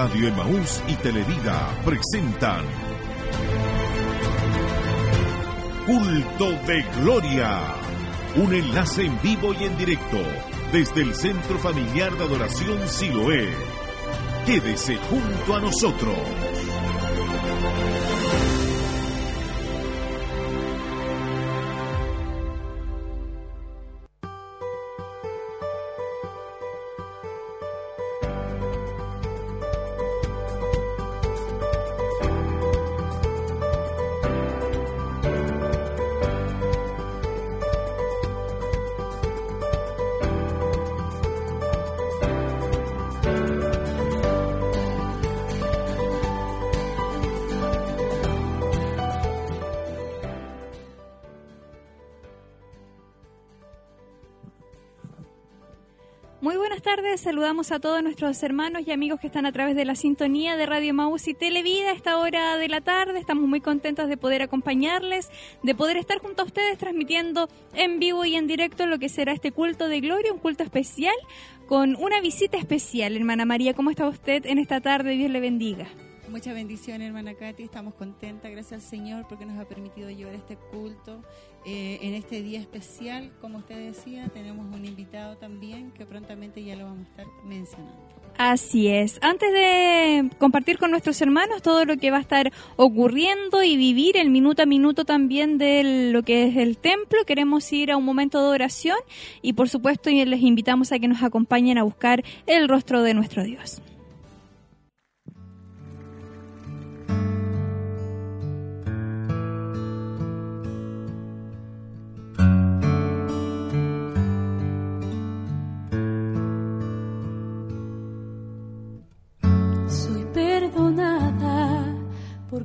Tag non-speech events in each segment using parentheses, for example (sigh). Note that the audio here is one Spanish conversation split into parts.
Radio Emaús y Televida presentan Culto de Gloria. Un enlace en vivo y en directo desde el Centro Familiar de Adoración Siloé. Quédese junto a nosotros. Saludamos a todos nuestros hermanos y amigos que están a través de la sintonía de Radio Maus y Televida a esta hora de la tarde. Estamos muy contentos de poder acompañarles, de poder estar junto a ustedes transmitiendo en vivo y en directo lo que será este culto de gloria, un culto especial con una visita especial. Hermana María, ¿cómo está usted en esta tarde? Dios le bendiga. Mucha bendición, hermana Katy. Estamos contentas, gracias al Señor, porque nos ha permitido llevar este culto eh, en este día especial. Como usted decía, tenemos un invitado también que prontamente ya lo vamos a estar mencionando. Así es. Antes de compartir con nuestros hermanos todo lo que va a estar ocurriendo y vivir el minuto a minuto también de lo que es el templo, queremos ir a un momento de oración y por supuesto les invitamos a que nos acompañen a buscar el rostro de nuestro Dios.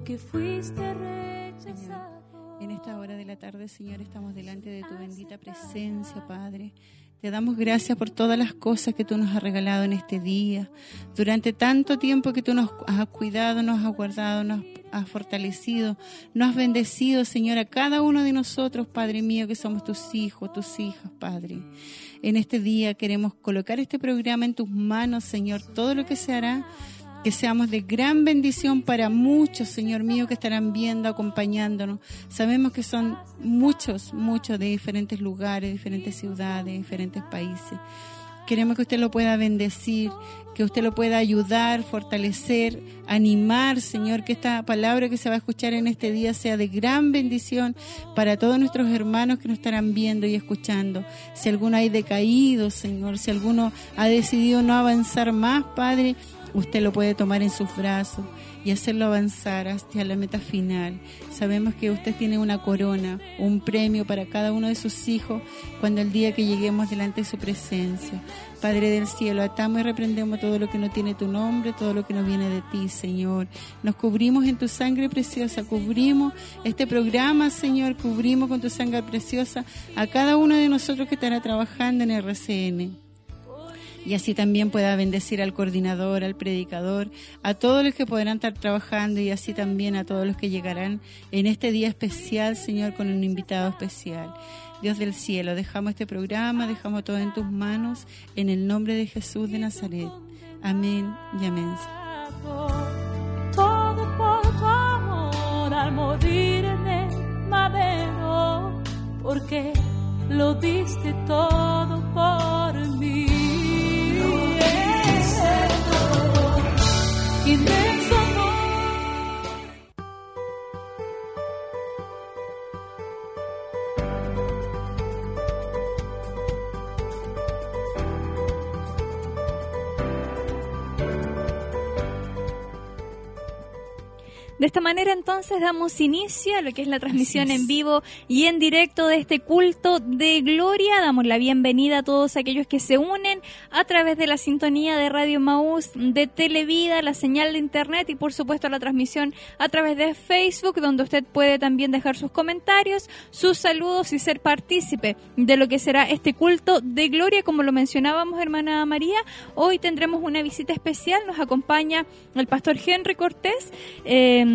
Porque fuiste rechazado. En esta hora de la tarde, Señor, estamos delante de tu bendita presencia, Padre. Te damos gracias por todas las cosas que tú nos has regalado en este día. Durante tanto tiempo que tú nos has cuidado, nos has guardado, nos has fortalecido, nos has bendecido, Señor, a cada uno de nosotros, Padre mío, que somos tus hijos, tus hijas, Padre. En este día queremos colocar este programa en tus manos, Señor. Todo lo que se hará que seamos de gran bendición para muchos, Señor mío, que estarán viendo, acompañándonos. Sabemos que son muchos, muchos de diferentes lugares, diferentes ciudades, diferentes países. Queremos que usted lo pueda bendecir, que usted lo pueda ayudar, fortalecer, animar, Señor, que esta palabra que se va a escuchar en este día sea de gran bendición para todos nuestros hermanos que nos estarán viendo y escuchando. Si alguno hay decaído, Señor, si alguno ha decidido no avanzar más, Padre, usted lo puede tomar en sus brazos y hacerlo avanzar hacia la meta final. Sabemos que usted tiene una corona, un premio para cada uno de sus hijos cuando el día que lleguemos delante de su presencia. Padre del cielo, atamos y reprendemos todo lo que no tiene tu nombre, todo lo que no viene de ti, Señor. Nos cubrimos en tu sangre preciosa, cubrimos este programa, Señor, cubrimos con tu sangre preciosa a cada uno de nosotros que estará trabajando en RCN y así también pueda bendecir al coordinador, al predicador, a todos los que podrán estar trabajando y así también a todos los que llegarán en este día especial, Señor, con un invitado especial. Dios del cielo, dejamos este programa, dejamos todo en tus manos, en el nombre de Jesús de Nazaret. Amén y amén. Por tu amor al morir en el madero, porque lo diste todo por mí. De esta manera entonces damos inicio a lo que es la transmisión en vivo y en directo de este culto de gloria. Damos la bienvenida a todos aquellos que se unen a través de la sintonía de Radio Maús, de Televida, la señal de internet y por supuesto la transmisión a través de Facebook, donde usted puede también dejar sus comentarios, sus saludos y ser partícipe de lo que será este culto de gloria. Como lo mencionábamos, hermana María, hoy tendremos una visita especial. Nos acompaña el pastor Henry Cortés. Eh,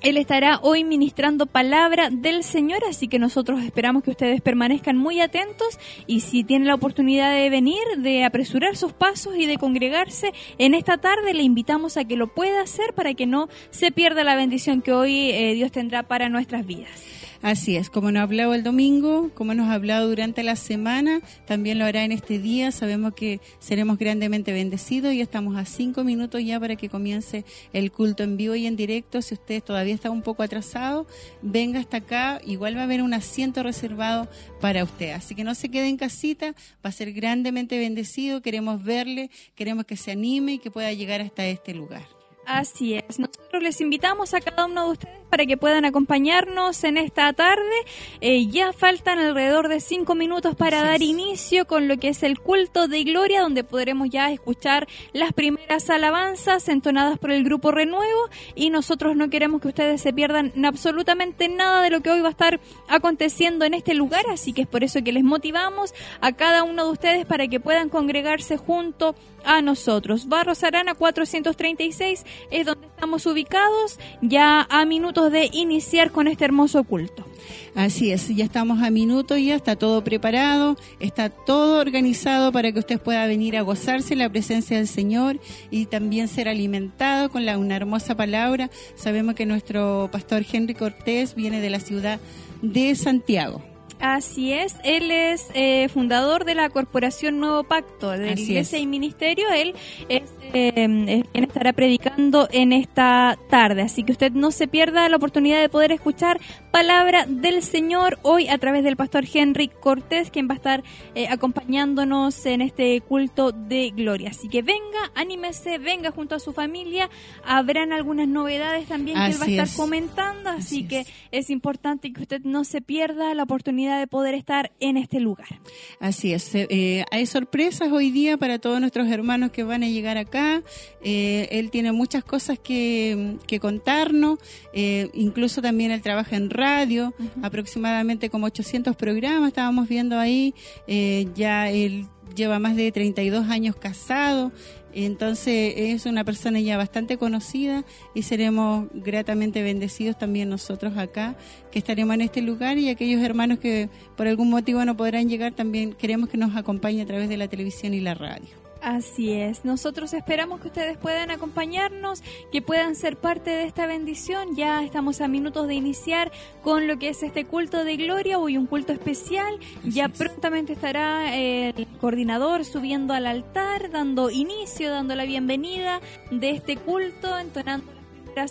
él estará hoy ministrando palabra del Señor, así que nosotros esperamos que ustedes permanezcan muy atentos y si tienen la oportunidad de venir, de apresurar sus pasos y de congregarse en esta tarde, le invitamos a que lo pueda hacer para que no se pierda la bendición que hoy eh, Dios tendrá para nuestras vidas. Así es, como nos ha hablado el domingo, como nos ha hablado durante la semana, también lo hará en este día. Sabemos que seremos grandemente bendecidos y estamos a cinco minutos ya para que comience el culto en vivo y en directo. Si usted todavía está un poco atrasado, venga hasta acá. Igual va a haber un asiento reservado para usted. Así que no se quede en casita, va a ser grandemente bendecido. Queremos verle, queremos que se anime y que pueda llegar hasta este lugar. Así es. Nosotros les invitamos a cada uno de ustedes para que puedan acompañarnos en esta tarde. Eh, ya faltan alrededor de cinco minutos para dar inicio con lo que es el culto de gloria, donde podremos ya escuchar las primeras alabanzas entonadas por el grupo Renuevo. Y nosotros no queremos que ustedes se pierdan absolutamente nada de lo que hoy va a estar aconteciendo en este lugar, así que es por eso que les motivamos a cada uno de ustedes para que puedan congregarse junto a nosotros. Barros Arana 436 es donde estamos ubicados, ya a minutos de iniciar con este hermoso culto. Así es, ya estamos a minutos, ya está todo preparado, está todo organizado para que usted pueda venir a gozarse la presencia del Señor y también ser alimentado con la, una hermosa palabra. Sabemos que nuestro pastor Henry Cortés viene de la ciudad de Santiago. Así es, él es eh, fundador de la Corporación Nuevo Pacto de Iglesia y Ministerio. Él es, eh, quien estará predicando en esta tarde. Así que usted no se pierda la oportunidad de poder escuchar palabra del Señor hoy a través del pastor Henry Cortés, quien va a estar eh, acompañándonos en este culto de gloria. Así que venga, anímese, venga junto a su familia. Habrán algunas novedades también que él va a estar comentando. Así, que es importante que usted no se pierda la oportunidad de poder estar en este lugar. Así es. Eh, hay sorpresas hoy día para todos nuestros hermanos que van a llegar acá. Eh, él tiene muchas cosas que, contarnos. Eh, incluso también él trabaja en radio, aproximadamente como 800 programas estábamos viendo ahí. ya él lleva más de 32 años casado. Entonces es una persona ya bastante conocida y seremos gratamente bendecidos también nosotros acá, que estaremos en este lugar y aquellos hermanos que por algún motivo no podrán llegar, también queremos que nos acompañe a través de la televisión y la radio. Así es, nosotros esperamos que ustedes puedan acompañarnos, que puedan ser parte de esta bendición. Ya estamos a minutos de iniciar con lo que es este culto de gloria, hoy un culto especial. ya prontamente estará el coordinador subiendo al altar, dando inicio, dando la bienvenida de este culto, entonando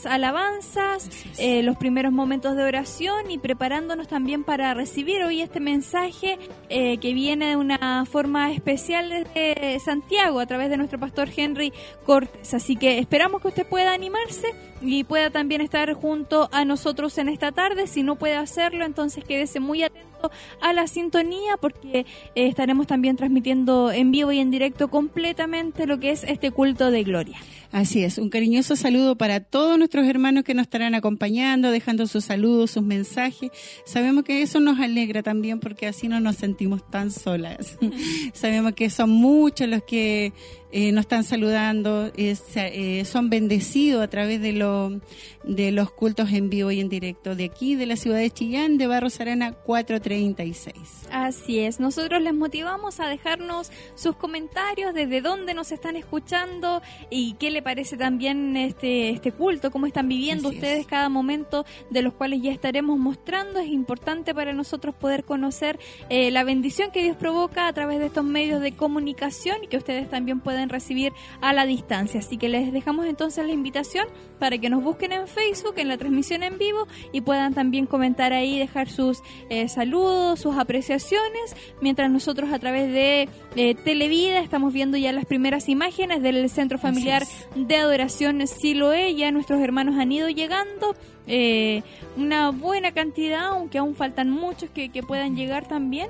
alabanzas, eh, los primeros momentos de oración y preparándonos también para recibir hoy este mensaje eh, que viene de una forma especial desde Santiago a través de nuestro pastor Henry Cortés. Así que esperamos que usted pueda animarse y pueda también estar junto a nosotros en esta tarde. Si no puede hacerlo, entonces quédese muy atento a la sintonía porque eh, estaremos también transmitiendo en vivo y en directo completamente lo que es este culto de gloria. Así es, un cariñoso saludo para todos nuestros hermanos que nos estarán acompañando, dejando sus saludos, sus mensajes. Sabemos que eso nos alegra también porque así no nos sentimos tan solas. (laughs) Sabemos que son muchos los que eh, nos están saludando, eh, son bendecidos a través de, lo, de los cultos en vivo y en directo de aquí, de la ciudad de Chillán, de Barros Arana 436. Así es, nosotros les motivamos a dejarnos sus comentarios desde dónde nos están escuchando y qué le parece también este, este culto, cómo están viviendo ustedes cada momento de los cuales ya estaremos mostrando. Es importante para nosotros poder conocer eh, la bendición que Dios provoca a través de estos medios de comunicación y que ustedes también puedan recibir a la distancia. Así que les dejamos entonces la invitación para que nos busquen en Facebook, en la transmisión en vivo y puedan también comentar ahí, dejar sus eh, saludos, sus apreciaciones, mientras nosotros a través de eh, Televida estamos viendo ya las primeras imágenes del Centro Familiar de Adoración Siloé, ya nuestros hermanos han ido llegando. Eh, una buena cantidad, aunque aún faltan muchos que, que puedan llegar también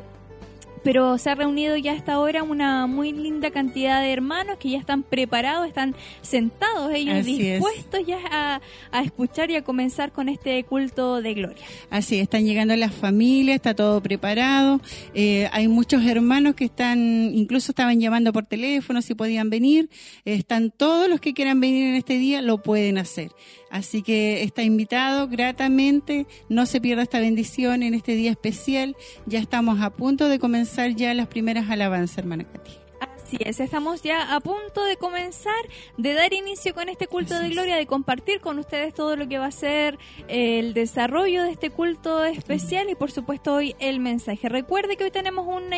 pero se ha reunido ya hasta ahora una muy linda cantidad de hermanos que ya están preparados, están sentados ellos dispuestos ya a, escuchar y a comenzar con este culto de gloria. Así, están llegando las familias, está todo preparado, eh, hay muchos hermanos que están, incluso estaban llamando por teléfono si podían venir, están todos los que quieran venir en este día, lo pueden hacer. Así que está invitado gratamente, no se pierda esta bendición en este día especial. Ya estamos a punto de comenzar ya las primeras alabanzas, hermana Katy. Así es, estamos ya a punto de comenzar, de dar inicio con este culto de gloria, de compartir con ustedes todo lo que va a ser el desarrollo de este culto especial y por supuesto hoy el mensaje. Recuerde que hoy tenemos un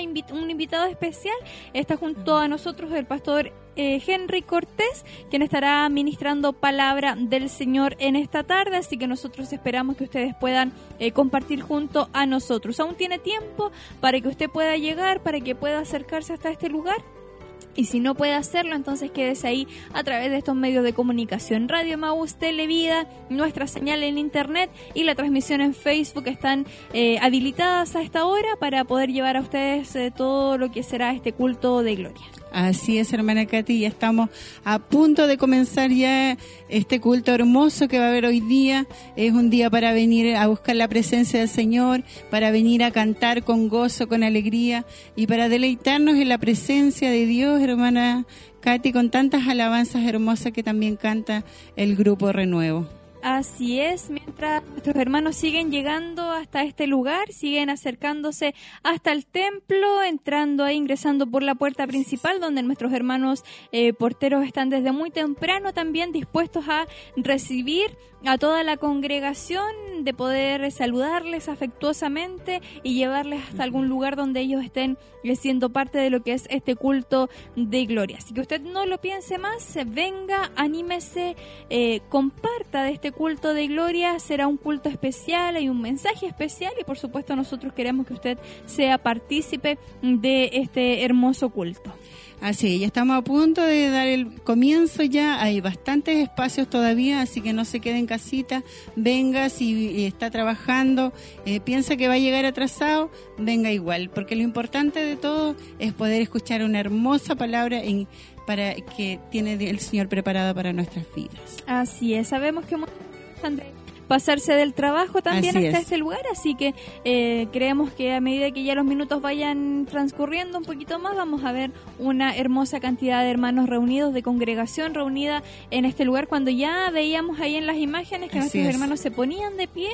invitado especial, está junto a nosotros el pastor eh, Henry Cortés, quien estará ministrando palabra del Señor en esta tarde, así que nosotros esperamos que ustedes puedan eh, compartir junto a nosotros. Aún tiene tiempo para que usted pueda llegar, para que pueda acercarse hasta este lugar y si no puede hacerlo, entonces quédese ahí a través de estos medios de comunicación. Radio Maús, Televida, nuestra señal en internet y la transmisión en Facebook están eh, habilitadas a esta hora para poder llevar a ustedes todo lo que será este culto de gloria. Así es, hermana Katy, ya estamos a punto de comenzar ya este culto hermoso que va a haber hoy día. Es un día para venir a buscar la presencia del Señor, para venir a cantar con gozo, con alegría y para deleitarnos en la presencia de Dios, hermana Katy, con tantas alabanzas hermosas que también canta el grupo Renuevo. Así es, mientras nuestros hermanos siguen llegando hasta este lugar, siguen acercándose hasta el templo, entrando ahí, ingresando por la puerta principal, donde nuestros hermanos eh, porteros están desde muy temprano también dispuestos a recibir a toda la congregación, de poder saludarles afectuosamente y llevarles hasta algún lugar donde ellos estén siendo parte de lo que es este culto de gloria. Así que usted no lo piense más, venga, anímese, eh, comparta de este culto de gloria, será un culto especial, hay un mensaje especial y por supuesto nosotros queremos que usted sea partícipe de este hermoso culto. Así, ya estamos a punto de dar el comienzo ya, hay bastantes espacios todavía, así que no se quede en casita, venga si está trabajando, eh, piensa que va a llegar atrasado, venga igual, porque lo importante de todo es poder escuchar una hermosa palabra en, para que tiene el Señor preparada para nuestras vidas. Así es, sabemos que pasarse del trabajo también hasta este lugar, así que eh, creemos que a medida que ya los minutos vayan transcurriendo un poquito más, vamos a ver una hermosa cantidad de hermanos reunidos, de congregación reunida en este lugar, cuando ya veíamos ahí en las imágenes que nuestros hermanos se ponían de pie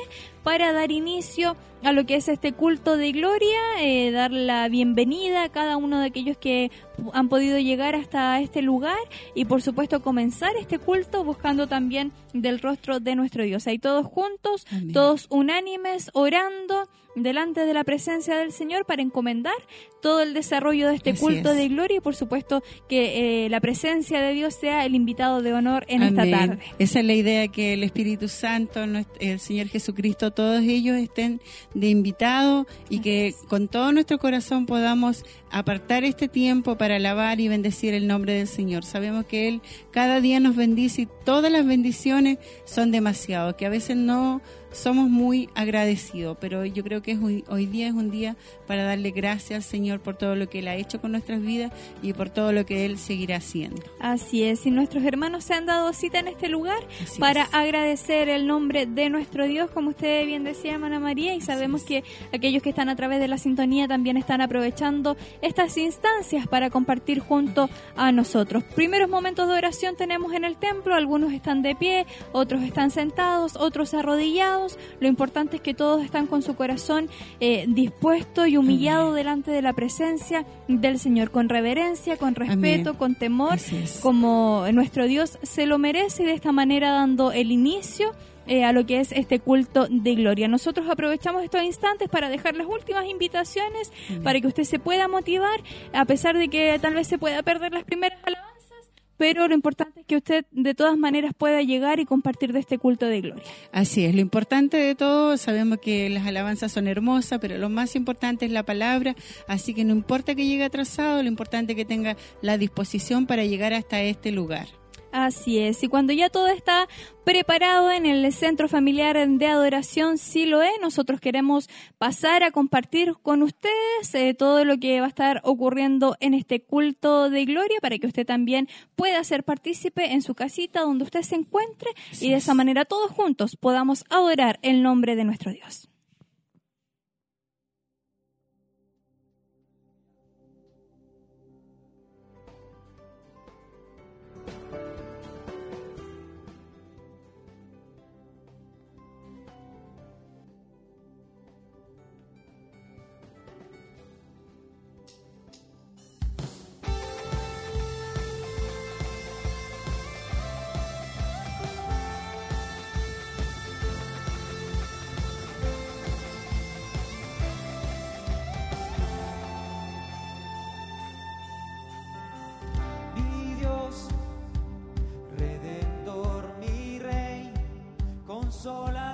para dar inicio a lo que es este culto de gloria, eh, dar la bienvenida a cada uno de aquellos que han podido llegar hasta este lugar y por supuesto comenzar este culto buscando también del rostro de nuestro Dios. Ahí todos juntos, todos unánimes, orando delante de la presencia del Señor para encomendar todo el desarrollo de este culto de gloria y por supuesto que eh, la presencia de Dios sea el invitado de honor en esta tarde. Esa es la idea, que el Espíritu Santo, el Señor Jesucristo, todos ellos estén de invitado y que con todo nuestro corazón podamos apartar este tiempo para alabar y bendecir el nombre del Señor. Sabemos que Él cada día nos bendice y todas las bendiciones son demasiado, que a veces no somos muy agradecidos, pero yo creo que es hoy, día es un día para darle gracias al Señor por todo lo que Él ha hecho con nuestras vidas y por todo lo que Él seguirá haciendo. Así es, y nuestros hermanos se han dado cita en este lugar para agradecer el nombre de nuestro Dios, como usted bien decía, hermana María, y sabemos que aquellos que están a través de la sintonía también están aprovechando estas instancias para compartir junto a nosotros. Primeros momentos de oración tenemos en el templo, algunos están de pie, otros están sentados, otros arrodillados lo importante es que todos están con su corazón eh, dispuesto y humillado delante de la presencia del Señor, con reverencia, con respeto, con temor, como nuestro Dios se lo merece y de esta manera dando el inicio eh, a lo que es este culto de gloria. Nosotros aprovechamos estos instantes para dejar las últimas invitaciones para que usted se pueda motivar, a pesar de que tal vez se pueda perder las primeras alabanzas pero lo importante es que usted de todas maneras pueda llegar y compartir de este culto de gloria. Así es, lo importante de todo, sabemos que las alabanzas son hermosas, pero lo más importante es la palabra, así que no importa que llegue atrasado, lo importante es que tenga la disposición para llegar hasta este lugar. Así es, y cuando ya todo está preparado en el Centro Familiar de Adoración Siloé, nosotros queremos pasar a compartir con ustedes eh, todo lo que va a estar ocurriendo en este culto de gloria para que usted también pueda ser partícipe en su casita donde usted se encuentre y de esa manera todos juntos podamos adorar el nombre de nuestro Dios. sola.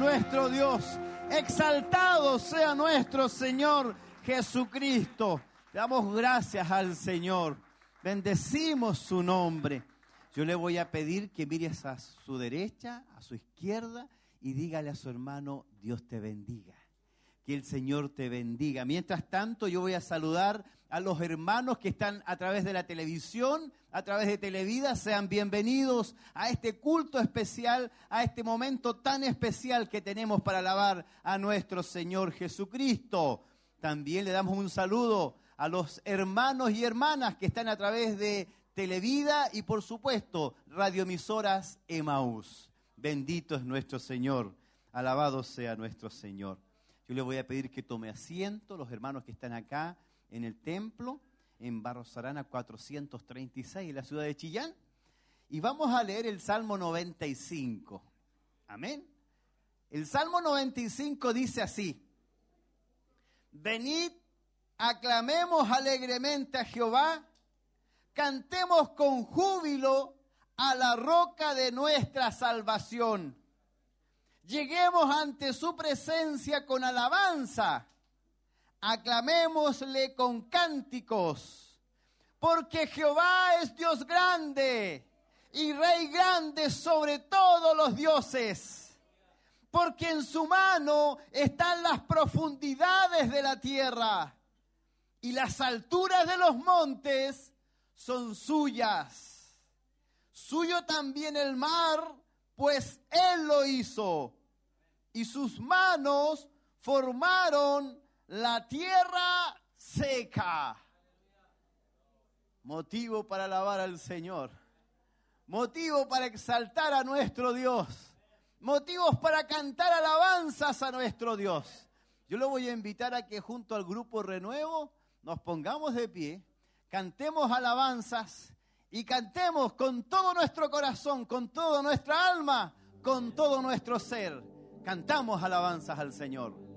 Nuestro Dios. Exaltado sea nuestro Señor Jesucristo. damos gracias al Señor. Bendecimos su nombre. Yo le voy a pedir que mires a su derecha, a su izquierda y dígale a su hermano, Dios te bendiga. Que el Señor te bendiga. Mientras tanto, yo voy a saludar a los hermanos que están a través de la televisión, a través de Televida. Sean bienvenidos a este culto especial, a este momento tan especial que tenemos para alabar a nuestro Señor Jesucristo. También le damos un saludo a los hermanos y hermanas que están a través de Televida y por supuesto radioemisoras Emaús. Bendito es nuestro Señor, alabado sea nuestro Señor. Yo le voy a pedir que tome asiento, los hermanos que están acá en el templo, en Barros Arana 436, en la ciudad de Chillán, y vamos a leer el Salmo 95. Amén. El Salmo 95 dice así, venid, aclamemos alegremente a Jehová, cantemos con júbilo a la roca de nuestra salvación. Lleguemos ante su presencia con alabanza, aclamémosle con cánticos, porque Jehová es Dios grande y Rey grande sobre todos los dioses, porque en su mano están las profundidades de la tierra y las alturas de los montes son suyas. Suyo también el mar, pues Él lo hizo. Y sus manos formaron la tierra seca. Motivo para alabar al Señor. Motivo para exaltar a nuestro Dios. Motivos para cantar alabanzas a nuestro Dios. Yo lo voy a invitar a que junto al grupo Renuevo nos pongamos de pie, cantemos alabanzas y cantemos con todo nuestro corazón, con toda nuestra alma, con todo nuestro ser. Cantamos alabanzas al Señor.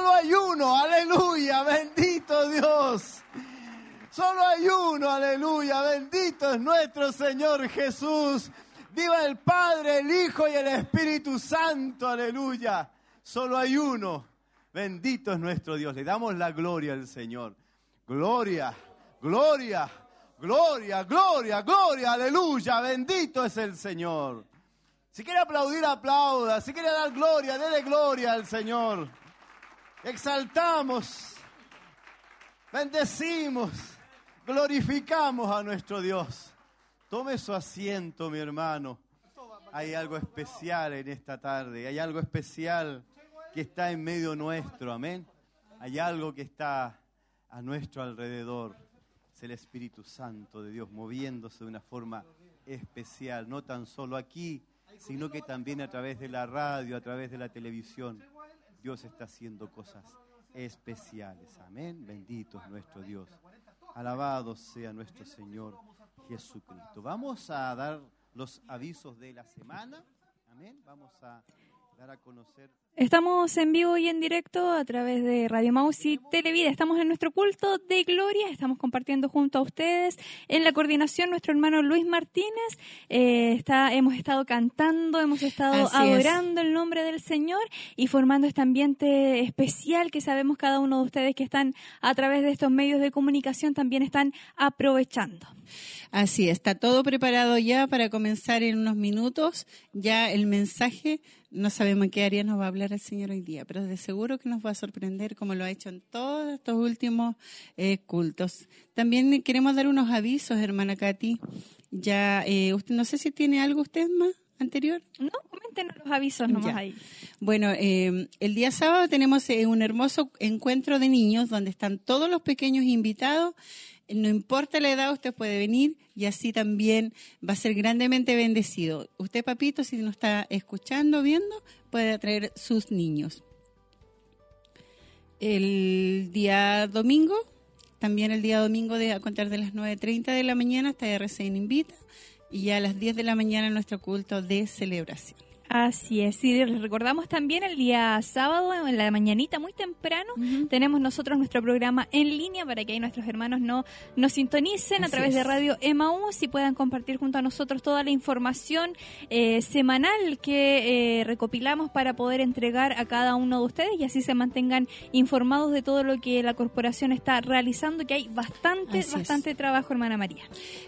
Solo hay uno, aleluya, bendito Dios. Solo hay uno, aleluya, bendito es nuestro Señor Jesús. Viva el Padre, el Hijo y el Espíritu Santo, aleluya. Solo hay uno, bendito es nuestro Dios. Le damos la gloria al Señor. Gloria, gloria, gloria, gloria, gloria, aleluya, bendito es el Señor. Si quiere aplaudir, aplauda. Si quiere dar gloria, déle gloria al Señor exaltamos, bendecimos, glorificamos a nuestro Dios. Tome su asiento, mi hermano. Hay algo especial en esta tarde, hay algo especial que está en medio nuestro, amén. Hay algo que está a nuestro alrededor. Es el Espíritu Santo de Dios moviéndose de una forma especial, no tan solo aquí, sino que también a través de la radio, a través de la televisión. Dios está haciendo cosas especiales. Amén. Bendito es nuestro Dios. Alabado sea nuestro Señor Jesucristo. Vamos a dar los avisos de la semana. Amén. Vamos a dar a conocer Estamos en vivo y en directo a través de Radio Maus y Televida. Estamos en nuestro culto de gloria. Estamos compartiendo junto a ustedes. En la coordinación, nuestro hermano Luis Martínez. Eh, está, hemos estado cantando, hemos estado adorando el nombre del Señor y formando este ambiente especial que sabemos cada uno de ustedes que están a través de estos medios de comunicación también están aprovechando. Así está todo preparado ya para comenzar en unos minutos. Ya el mensaje no sabemos en qué área nos va a hablar el Señor hoy día, pero de seguro que nos va a sorprender como lo ha hecho en todos estos últimos eh, cultos. También queremos dar unos avisos, hermana Katy. Ya, eh, usted no sé si tiene algo usted más anterior. No, coméntenos los avisos nomás ahí. Bueno, eh, el día sábado tenemos un hermoso encuentro de niños donde están todos los pequeños invitados no importa la edad, usted puede venir y así también va a ser grandemente bendecido. Usted, papito, si nos está escuchando, viendo, puede traer sus niños. El día domingo, también el día domingo de, a contar de las 9.30 de la mañana, está RCN Invita y a las 10 de la mañana nuestro culto de celebración. Así es, y les recordamos también el día sábado, en la mañanita, muy temprano, tenemos nosotros nuestro programa en línea para que ahí nuestros hermanos no nos sintonicen a través de Radio Emaús y puedan compartir junto a nosotros toda la información eh, semanal que eh, recopilamos para poder entregar a cada uno de ustedes y así se mantengan informados de todo lo que la corporación está realizando, que hay bastante, bastante trabajo, hermana María.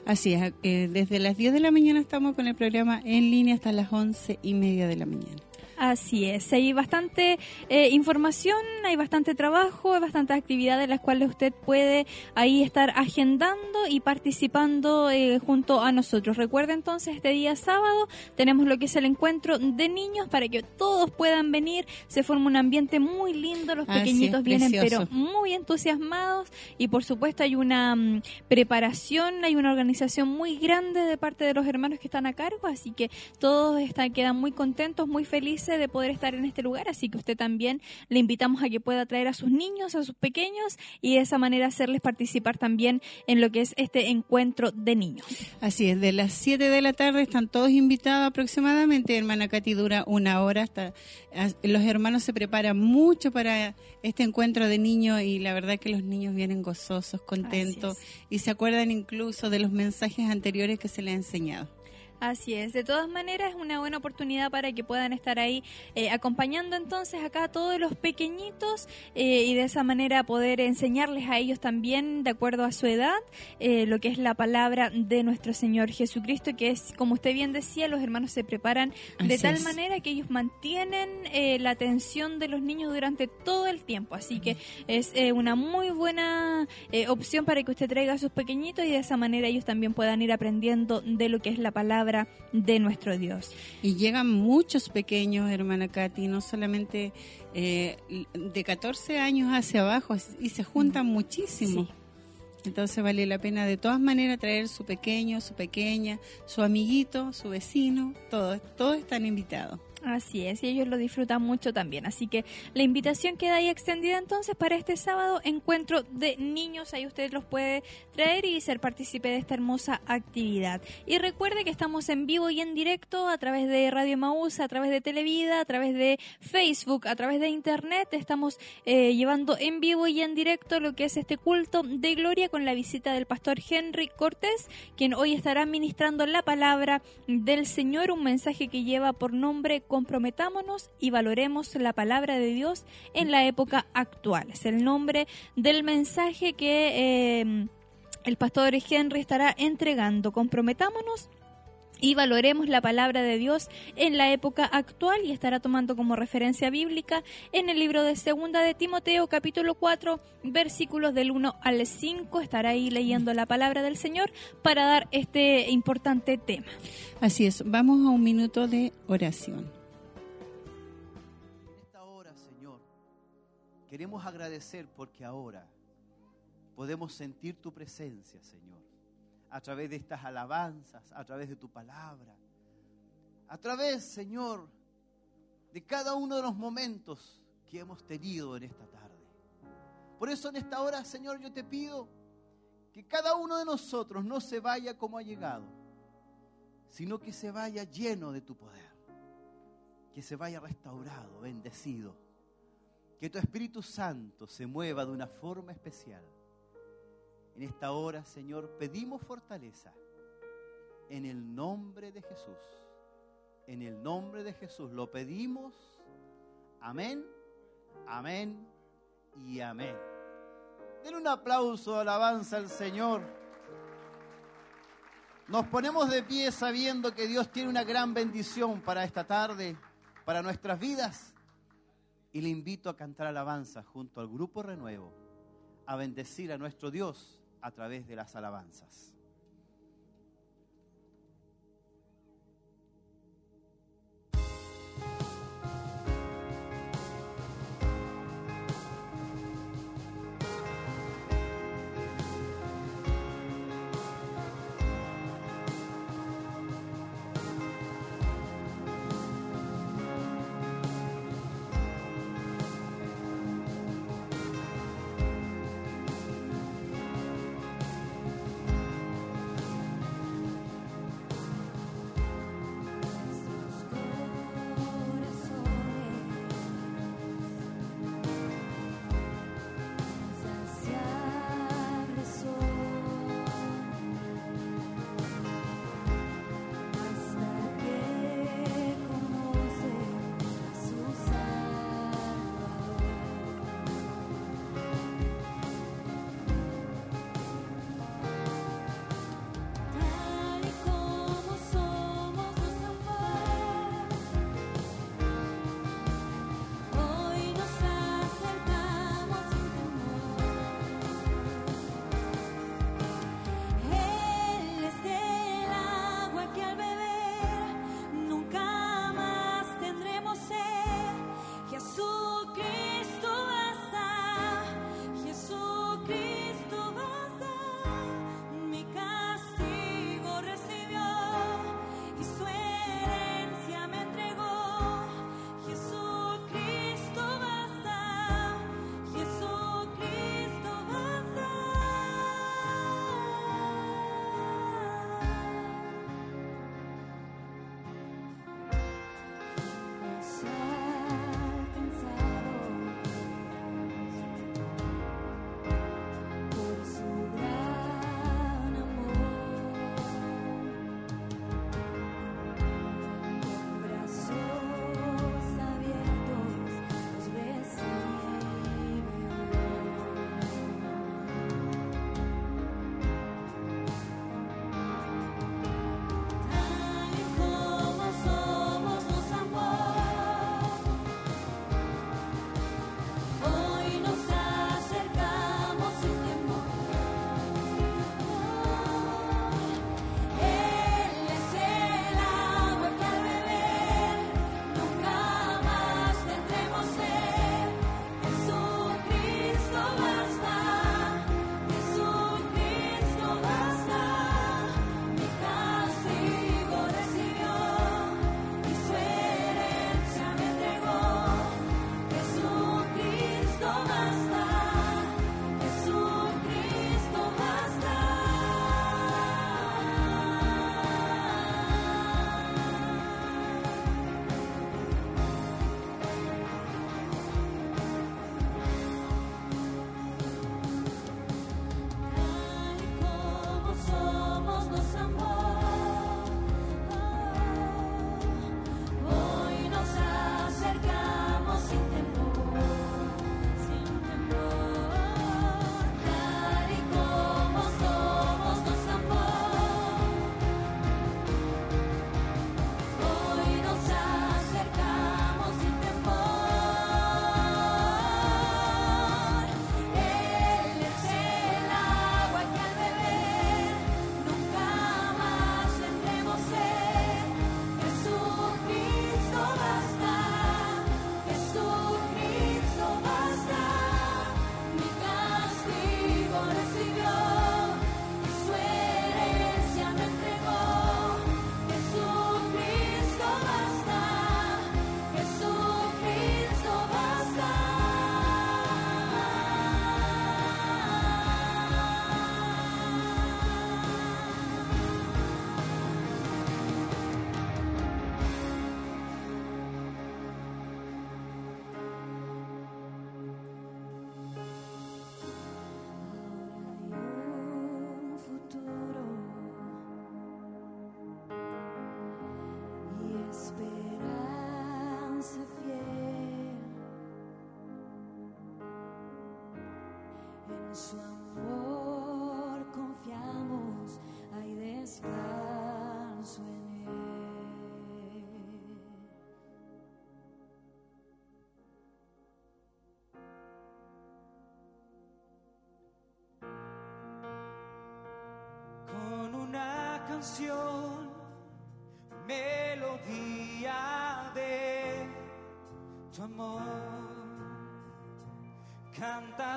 Así es, eh, desde las 10 de la mañana estamos con el programa en línea hasta las 11 y media de la mañana. Así es, hay bastante eh, información, hay bastante trabajo, hay bastantes actividades en las cuales usted puede ahí estar agendando y participando eh, junto a nosotros. Recuerde entonces, este día sábado tenemos lo que es el encuentro de niños para que todos puedan venir. Se forma un ambiente muy lindo, los pequeñitos vienen pero muy entusiasmados y por supuesto hay una mm, preparación, hay una organización muy grande de parte de los hermanos que están a cargo, así que todos están, quedan muy contentos, muy felices de poder estar en este lugar, así que usted también le invitamos a que pueda traer a sus niños, a sus pequeños y de esa manera hacerles participar también en lo que es este encuentro de niños. Así es, de las 7 de la tarde están todos invitados aproximadamente, hermana Katy dura una hora, hasta los hermanos se preparan mucho para este encuentro de niños y la verdad que los niños vienen gozosos, contentos y se acuerdan incluso de los mensajes anteriores que se les ha enseñado. Así es, de todas maneras es una buena oportunidad para que puedan estar ahí eh, acompañando entonces acá a todos los pequeñitos eh, y de esa manera poder enseñarles a ellos también, de acuerdo a su edad, eh, lo que es la palabra de nuestro Señor Jesucristo, que es, como usted bien decía, los hermanos se preparan de tal manera que ellos mantienen la atención de los niños durante todo el tiempo. Así que es una muy buena opción para que usted traiga a sus pequeñitos y de esa manera ellos también puedan ir aprendiendo de lo que es la palabra de nuestro Dios. Y llegan muchos pequeños, hermana Katy, no solamente eh, de 14 años hacia abajo, y se juntan muchísimo. Entonces vale la pena de todas maneras traer su pequeño, su pequeña, su amiguito, su vecino, todos, todos están invitados. Así es, y ellos lo disfrutan mucho también. Así que la invitación queda ahí extendida entonces para este sábado, encuentro de niños. Ahí usted los puede traer y ser partícipe de esta hermosa actividad. Y recuerde que estamos en vivo y en directo a través de Radio Maús, a través de Televida, a través de Facebook, a través de Internet. Estamos eh, llevando en vivo y en directo lo que es este culto de gloria con la visita del pastor Henry Cortés, quien hoy estará ministrando la palabra del Señor, un mensaje que lleva por nombre comprometámonos y valoremos la palabra de Dios en la época actual. Es el nombre del mensaje que eh, el pastor Henry estará entregando. Comprometámonos y valoremos la palabra de Dios en la época actual y estará tomando como referencia bíblica en el libro de Segunda de Timoteo capítulo 4 versículos del 1 al 5 estará ahí leyendo la palabra del Señor para dar este importante tema. Así es, vamos a un minuto de oración. Queremos agradecer porque ahora podemos sentir tu presencia, Señor, a través de estas alabanzas, a través de tu palabra, a través, Señor, de cada uno de los momentos que hemos tenido en esta tarde. Por eso en esta hora, Señor, yo te pido que cada uno de nosotros no se vaya como ha llegado, sino que se vaya lleno de tu poder, que se vaya restaurado, bendecido que tu Espíritu Santo se mueva de una forma especial. En esta hora, Señor, pedimos fortaleza en el nombre de Jesús. En el nombre de Jesús lo pedimos. Amén, amén y amén. Den un aplauso, alabanza al Señor. Nos ponemos de pie sabiendo que Dios tiene una gran bendición para esta tarde, para nuestras vidas y le invito a cantar alabanza junto al grupo Renuevo, a bendecir a nuestro Dios a través de las alabanzas.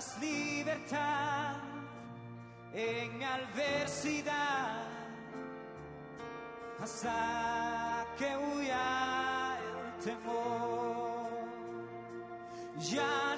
encuentras libertad en adversidad hasta que huya el temor. Ya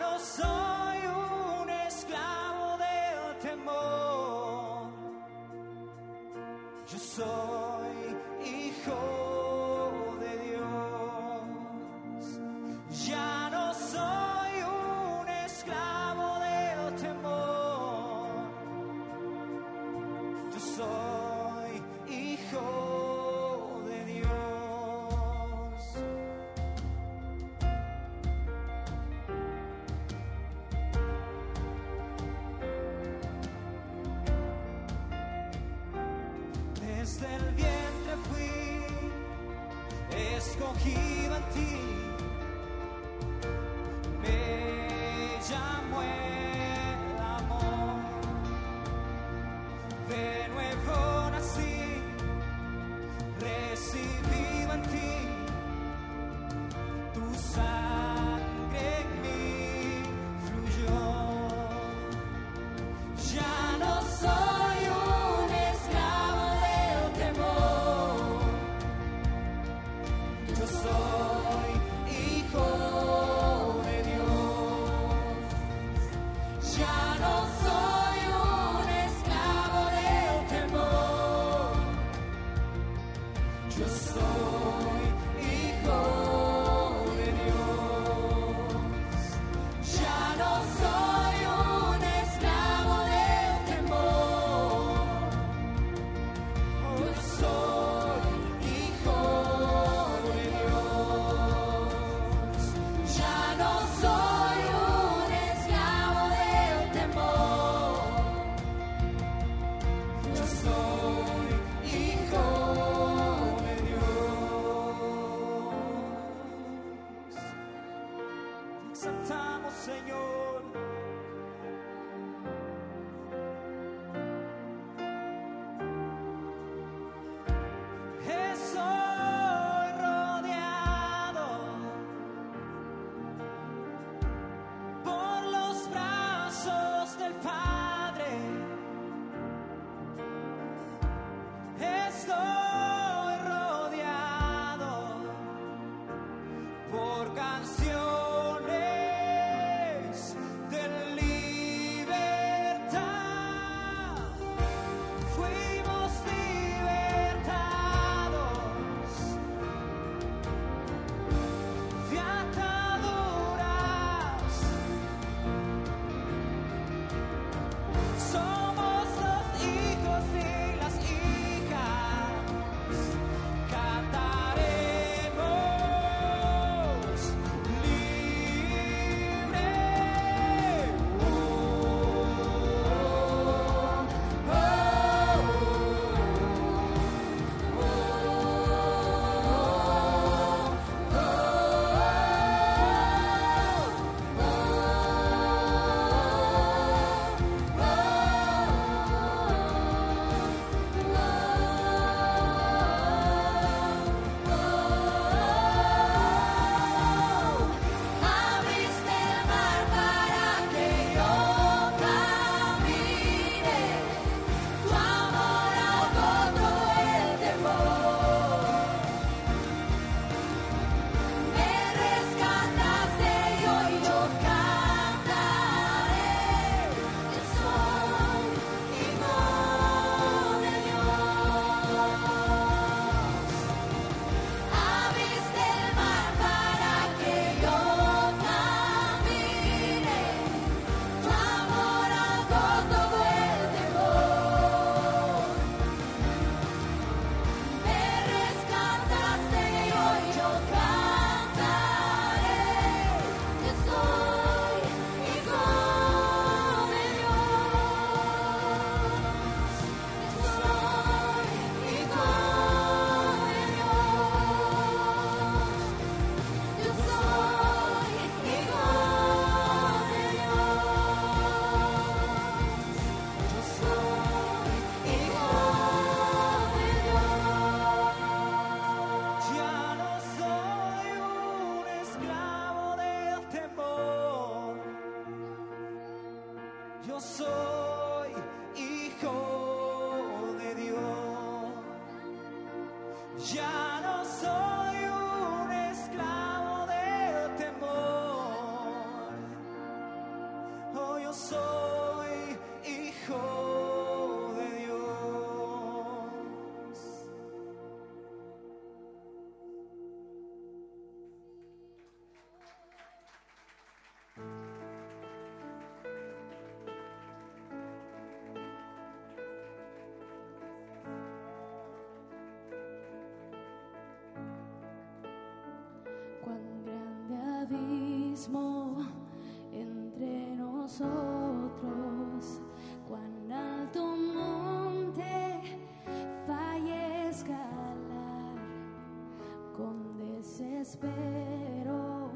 desespero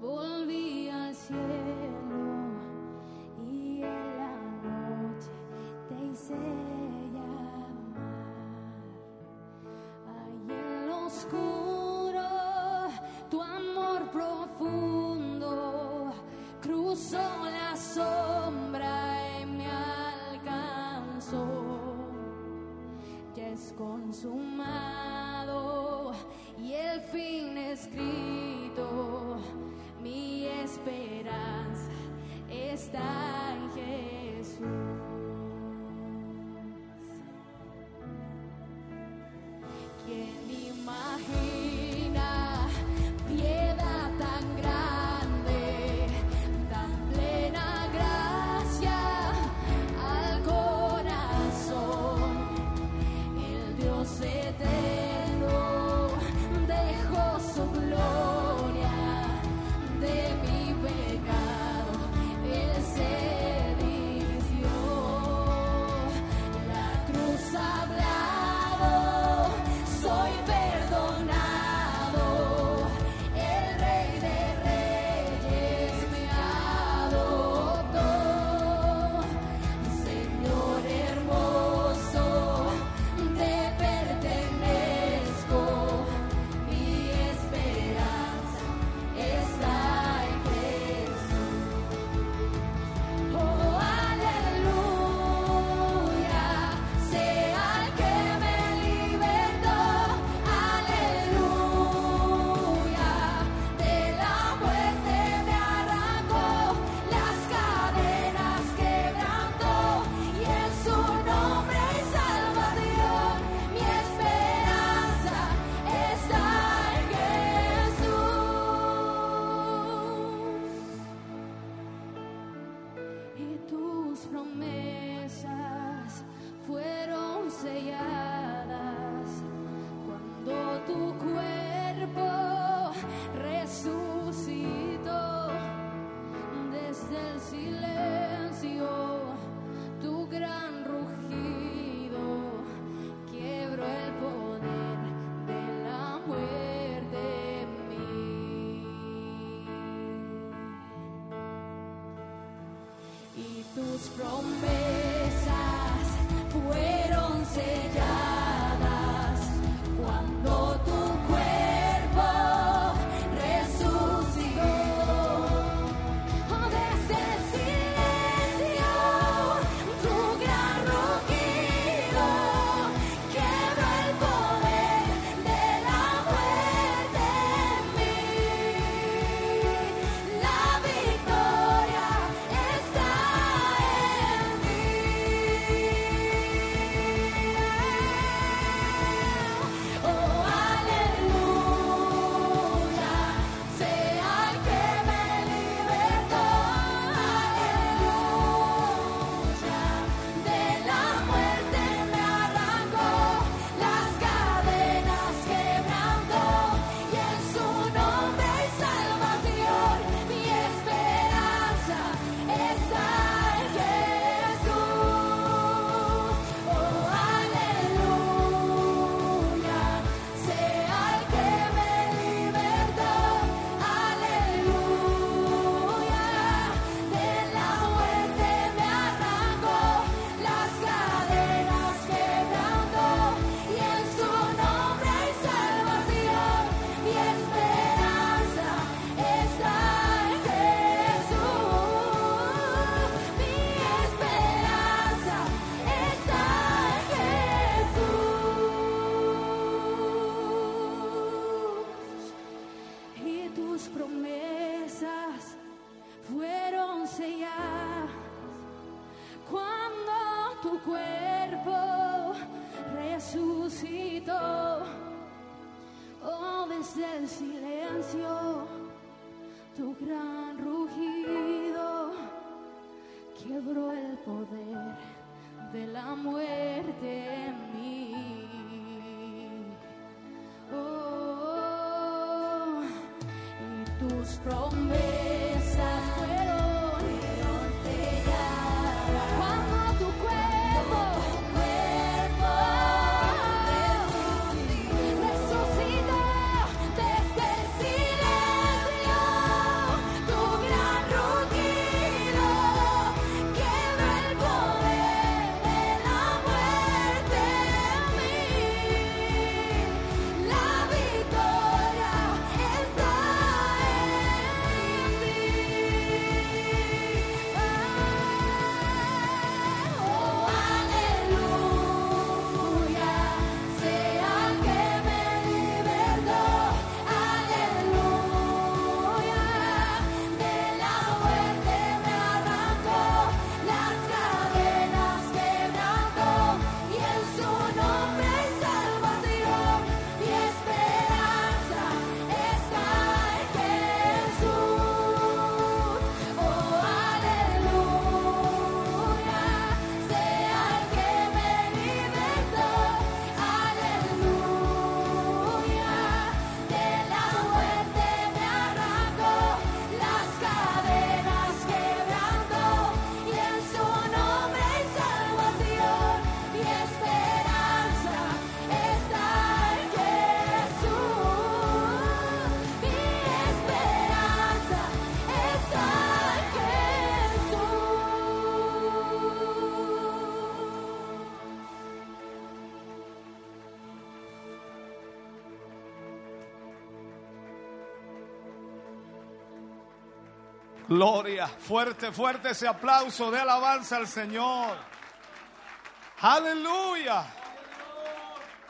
volví al cielo y en la noche te hice llamar. Ahí en lo oscuro tu amor profundo cruzó la sombra y me alcanzó. Ya es consumado. from me. Gloria, fuerte, fuerte ese aplauso de alabanza al Señor. Aleluya.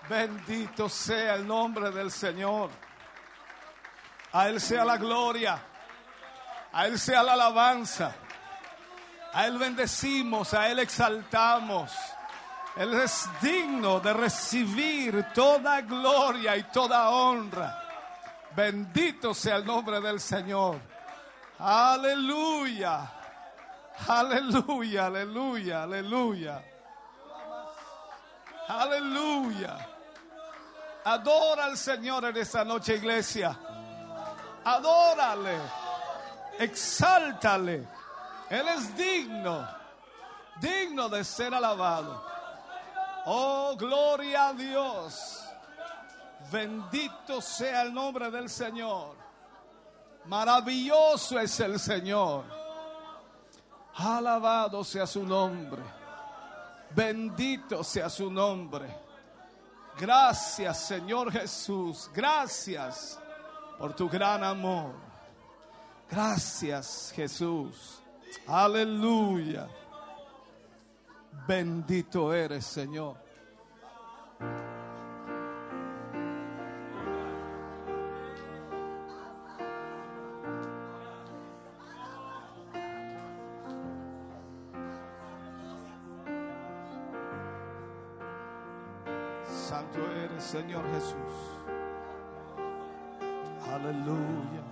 Bendito sea el nombre del Señor. A Él sea la gloria. A Él sea la alabanza. A Él bendecimos, a Él exaltamos. Él es digno de recibir toda gloria y toda honra. Bendito sea el nombre del Señor. Aleluya. Aleluya, aleluya, aleluya. Aleluya. Adora al Señor en esta noche, iglesia. Adórale. Exáltale. Él es digno. Digno de ser alabado. Oh, gloria a Dios. Bendito sea el nombre del Señor. Maravilloso es el Señor. Alabado sea su nombre. Bendito sea su nombre. Gracias Señor Jesús. Gracias por tu gran amor. Gracias Jesús. Aleluya. Bendito eres Señor. Señor Jesús. Aleluya.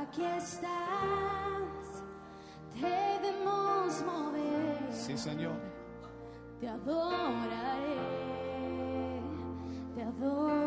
Aquí estás, debemos mover. Sí, Señor. Te adoraré, te adoraré.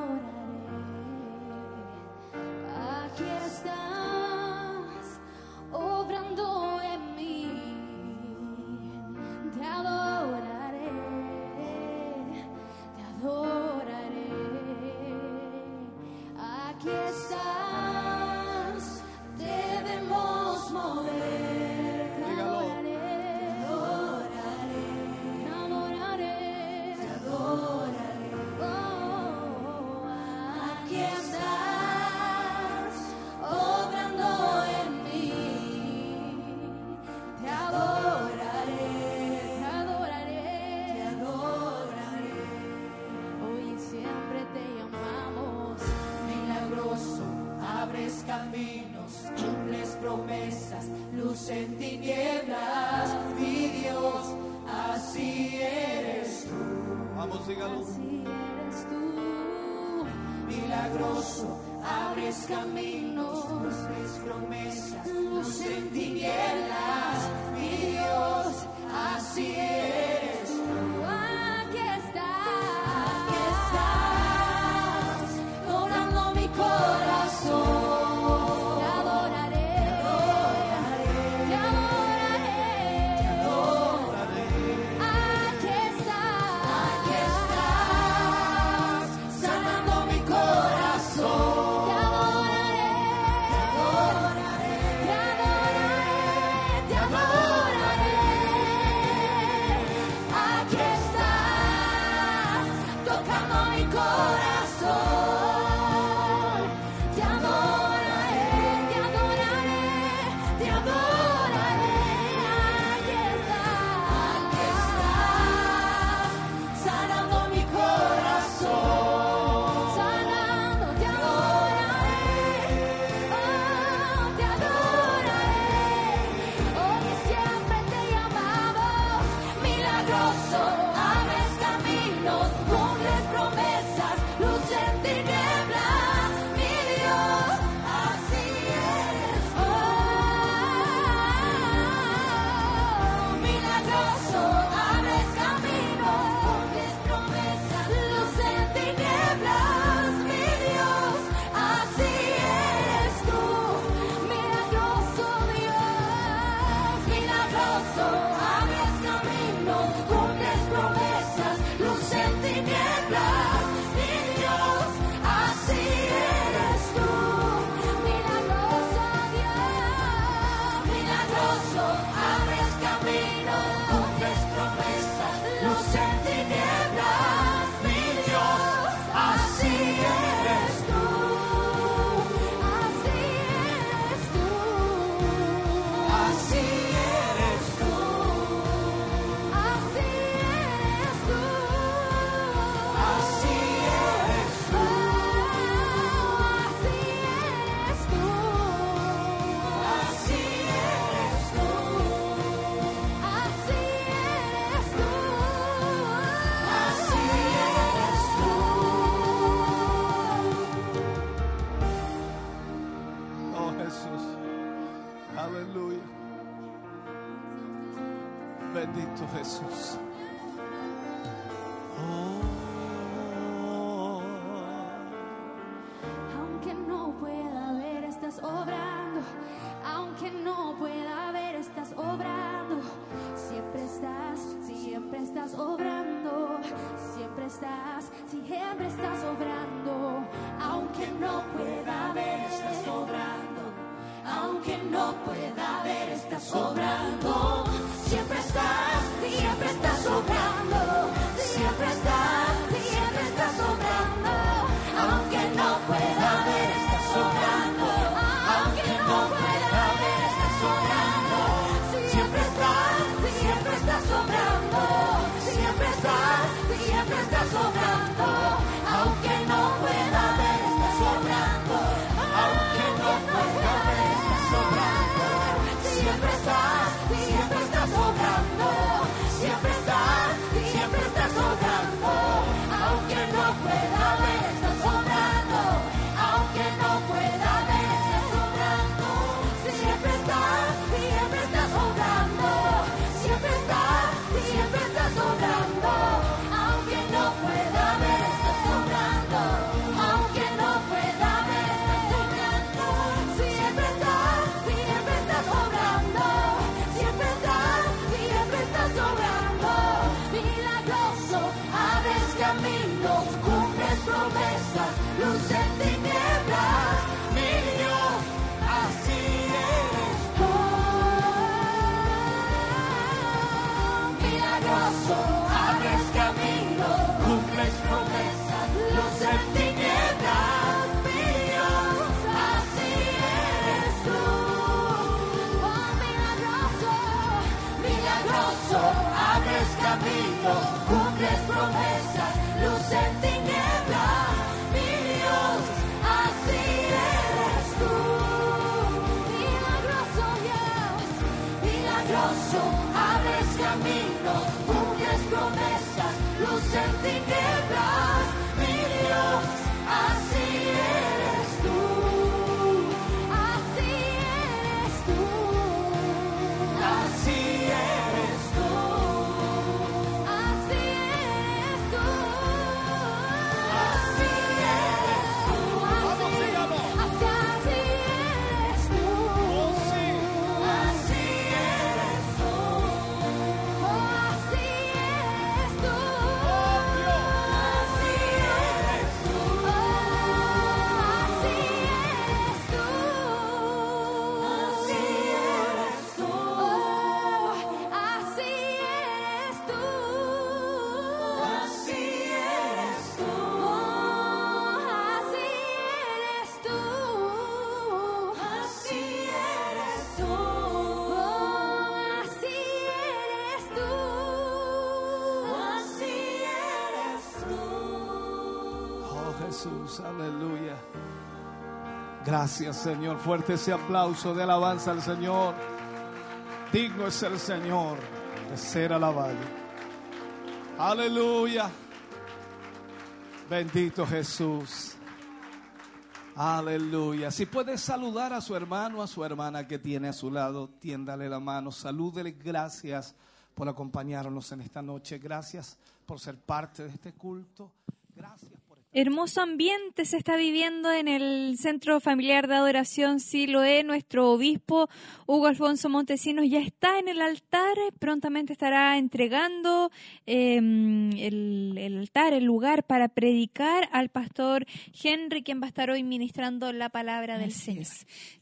Aleluya. Gracias Señor. Fuerte ese aplauso de alabanza al Señor. Digno es el Señor de ser alabado. Aleluya. Bendito Jesús. Aleluya. Si puede saludar a su hermano, a su hermana que tiene a su lado, tiéndale la mano, salúdele. Gracias por acompañarnos en esta noche. Gracias por ser parte de este culto. Gracias Hermoso ambiente se está viviendo en el Centro Familiar de Adoración Siloé. Nuestro obispo Hugo Alfonso Montesinos ya está en el altar. Prontamente estará entregando em, el, altar, el lugar para predicar al pastor Henry, quien va a estar hoy ministrando la palabra del Señor.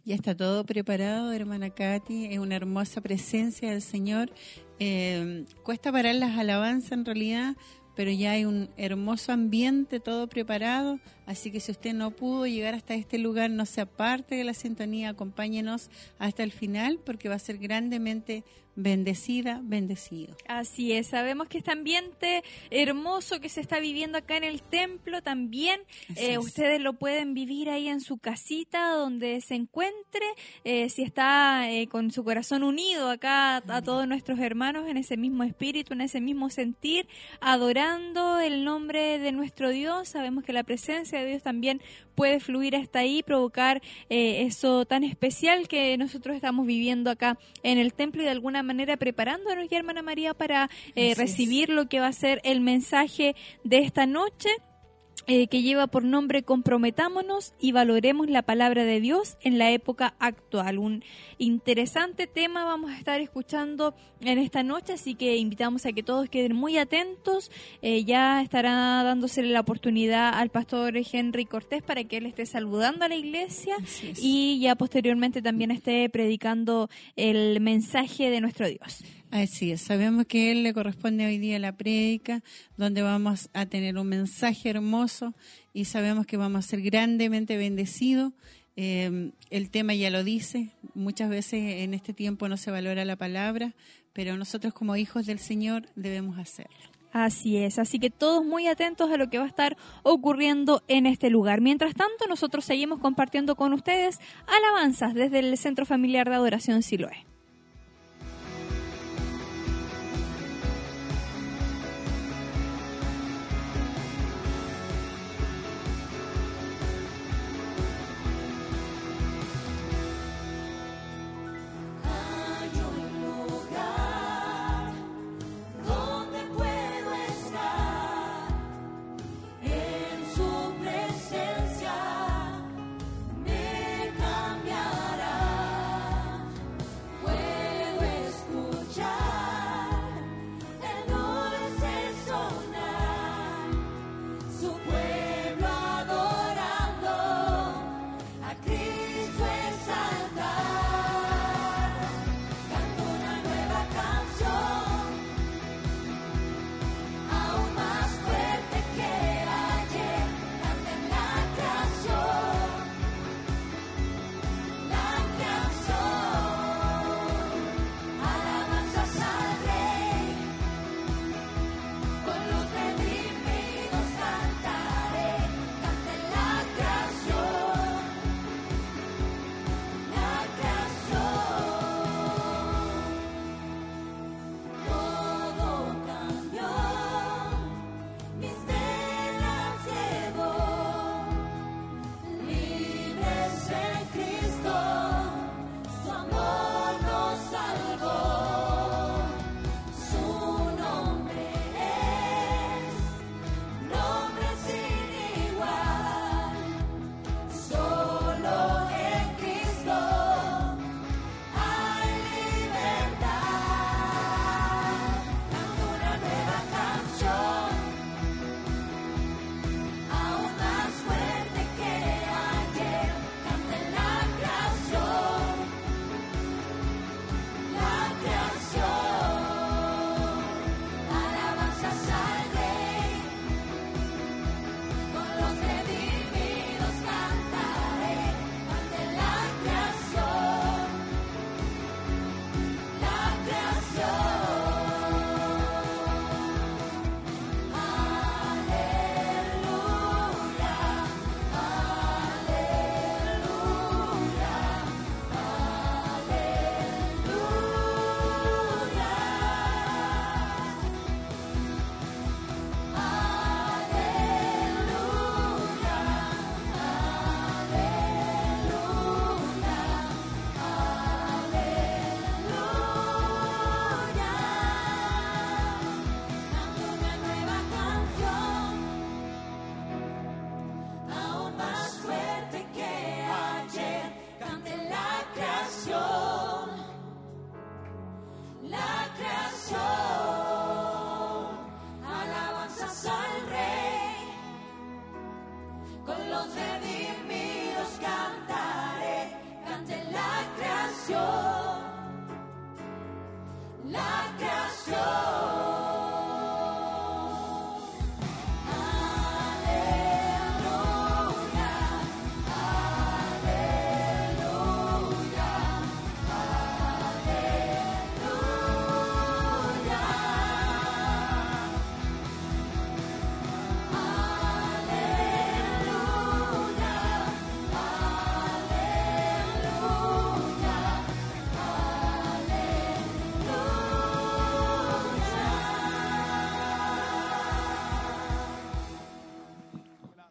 Ya está todo preparado, hermana Katy. Es una hermosa presencia del Señor. Em, cuesta parar las alabanzas en realidad pero ya hay un hermoso ambiente todo preparado, así que si usted no pudo llegar hasta este lugar, no se aparte de la sintonía, acompáñenos hasta el final porque va a ser grandemente bendecida, bendecido. Así es, sabemos que este ambiente hermoso que se está viviendo acá en el templo también, eh, ustedes lo pueden vivir ahí en su casita donde se encuentre, eh, si está eh, con su corazón unido acá a todos nuestros hermanos en ese mismo espíritu, en ese mismo sentir, adorando el nombre de nuestro Dios, sabemos que la presencia de Dios también puede fluir hasta ahí, provocar eso tan especial que nosotros estamos viviendo acá en el templo y de alguna manera preparándonos ya, hermana María, para eh, recibir lo que va a ser el mensaje de esta noche. Eh, que lleva por nombre Comprometámonos y valoremos la palabra de Dios en la época actual. Un interesante tema vamos a estar escuchando en esta noche, así que invitamos a que todos queden muy atentos. Eh, ya estará dándosele la oportunidad al pastor Henry Cortés para que él esté saludando a la iglesia y ya posteriormente también esté predicando el mensaje de nuestro Dios. Así es, sabemos que a Él le corresponde hoy día la prédica, donde vamos a tener un mensaje hermoso y sabemos que vamos a ser grandemente bendecidos. Eh, el tema ya lo dice, muchas veces en este tiempo no se valora la palabra, pero nosotros como hijos del Señor debemos hacerlo. Así es, así que todos muy atentos a lo que va a estar ocurriendo en este lugar. Mientras tanto, nosotros seguimos compartiendo con ustedes alabanzas desde el Centro Familiar de Adoración Siloé.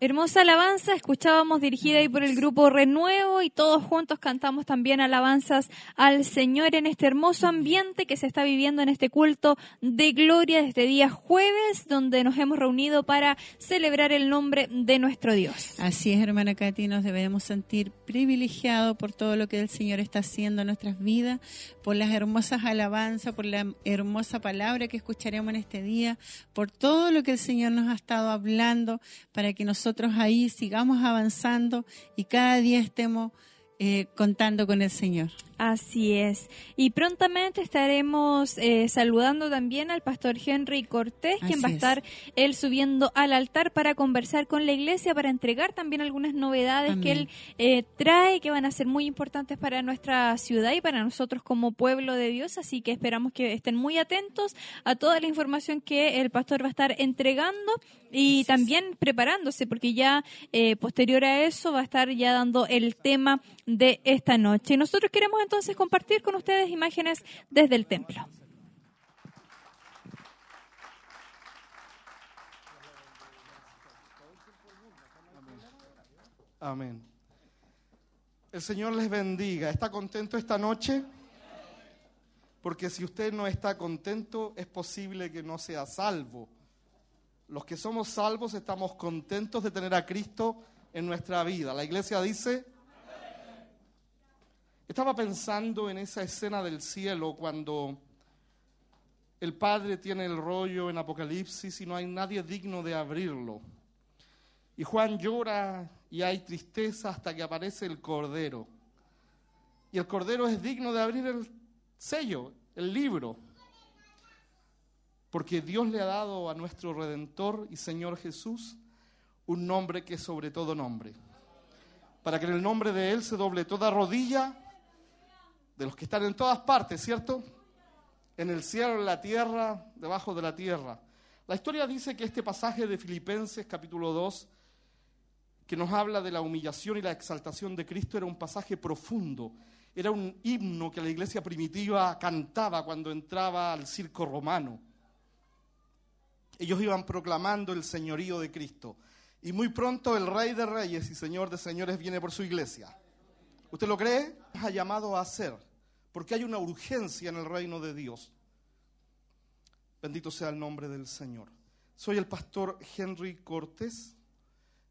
Hermosa alabanza, escuchábamos dirigida ahí por el grupo Renuevo y todos juntos cantamos también alabanzas al Señor en este hermoso ambiente que se está viviendo en este culto de gloria desde día jueves, donde nos hemos reunido para celebrar el nombre de nuestro Dios. Así es, hermana Katy, nos debemos sentir privilegiados por todo lo que el Señor está haciendo en nuestras vidas, por las hermosas alabanzas, por la hermosa palabra que escucharemos en este día, por todo lo que el Señor nos ha estado hablando para que nosotros ahí sigamos avanzando y cada día estemos eh, contando con el Señor. Así es. Y prontamente estaremos eh, saludando también al pastor Henry Cortés, quien va a estar él subiendo al altar para conversar con la iglesia, para entregar también algunas novedades que él eh, trae, que van a ser muy importantes para nuestra ciudad y para nosotros como pueblo de Dios. Así que esperamos que estén muy atentos a toda la información que el pastor va a estar entregando y también preparándose, porque ya eh, posterior a eso va a estar ya dando el tema de esta noche. Nosotros queremos entonces compartir con ustedes imágenes desde el templo. Amén. El Señor les bendiga. ¿Está contento esta noche? Porque si usted no está contento, es posible que no sea salvo. Los que somos salvos estamos contentos de tener a Cristo en nuestra vida. La iglesia dice, estaba pensando en esa escena del cielo cuando el Padre tiene el rollo en Apocalipsis y no hay nadie digno de abrirlo. Y Juan llora y hay tristeza hasta que aparece el Cordero. Y el Cordero es digno de abrir el sello, el libro. Porque Dios le ha dado a nuestro Redentor y Señor Jesús un nombre que es sobre todo nombre. Para que en el nombre de Él se doble toda rodilla de los que están en todas partes, ¿cierto? En el cielo, en la tierra, debajo de la tierra. La historia dice que este pasaje de Filipenses capítulo 2, que nos habla de la humillación y la exaltación de Cristo, era un pasaje profundo. Era un himno que la iglesia primitiva cantaba cuando entraba al circo romano. Ellos iban proclamando el señorío de Cristo. Y muy pronto el rey de reyes y señor de señores viene por su iglesia. ¿Usted lo cree? Ha llamado a hacer porque hay una urgencia en el reino de Dios. Bendito sea el nombre del Señor. Soy el pastor Henry Cortés.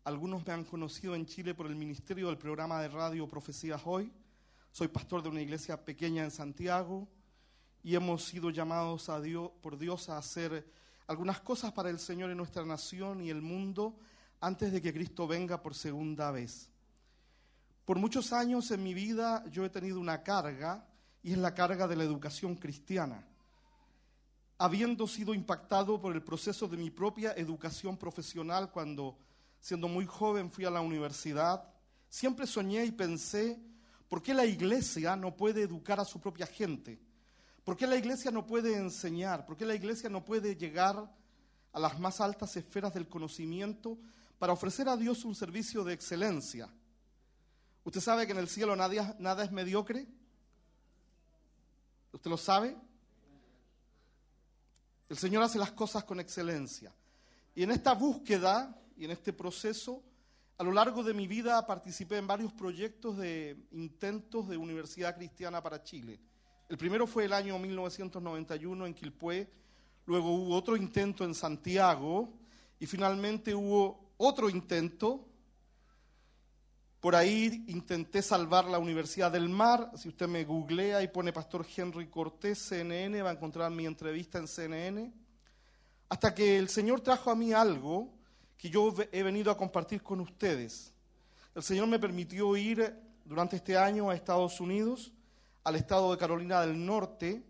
Algunos me han conocido en Chile por el ministerio del programa de radio Profecías Hoy. Soy pastor de una iglesia pequeña en Santiago y hemos sido llamados por Dios a hacer algunas cosas para el Señor en nuestra nación y el mundo antes de que Cristo venga por segunda vez. Por muchos años en mi vida yo he tenido una carga y es la carga de la educación cristiana. Habiendo sido impactado por el proceso de mi propia educación profesional cuando, siendo muy joven, fui a la universidad, siempre soñé y pensé, ¿por qué la iglesia no puede educar a su propia gente? ¿Por qué la iglesia no puede enseñar? ¿Por qué la iglesia no puede llegar a las más altas esferas del conocimiento para ofrecer a Dios un servicio de excelencia? ¿Usted sabe que en el cielo nada es mediocre? ¿Usted lo sabe? El Señor hace las cosas con excelencia. Y en esta búsqueda y en este proceso, a lo largo de mi vida participé en varios proyectos de intentos de Universidad Cristiana para Chile. El primero fue el año 1991 en Quilpué, luego hubo otro intento en Santiago y finalmente hubo otro intento por ahí intenté salvar la Universidad del Mar. Si usted me googlea y pone Pastor Henry Cortés, CNN, va a encontrar mi entrevista en CNN. Hasta que el Señor trajo a mí algo que yo he venido a compartir con ustedes. El Señor me permitió ir durante este año a Estados Unidos, al estado de Carolina del Norte,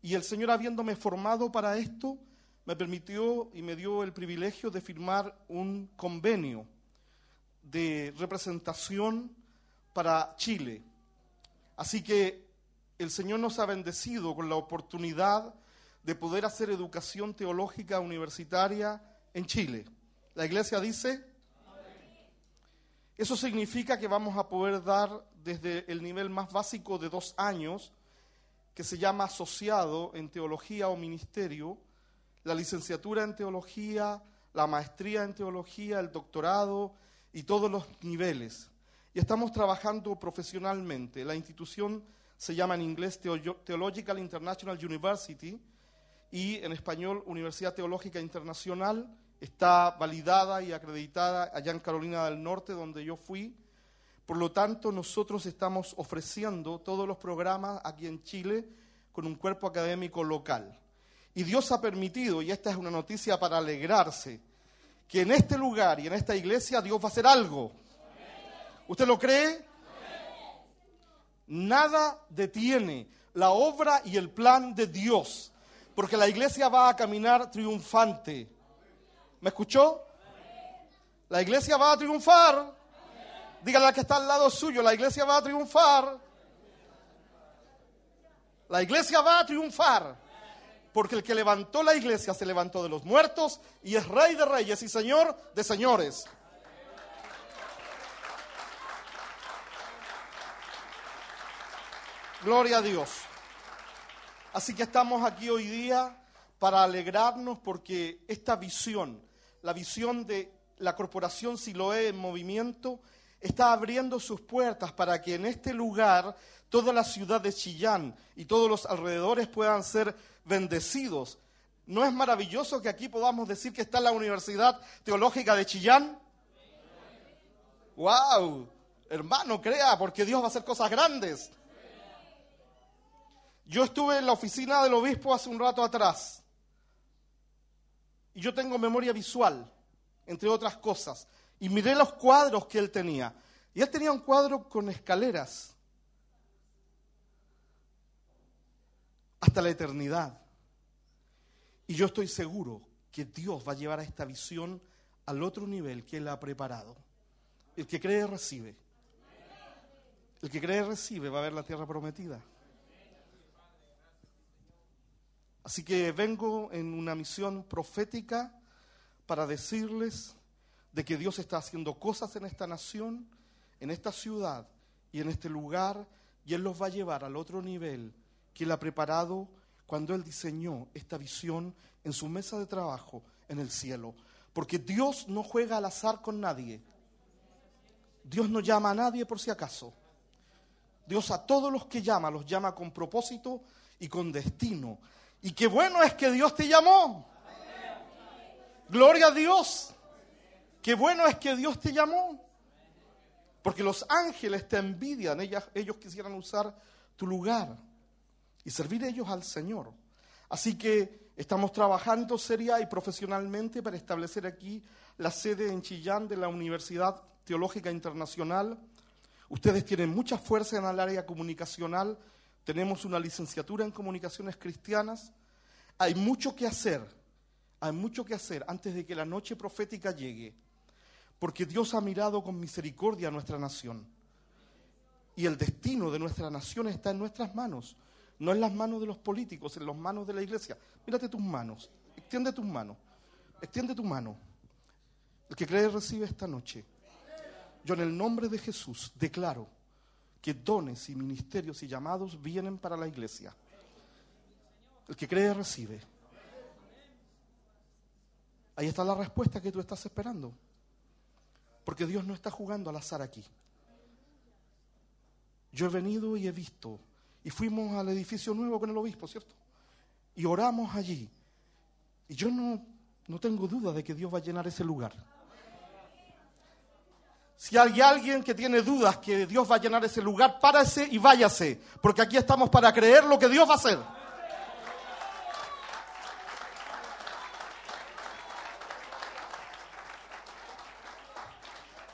y el Señor habiéndome formado para esto, me permitió y me dio el privilegio de firmar un convenio de representación para Chile. Así que el Señor nos ha bendecido con la oportunidad de poder hacer educación teológica universitaria en Chile. La iglesia dice, eso significa que vamos a poder dar desde el nivel más básico de dos años, que se llama asociado en teología o ministerio, la licenciatura en teología, la maestría en teología, el doctorado y todos los niveles. Y estamos trabajando profesionalmente. La institución se llama en inglés Theological International University y en español Universidad Teológica Internacional. Está validada y acreditada allá en Carolina del Norte, donde yo fui. Por lo tanto, nosotros estamos ofreciendo todos los programas aquí en Chile con un cuerpo académico local. Y Dios ha permitido, y esta es una noticia para alegrarse, que en este lugar y en esta iglesia Dios va a hacer algo. ¿Usted lo cree? Nada detiene la obra y el plan de Dios, porque la iglesia va a caminar triunfante. ¿Me escuchó? La iglesia va a triunfar. Dígale al que está al lado suyo, la iglesia va a triunfar. La iglesia va a triunfar. Porque el que levantó la iglesia se levantó de los muertos y es rey de reyes y señor de señores. Gloria a Dios. Así que estamos aquí hoy día para alegrarnos porque esta visión, la visión de la corporación Siloé en movimiento, está abriendo sus puertas para que en este lugar toda la ciudad de Chillán y todos los alrededores puedan ser bendecidos. ¿No es maravilloso que aquí podamos decir que está la Universidad Teológica de Chillán? ¡Wow! Hermano, crea, porque Dios va a hacer cosas grandes. Yo estuve en la oficina del obispo hace un rato atrás. Y yo tengo memoria visual, entre otras cosas. Y miré los cuadros que él tenía. Y él tenía un cuadro con escaleras. Hasta la eternidad. Y yo estoy seguro que Dios va a llevar a esta visión al otro nivel que Él ha preparado. El que cree recibe. El que cree recibe va a ver la tierra prometida. Así que vengo en una misión profética para decirles de que Dios está haciendo cosas en esta nación, en esta ciudad y en este lugar, y Él los va a llevar al otro nivel que Él ha preparado cuando Él diseñó esta visión en su mesa de trabajo en el cielo. Porque Dios no juega al azar con nadie. Dios no llama a nadie por si acaso. Dios a todos los que llama los llama con propósito y con destino. Y qué bueno es que Dios te llamó. Gloria a Dios. Qué bueno es que Dios te llamó. Porque los ángeles te envidian. ellos quisieran usar tu lugar y servir ellos al Señor. Así que estamos trabajando seria y profesionalmente para establecer aquí la sede en Chillán de la Universidad Teológica Internacional. Ustedes tienen mucha fuerza en el área comunicacional, tenemos una licenciatura en comunicaciones cristianas. Hay mucho que hacer, hay mucho que hacer antes de que la noche profética llegue, porque Dios ha mirado con misericordia a nuestra nación. Y el destino de nuestra nación está en nuestras manos. No en las manos de los políticos, en las manos de la iglesia. Mírate tus manos, extiende tus manos, extiende tu mano. El que cree recibe esta noche. Yo en el nombre de Jesús declaro que dones y ministerios y llamados vienen para la iglesia. El que cree recibe. Ahí está la respuesta que tú estás esperando. Porque Dios no está jugando al azar aquí. Yo he venido y he visto y fuimos al edificio nuevo con el obispo, ¿cierto? Y oramos allí. Y yo no, no tengo duda de que Dios va a llenar ese lugar. Si hay alguien que tiene dudas que Dios va a llenar ese lugar, párese y váyase, porque aquí estamos para creer lo que Dios va a hacer.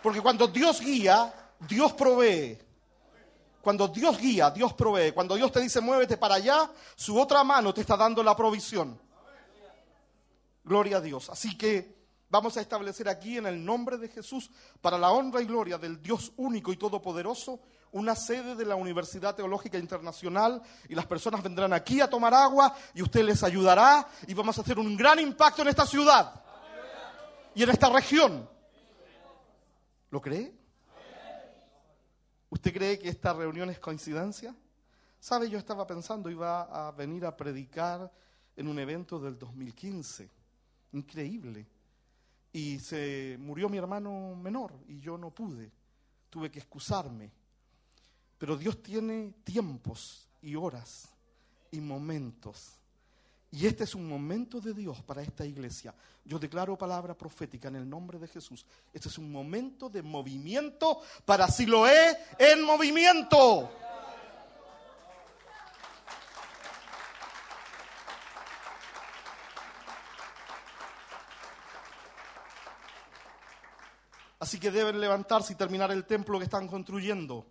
Porque cuando Dios guía, Dios provee. Cuando Dios guía, Dios provee. Cuando Dios te dice muévete para allá, su otra mano te está dando la provisión. Gloria a Dios. Así que vamos a establecer aquí en el nombre de Jesús, para la honra y gloria del Dios único y todopoderoso, una sede de la Universidad Teológica Internacional y las personas vendrán aquí a tomar agua y usted les ayudará y vamos a hacer un gran impacto en esta ciudad y en esta región. ¿Lo cree? ¿Usted cree que esta reunión es coincidencia? ¿Sabe? Yo estaba pensando, iba a venir a predicar en un evento del 2015. Increíble. y se murió mi hermano menor y yo no pude, tuve que excusarme. Pero Dios tiene tiempos y horas y momentos. Y este es un momento de Dios para esta iglesia. Yo declaro palabra profética en el nombre de Jesús. Este es un momento de movimiento para Siloé en movimiento. Así que deben levantarse y terminar el templo que están construyendo.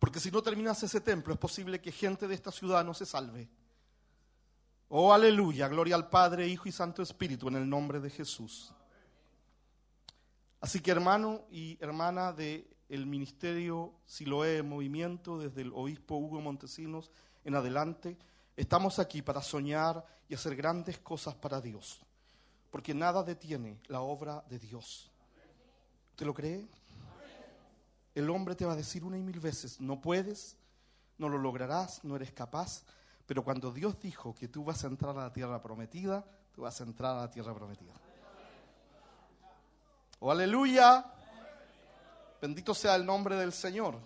Porque si no terminas ese templo, es posible que gente de esta ciudad no se salve. Oh, aleluya, gloria al Padre, Hijo y Santo Espíritu, en el nombre de Jesús. Así que hermano y hermana del el ministerio Siloé en Movimiento, desde el obispo Hugo Montesinos en adelante, estamos aquí para soñar y hacer grandes cosas para Dios. Porque nada detiene la obra de Dios. ¿Usted lo cree? El hombre te va a decir una y mil veces, no puedes, no lo lograrás, no eres capaz. Pero cuando Dios dijo que tú vas a entrar a la tierra prometida, tú vas a entrar a la tierra prometida. ¡Oh, aleluya! Bendito sea el nombre del Señor.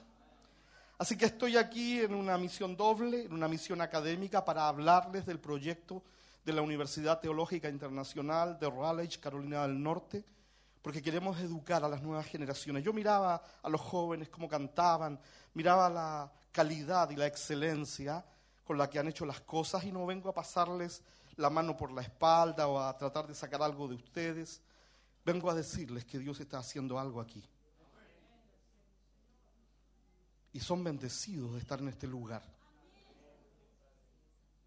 Así que estoy aquí en una misión doble, en una misión académica para hablarles del proyecto de la Universidad Teológica Internacional de Raleigh, Carolina del Norte, porque queremos educar a las nuevas generaciones. Yo miraba a los jóvenes cómo cantaban, miraba la calidad y la excelencia con la que han hecho las cosas y no vengo a pasarles la mano por la espalda o a tratar de sacar algo de ustedes. Vengo a decirles que Dios está haciendo algo aquí. Y son bendecidos de estar en este lugar.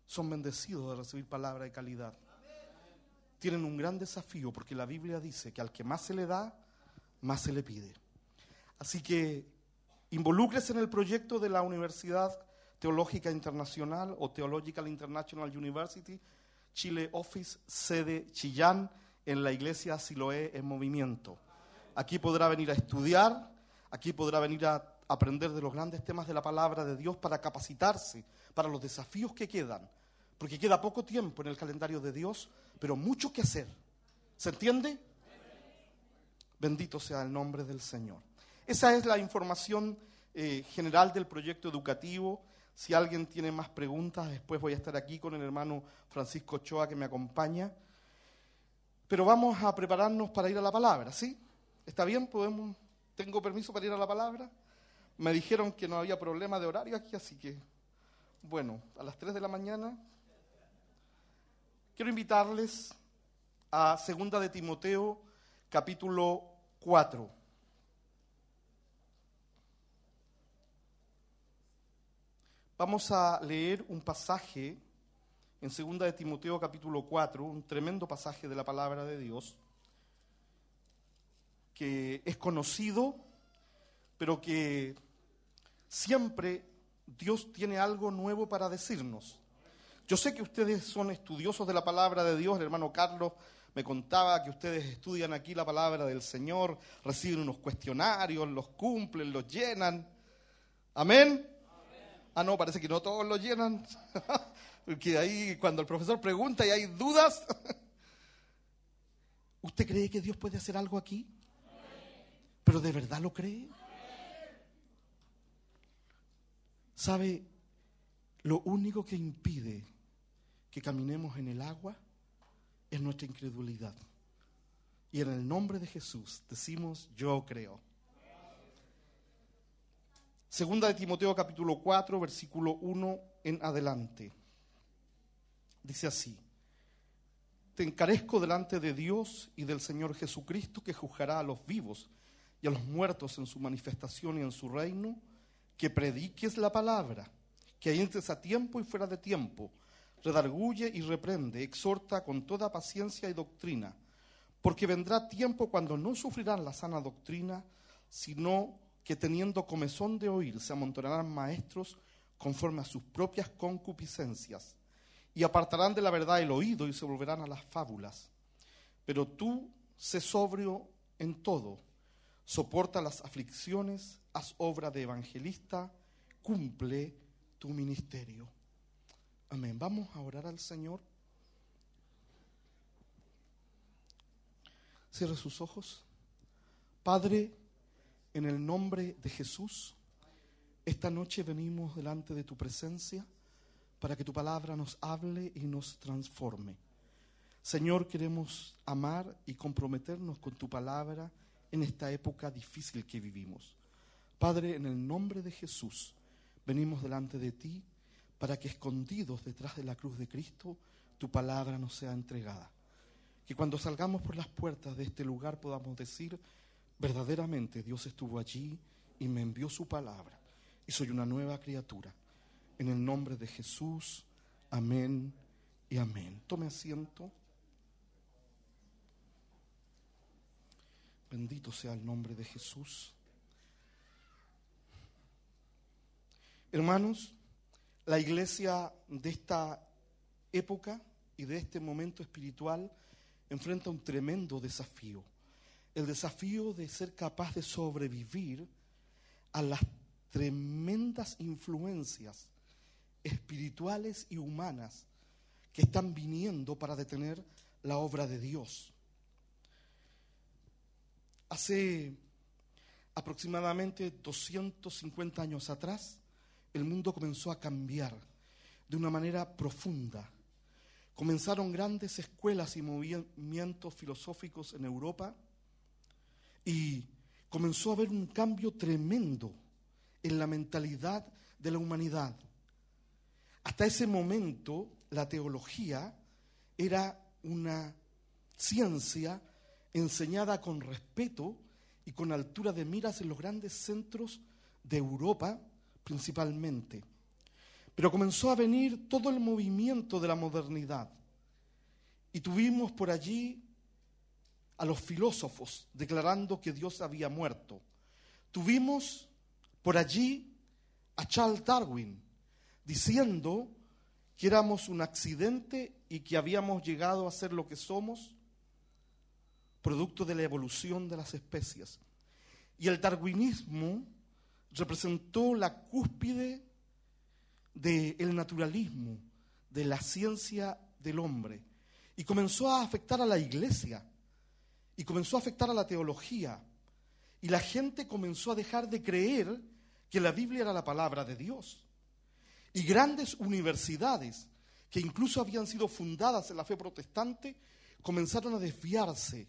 Son bendecidos de recibir palabra de calidad. Tienen un gran desafío porque la Biblia dice que al que más se le da, más se le pide. Así que involúcrese en el proyecto de la Universidad Teológica Internacional o Theological International University, Chile Office, sede Chillán, en la iglesia Siloé en movimiento. Aquí podrá venir a estudiar, aquí podrá venir a aprender de los grandes temas de la palabra de Dios para capacitarse para los desafíos que quedan, porque queda poco tiempo en el calendario de Dios, pero mucho que hacer. ¿Se entiende? Bendito sea el nombre del Señor. Esa es la información eh, general del proyecto educativo. Si alguien tiene más preguntas, después voy a estar aquí con el hermano Francisco Ochoa que me acompaña. Pero vamos a prepararnos para ir a la palabra, ¿sí? ¿Está bien? ¿Podemos? ¿Tengo permiso para ir a la palabra? Me dijeron que no había problema de horario aquí, así que, bueno, a las 3 de la mañana. Quiero invitarles a Segunda de Timoteo, capítulo 4. Vamos a leer un pasaje en Segunda de Timoteo capítulo 4, un tremendo pasaje de la palabra de Dios, que es conocido, pero que siempre Dios tiene algo nuevo para decirnos. Yo sé que ustedes son estudiosos de la palabra de Dios, el hermano Carlos me contaba que ustedes estudian aquí la palabra del Señor, reciben unos cuestionarios, los cumplen, los llenan. Amén. Ah, no, parece que no todos lo llenan. (laughs) Porque ahí cuando el profesor pregunta y hay dudas, (laughs) ¿usted cree que Dios puede hacer algo aquí? ¿Pero de verdad lo cree? ¿Sabe? Lo único que impide que caminemos en el agua es nuestra incredulidad. Y en el nombre de Jesús decimos, yo creo. Segunda de Timoteo capítulo 4, versículo 1 en adelante. Dice así, te encarezco delante de Dios y del Señor Jesucristo que juzgará a los vivos y a los muertos en su manifestación y en su reino, que prediques la palabra, que entres a tiempo y fuera de tiempo, redarguye y reprende, exhorta con toda paciencia y doctrina, porque vendrá tiempo cuando no sufrirán la sana doctrina, sino que teniendo comezón de oír se amontonarán maestros conforme a sus propias concupiscencias, y apartarán de la verdad el oído y se volverán a las fábulas. Pero tú sé sobrio en todo, soporta las aflicciones, haz obra de evangelista, cumple tu ministerio. Amén. Vamos a orar al Señor. Cierre sus ojos. Padre, en el nombre de Jesús, esta noche venimos delante de tu presencia para que tu palabra nos hable y nos transforme. Señor, queremos amar y comprometernos con tu palabra en esta época difícil que vivimos. Padre, en el nombre de Jesús, venimos delante de ti para que escondidos detrás de la cruz de Cristo, tu palabra nos sea entregada. Que cuando salgamos por las puertas de este lugar podamos decir, verdaderamente Dios estuvo allí y me envió su palabra y soy una nueva criatura. En el nombre de Jesús, amén y amén. Tome asiento. Bendito sea el nombre de Jesús. Hermanos, la iglesia de esta época y de este momento espiritual enfrenta un tremendo desafío. El desafío de ser capaz de sobrevivir a las tremendas influencias espirituales y humanas que están viniendo para detener la obra de Dios. Hace aproximadamente 250 años atrás, el mundo comenzó a cambiar de una manera profunda. Comenzaron grandes escuelas y movimientos filosóficos en Europa y comenzó a haber un cambio tremendo en la mentalidad de la humanidad. Hasta ese momento la teología era una ciencia enseñada con respeto y con altura de miras en los grandes centros de Europa principalmente. Pero comenzó a venir todo el movimiento de la modernidad y tuvimos por allí a los filósofos declarando que Dios había muerto. Tuvimos por allí a Charles Darwin diciendo que éramos un accidente y que habíamos llegado a ser lo que somos, producto de la evolución de las especies. Y el darwinismo representó la cúspide del naturalismo, de la ciencia del hombre, y comenzó a afectar a la iglesia, y comenzó a afectar a la teología, y la gente comenzó a dejar de creer que la Biblia era la palabra de Dios. Y grandes universidades, que incluso habían sido fundadas en la fe protestante, comenzaron a desviarse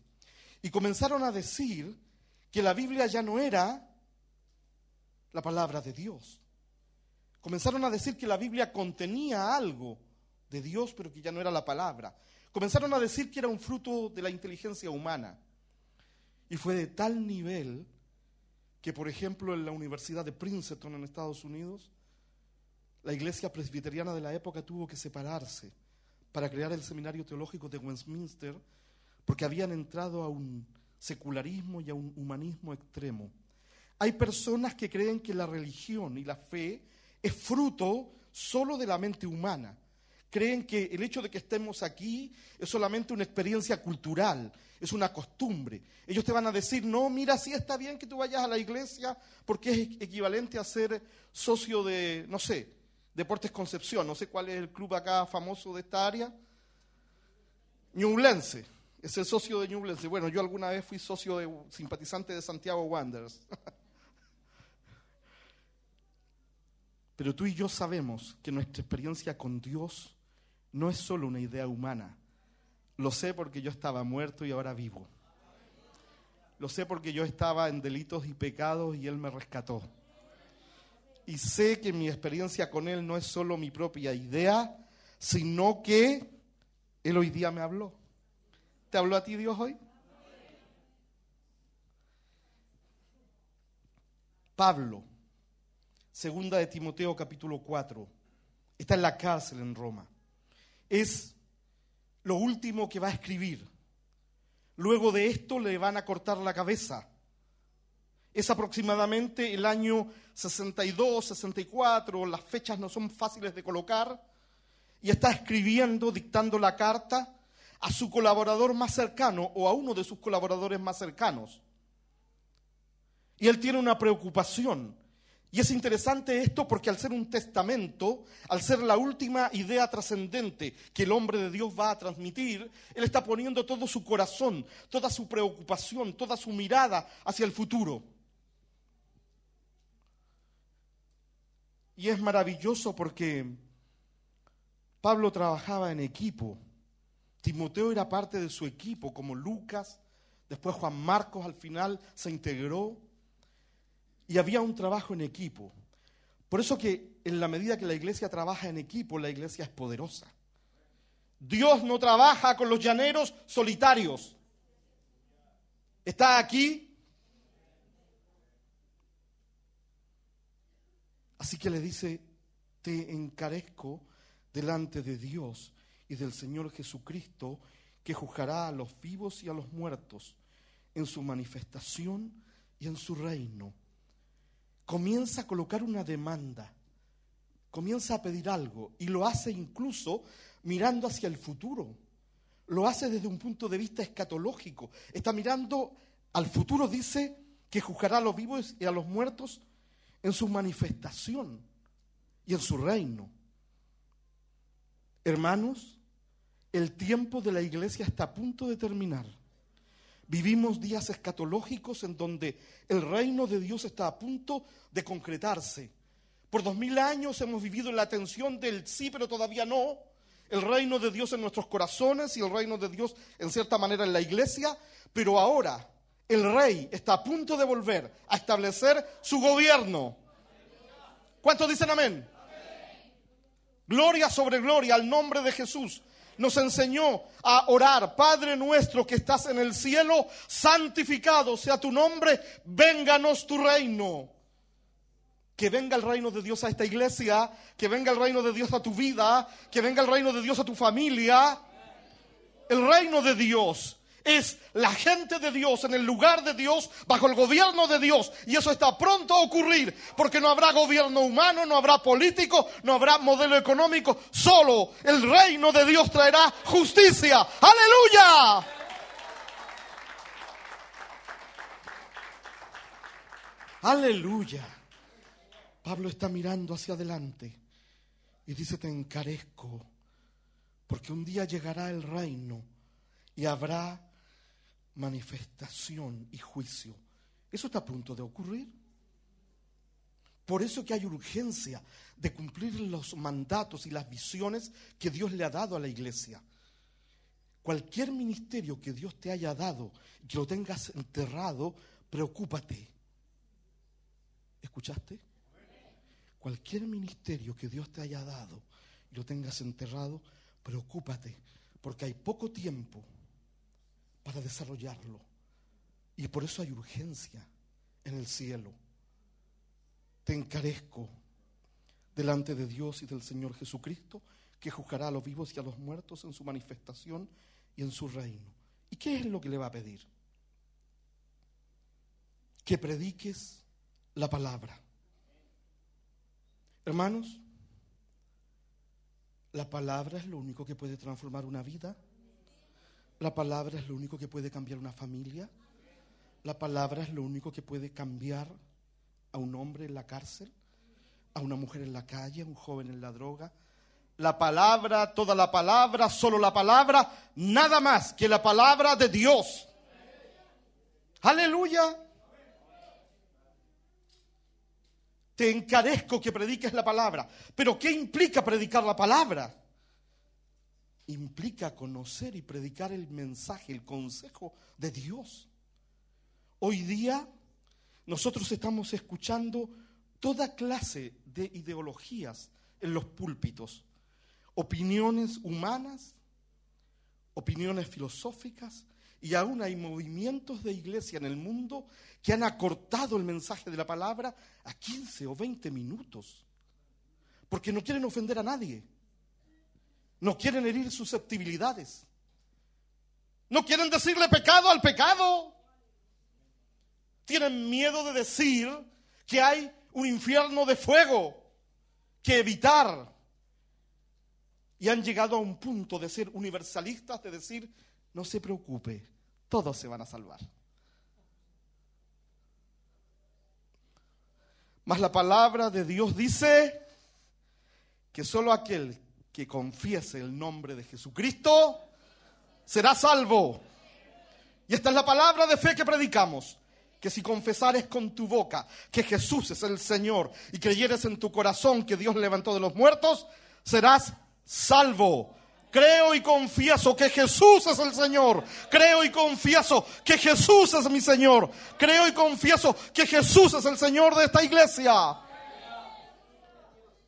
y comenzaron a decir que la Biblia ya no era la palabra de Dios. Comenzaron a decir que la Biblia contenía algo de Dios, pero que ya no era la palabra. Comenzaron a decir que era un fruto de la inteligencia humana. Y fue de tal nivel que, por ejemplo, en la Universidad de Princeton en Estados Unidos, la iglesia presbiteriana de la época tuvo que separarse para crear el seminario teológico de Westminster porque habían entrado a un secularismo y a un humanismo extremo. Hay personas que creen que la religión y la fe es fruto solo de la mente humana. Creen que el hecho de que estemos aquí es solamente una experiencia cultural, es una costumbre. Ellos te van a decir, no, mira, sí está bien que tú vayas a la iglesia porque es equivalente a ser socio de, no sé, Deportes Concepción, no sé cuál es el club acá famoso de esta área. Ñublense, es el socio de Ñublense. Bueno, yo alguna vez fui socio de simpatizante de Santiago Wanderers. (laughs) Pero tú y yo sabemos que nuestra experiencia con Dios no es solo una idea humana. Lo sé porque yo estaba muerto y ahora vivo. Lo sé porque yo estaba en delitos y pecados y Él me rescató y sé que mi experiencia con Él no es solo mi propia idea, sino que Él hoy día me habló. ¿Te habló a ti Dios hoy? Pablo, segunda de Timoteo capítulo 4, está en la cárcel en Roma. Es lo último que va a escribir. Luego de esto le van a cortar la cabeza. Es aproximadamente el año 62, 64, las fechas no son fáciles de colocar, y está escribiendo, dictando la carta a su colaborador más cercano o a uno de sus colaboradores más cercanos. Y él tiene una preocupación, Y es interesante esto porque al ser un testamento, al ser la última idea trascendente que el hombre de Dios va a transmitir, él está poniendo todo su corazón, toda su preocupación, toda su mirada hacia el futuro. Y es maravilloso porque Pablo trabajaba en equipo. Timoteo era parte de su equipo, como Lucas, después Juan Marcos al final se integró y había un trabajo en equipo. Por eso que en la medida que la iglesia trabaja en equipo, la iglesia es poderosa. Dios no trabaja con los llaneros solitarios. Está aquí. Así que le dice, te encarezco delante de Dios y del Señor Jesucristo, que juzgará a los vivos y a los muertos en su manifestación y en su reino comienza a colocar una demanda, comienza a pedir algo y lo hace incluso mirando hacia el futuro. Lo hace desde un punto de vista escatológico. Está mirando al futuro, dice que juzgará a los vivos y a los muertos en su manifestación y en su reino. Hermanos, el tiempo de la iglesia está a punto de terminar. Vivimos días escatológicos en donde el reino de Dios está a punto de concretarse. Por dos mil años hemos vivido en la tensión del sí, pero todavía no. El reino de Dios en nuestros corazones y el reino de Dios en cierta manera en la iglesia. Pero ahora el rey está a punto de volver a establecer su gobierno. ¿Cuántos dicen amén? Gloria sobre gloria al nombre de Jesús nos enseñó a orar, Padre nuestro que estás en el cielo, santificado sea tu nombre, vénganos tu reino. Que venga el reino de Dios a esta iglesia, que venga el reino de Dios a tu vida, que venga el reino de Dios a tu familia. El reino de Dios es la gente de Dios en el lugar de Dios, bajo el gobierno de Dios. Y eso está pronto a ocurrir, porque no habrá gobierno humano, no habrá político, no habrá modelo económico. Solo el reino de Dios traerá justicia. Aleluya. Aleluya. Pablo está mirando hacia adelante y dice, te encarezco, porque un día llegará el reino y habrá manifestación y juicio. Eso está a punto de ocurrir. Por eso que hay urgencia de cumplir los mandatos y las visiones que Dios le ha dado a la iglesia. Cualquier ministerio que Dios te haya dado y que lo tengas enterrado, preocúpate. ¿Escuchaste? Cualquier ministerio que Dios te haya dado y lo tengas enterrado, preocúpate, porque hay poco tiempo para desarrollarlo. Y por eso hay urgencia en el cielo. Te encarezco delante de Dios y del Señor Jesucristo, que juzgará a los vivos y a los muertos en su manifestación y en su reino. ¿Y qué es lo que le va a pedir? Que prediques la palabra. Hermanos, la palabra es lo único que puede transformar una vida la palabra es lo único que puede cambiar una familia. La palabra es lo único que puede cambiar a un hombre en la cárcel, a una mujer en la calle, a un joven en la droga. La palabra, toda la palabra, solo la palabra, nada más que la palabra de Dios. Aleluya. Te encarezco que prediques la palabra. Pero ¿qué implica predicar la palabra? Implica conocer y predicar el mensaje, el consejo de Dios. Hoy día nosotros estamos escuchando toda clase de ideologías en los púlpitos, opiniones humanas, opiniones filosóficas, y aún hay movimientos de iglesia en el mundo que han acortado el mensaje de la palabra a 15 o 20 minutos, porque no quieren ofender a nadie. No quieren herir susceptibilidades. No quieren decirle pecado al pecado. Tienen miedo de decir que hay un infierno de fuego que evitar. Y han llegado a un punto de ser universalistas, de decir, no se preocupe, todos se van a salvar. Mas la palabra de Dios dice que solo aquel que confiese el nombre de Jesucristo será salvo. Y esta es la palabra de fe que predicamos. Que si confesares con tu boca que Jesús es el Señor y creyeres en tu corazón que Dios levantó de los muertos, serás salvo. Creo y confieso que Jesús es el Señor. Creo y confieso que Jesús es mi Señor. Creo y confieso que Jesús es el Señor de esta iglesia.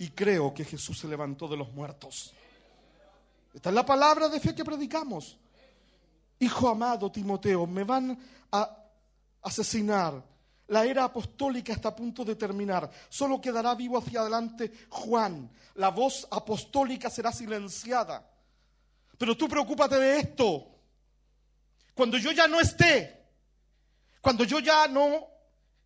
Y creo que Jesús se levantó de los muertos. Esta es la palabra de fe que predicamos. Hijo amado Timoteo, me van a asesinar. La era apostólica está a punto de terminar. Solo quedará vivo hacia adelante Juan. La voz apostólica será silenciada. Pero tú preocúpate de esto. Cuando yo ya no esté, cuando yo ya no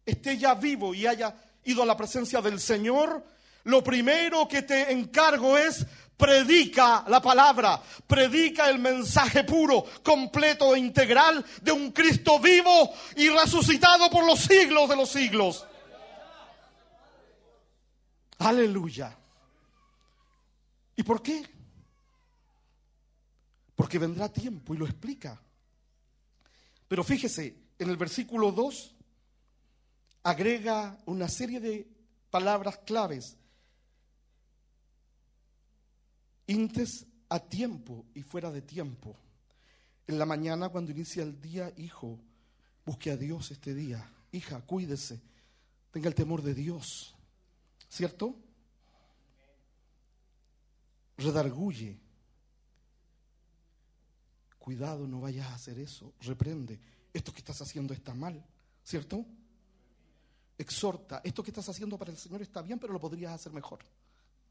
esté ya vivo y haya ido a la presencia del Señor, lo primero que te encargo es predica la palabra, predica el mensaje puro, completo e integral de un Cristo vivo y resucitado por los siglos de los siglos. Aleluya. ¿Y por qué? Porque vendrá tiempo y lo explica. Pero fíjese, en el versículo 2 agrega una serie de palabras claves Intes a tiempo y fuera de tiempo. En la mañana cuando inicia el día, hijo, busque a Dios este día. Hija, cuídese. Tenga el temor de Dios. ¿Cierto? Redarguye. Cuidado, no vayas a hacer eso. Reprende. Esto que estás haciendo está mal. ¿Cierto? Exhorta. Esto que estás haciendo para el Señor está bien, pero lo podrías hacer mejor.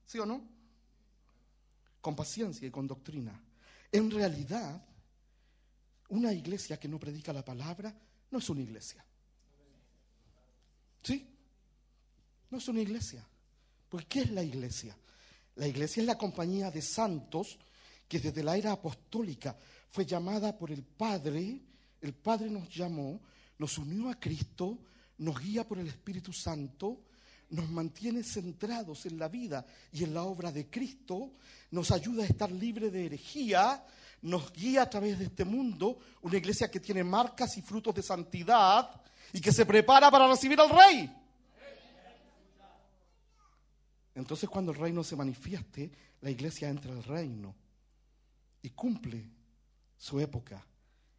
¿Sí o no? Con paciencia y con doctrina. En realidad, una iglesia que no predica la palabra no es una iglesia. ¿Sí? No es una iglesia. Porque ¿qué es la iglesia? La iglesia es la compañía de santos que desde la era apostólica fue llamada por el Padre. El Padre nos llamó, nos unió a Cristo, nos guía por el Espíritu Santo nos mantiene centrados en la vida y en la obra de Cristo, nos ayuda a estar libre de herejía, nos guía a través de este mundo, una iglesia que tiene marcas y frutos de santidad y que se prepara para recibir al rey. Entonces cuando el reino se manifieste, la iglesia entra al reino y cumple su época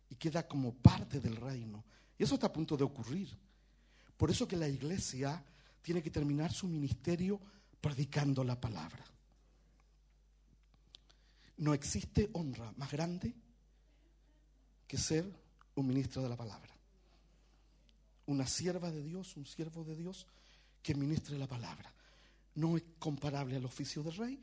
y queda como parte del reino. Y eso está a punto de ocurrir. Por eso que la iglesia tiene que terminar su ministerio predicando la palabra. No existe honra más grande que ser un ministro de la palabra. Una sierva de Dios, un siervo de Dios que ministre la palabra. No es comparable al oficio de rey,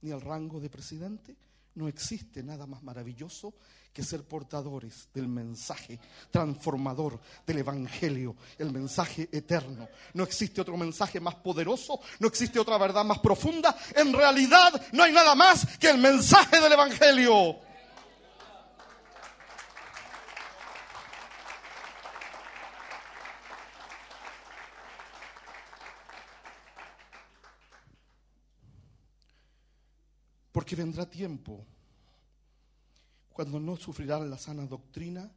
ni al rango de presidente, no existe nada más maravilloso que ser portadores del mensaje transformador del Evangelio, el mensaje eterno. No existe otro mensaje más poderoso, no existe otra verdad más profunda. En realidad no hay nada más que el mensaje del Evangelio. Porque vendrá tiempo cuando no sufrirán la sana doctrina,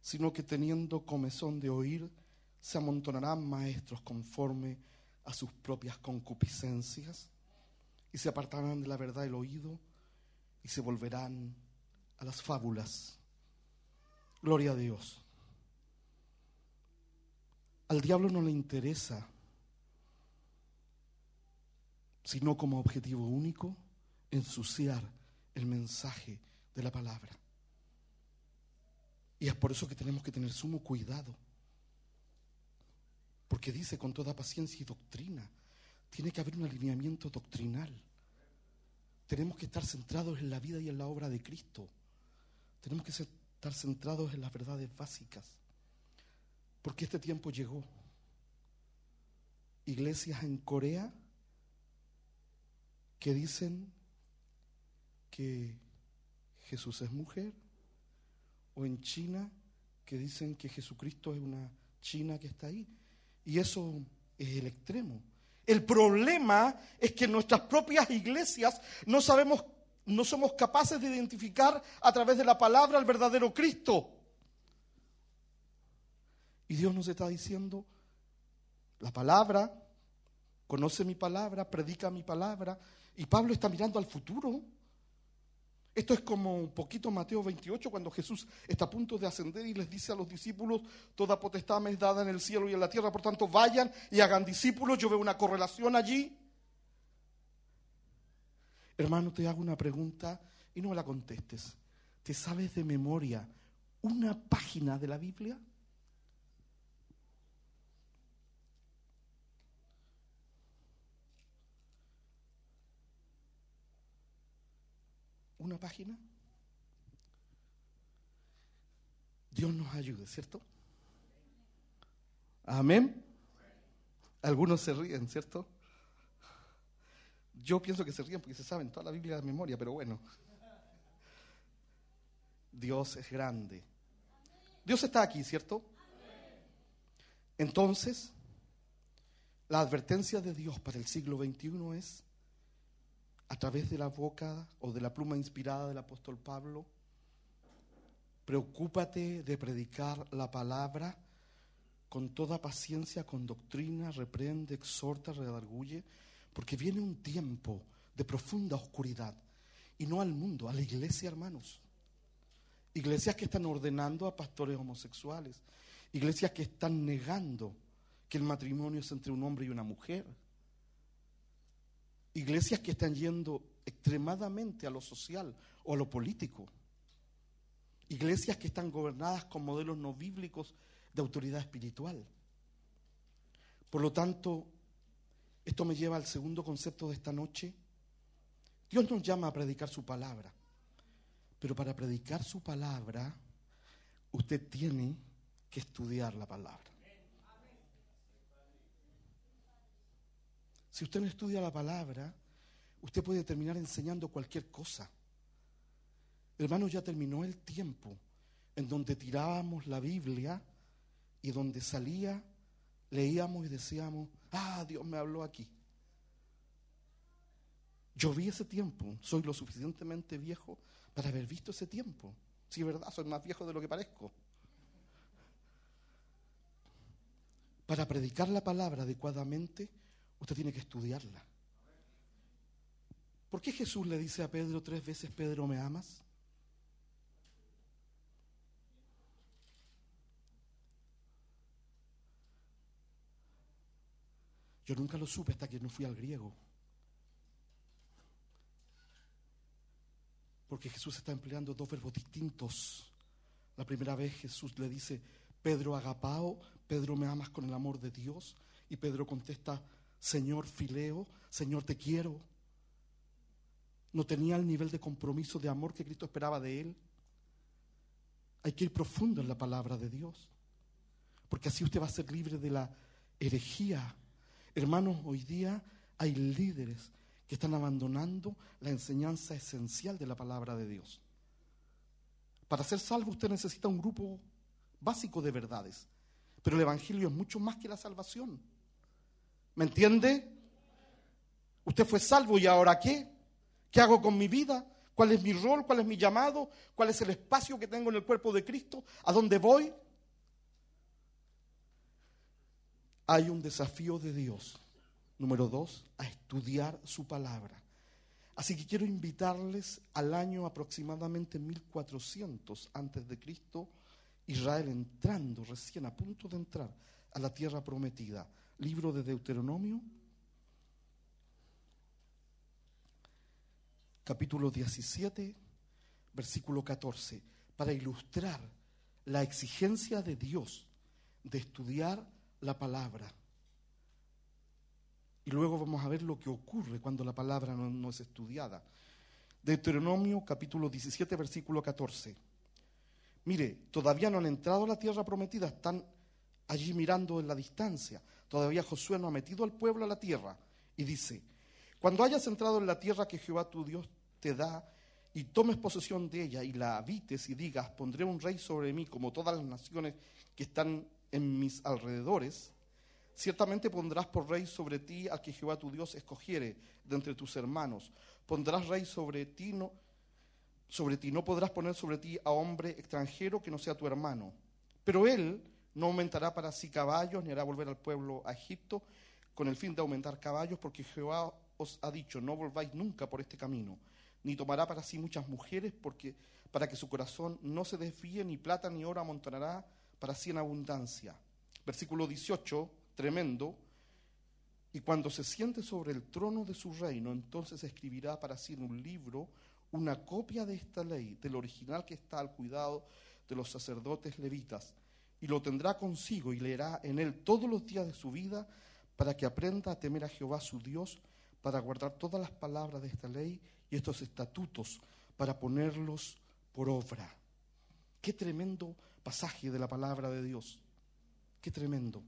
sino que teniendo comezón de oír, se amontonarán maestros conforme a sus propias concupiscencias y se apartarán de la verdad el oído y se volverán a las fábulas. Gloria a Dios. Al diablo no le interesa, sino como objetivo único, ensuciar el mensaje de la palabra. Y es por eso que tenemos que tener sumo cuidado. Porque dice con toda paciencia y doctrina, tiene que haber un alineamiento doctrinal. Tenemos que estar centrados en la vida y en la obra de Cristo. Tenemos que estar centrados en las verdades básicas. Porque este tiempo llegó. Iglesias en Corea que dicen que Jesús es mujer, o en China que dicen que Jesucristo es una china que está ahí. Y eso es el extremo. El problema es que en nuestras propias iglesias no sabemos, no somos capaces de identificar a través de la palabra al verdadero Cristo. Y Dios nos está diciendo, la palabra, conoce mi palabra, predica mi palabra. Y Pablo está mirando al futuro. Esto es como un poquito Mateo 28, cuando Jesús está a punto de ascender y les dice a los discípulos, toda potestad me es dada en el cielo y en la tierra, por tanto vayan y hagan discípulos. Yo veo una correlación allí. Hermano, te hago una pregunta y no me la contestes. ¿Te sabes de memoria una página de la Biblia? Una página? Dios nos ayude, ¿cierto? Amén. Algunos se ríen, ¿cierto? Yo pienso que se ríen porque se saben toda la Biblia de memoria, pero bueno. Dios es grande. Dios está aquí, ¿cierto? Entonces, la advertencia de Dios para el siglo XXI es a través de la boca o de la pluma inspirada del apóstol Pablo. Preocúpate de predicar la palabra con toda paciencia, con doctrina, reprende, exhorta, redarguye, porque viene un tiempo de profunda oscuridad, y no al mundo, a la iglesia, hermanos. Iglesias que están ordenando a pastores homosexuales, iglesias que están negando que el matrimonio es entre un hombre y una mujer iglesias que están yendo extremadamente a lo social o a lo político. Iglesias que están gobernadas con modelos no bíblicos de autoridad espiritual. Por lo tanto, esto me lleva al segundo concepto de esta noche. Dios nos llama a predicar su palabra, pero para predicar su palabra, usted tiene que estudiar la palabra. Si usted no estudia la palabra, usted puede terminar enseñando cualquier cosa. Hermano, ya terminó el tiempo en donde tirábamos la Biblia y donde salía, leíamos y decíamos, ah, Dios me habló aquí. Yo vi ese tiempo, soy lo suficientemente viejo para haber visto ese tiempo. Si es verdad, soy más viejo de lo que parezco. Para predicar la palabra adecuadamente, Usted tiene que estudiarla. ¿Por qué Jesús le dice a Pedro tres veces, Pedro, ¿me amas? Yo nunca lo supe hasta que no fui al griego. Porque Jesús está empleando dos verbos distintos. La primera vez Jesús le dice, Pedro agapao, Pedro me amas con el amor de Dios. Y Pedro contesta, Señor Fileo, Señor te quiero. No tenía el nivel de compromiso, de amor que Cristo esperaba de él. Hay que ir profundo en la palabra de Dios, porque así usted va a ser libre de la herejía. Hermanos, hoy día hay líderes que están abandonando la enseñanza esencial de la palabra de Dios. Para ser salvo usted necesita un grupo básico de verdades, pero el Evangelio es mucho más que la salvación. ¿Me entiende? Usted fue salvo y ahora qué? ¿Qué hago con mi vida? ¿Cuál es mi rol? ¿Cuál es mi llamado? ¿Cuál es el espacio que tengo en el cuerpo de Cristo? ¿A dónde voy? Hay un desafío de Dios. Número dos, a estudiar su palabra. Así que quiero invitarles al año aproximadamente 1400 antes de Cristo, Israel entrando, recién a punto de entrar a la tierra prometida libro de Deuteronomio, capítulo 17, versículo 14, para ilustrar la exigencia de Dios de estudiar la palabra. Y luego vamos a ver lo que ocurre cuando la palabra no, es estudiada. Deuteronomio capítulo 17, versículo 14. Mire, todavía no han entrado a la tierra prometida, están allí mirando en la distancia. Todavía Josué no ha metido al pueblo a la tierra. Y dice, cuando hayas entrado en la tierra que Jehová tu Dios te da, y tomes posesión de ella y la habites y digas, pondré un rey sobre mí como todas las naciones que están en mis alrededores, Ciertamente pondrás por rey sobre ti al que Jehová tu Dios escogiere de entre tus hermanos. Pondrás rey sobre ti, no, sobre ti. No podrás poner sobre ti a hombre extranjero que no sea tu hermano. Pero él no aumentará para sí caballos, ni hará volver al pueblo a Egipto con el fin de aumentar caballos, porque Jehová os ha dicho, no volváis nunca por este camino, ni tomará para sí muchas mujeres, porque para que su corazón no se desvíe, ni plata ni oro amontonará para sí en abundancia. Versículo 18 tremendo, y cuando se siente sobre el trono de su reino, entonces escribirá para sí en un libro una copia de esta ley, del original que está al cuidado de los sacerdotes levitas, y lo tendrá consigo y leerá en él todos los días de su vida para que aprenda a temer a Jehová su Dios, para guardar todas las palabras de esta ley y estos estatutos, para ponerlos por obra. Qué tremendo pasaje de la palabra de Dios. Qué tremendo.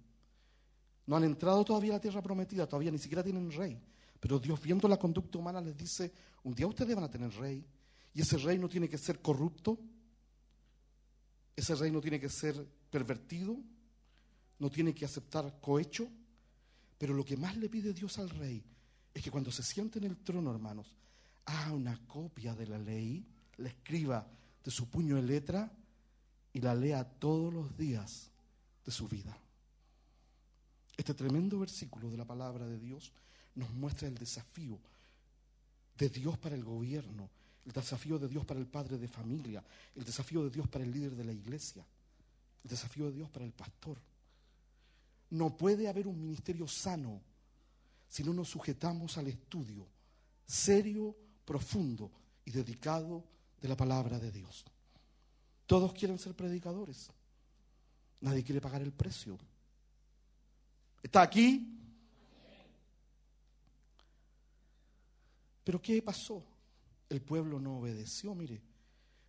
No han entrado todavía a la tierra prometida, todavía ni siquiera tienen rey. Pero Dios, viendo la conducta humana, les dice, un día ustedes van a tener rey. Y ese rey no tiene que ser corrupto, ese rey no tiene que ser pervertido, no tiene que aceptar cohecho. Pero lo que más le pide Dios al rey es que cuando se siente en el trono, hermanos, haga una copia de la ley, la escriba de su puño de letra y la lea todos los días de su vida. Este tremendo versículo de la palabra de Dios nos muestra el desafío de Dios para el gobierno, el desafío de Dios para el padre de familia, el desafío de Dios para el líder de la iglesia, el desafío de Dios para el pastor. No puede haber un ministerio sano si no nos sujetamos al estudio serio, profundo y dedicado de la palabra de Dios. Todos quieren ser predicadores. Nadie quiere pagar el precio. ¿Está aquí? Pero ¿qué pasó? El pueblo no obedeció, mire.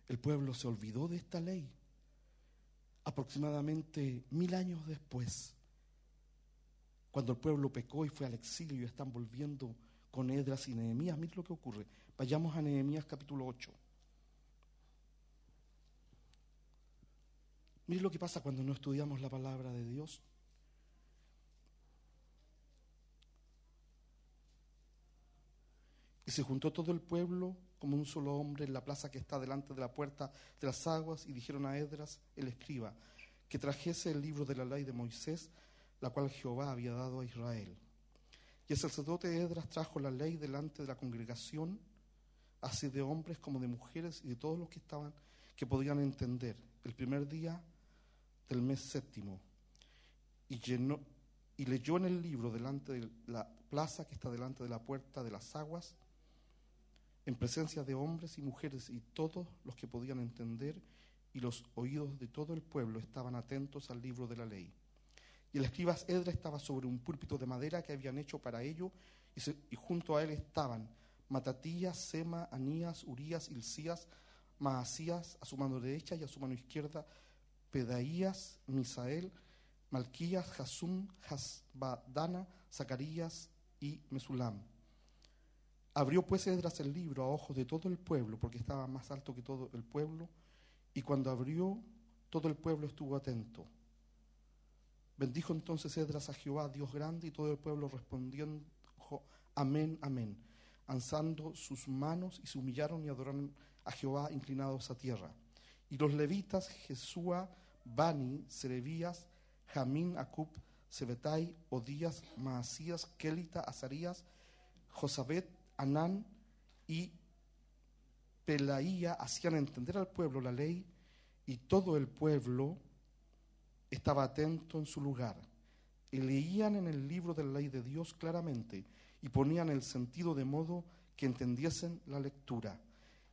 El pueblo se olvidó de esta ley. Aproximadamente mil años después, cuando el pueblo pecó y fue al exilio están volviendo con Edras y Nehemías, mire lo que ocurre. Vayamos a Nehemías capítulo 8. Mire lo que pasa cuando no estudiamos la palabra de Dios. Y se juntó todo el pueblo como un solo hombre en la plaza que está delante de la puerta de las aguas y dijeron a Edras, el escriba, que trajese el libro de la ley de Moisés, la cual Jehová había dado a Israel. Y el sacerdote Edras trajo la ley delante de la congregación, así de hombres como de mujeres y de todos los que estaban, que podían entender, el primer día del mes séptimo. Y, y leyó en el libro delante de la plaza que está delante de la puerta de las aguas, en presencia de hombres y mujeres y todos los que podían entender, y los oídos de todo el pueblo estaban atentos al libro de la ley. Y el escriba Edra estaba sobre un púlpito de madera que habían hecho para ello, y, junto a él estaban Matatías, Sema, Anías, Urías, Ilcías, Maasías a su mano derecha y a su mano izquierda, Pedaías, Misael, Malquías, Jasum, Hasbadana, Zacarías y Mesulam. Abrió pues Edras el libro a ojos de todo el pueblo, porque estaba más alto que todo el pueblo, y cuando abrió, todo el pueblo estuvo atento. Bendijo entonces Edras a Jehová, Dios grande, y todo el pueblo respondió, amén, amén, alzando sus manos y se humillaron y adoraron a Jehová inclinados a tierra. Y los levitas, Jesúa, Bani, Serebías, Jamín, Acub, Sebetai, Odías, Maasías, Kelita, Azarías, Josabet, Anán y Pelaía hacían entender al pueblo la ley y todo el pueblo estaba atento en su lugar. Y leían en el libro de la ley de Dios claramente y ponían el sentido de modo que entendiesen la lectura.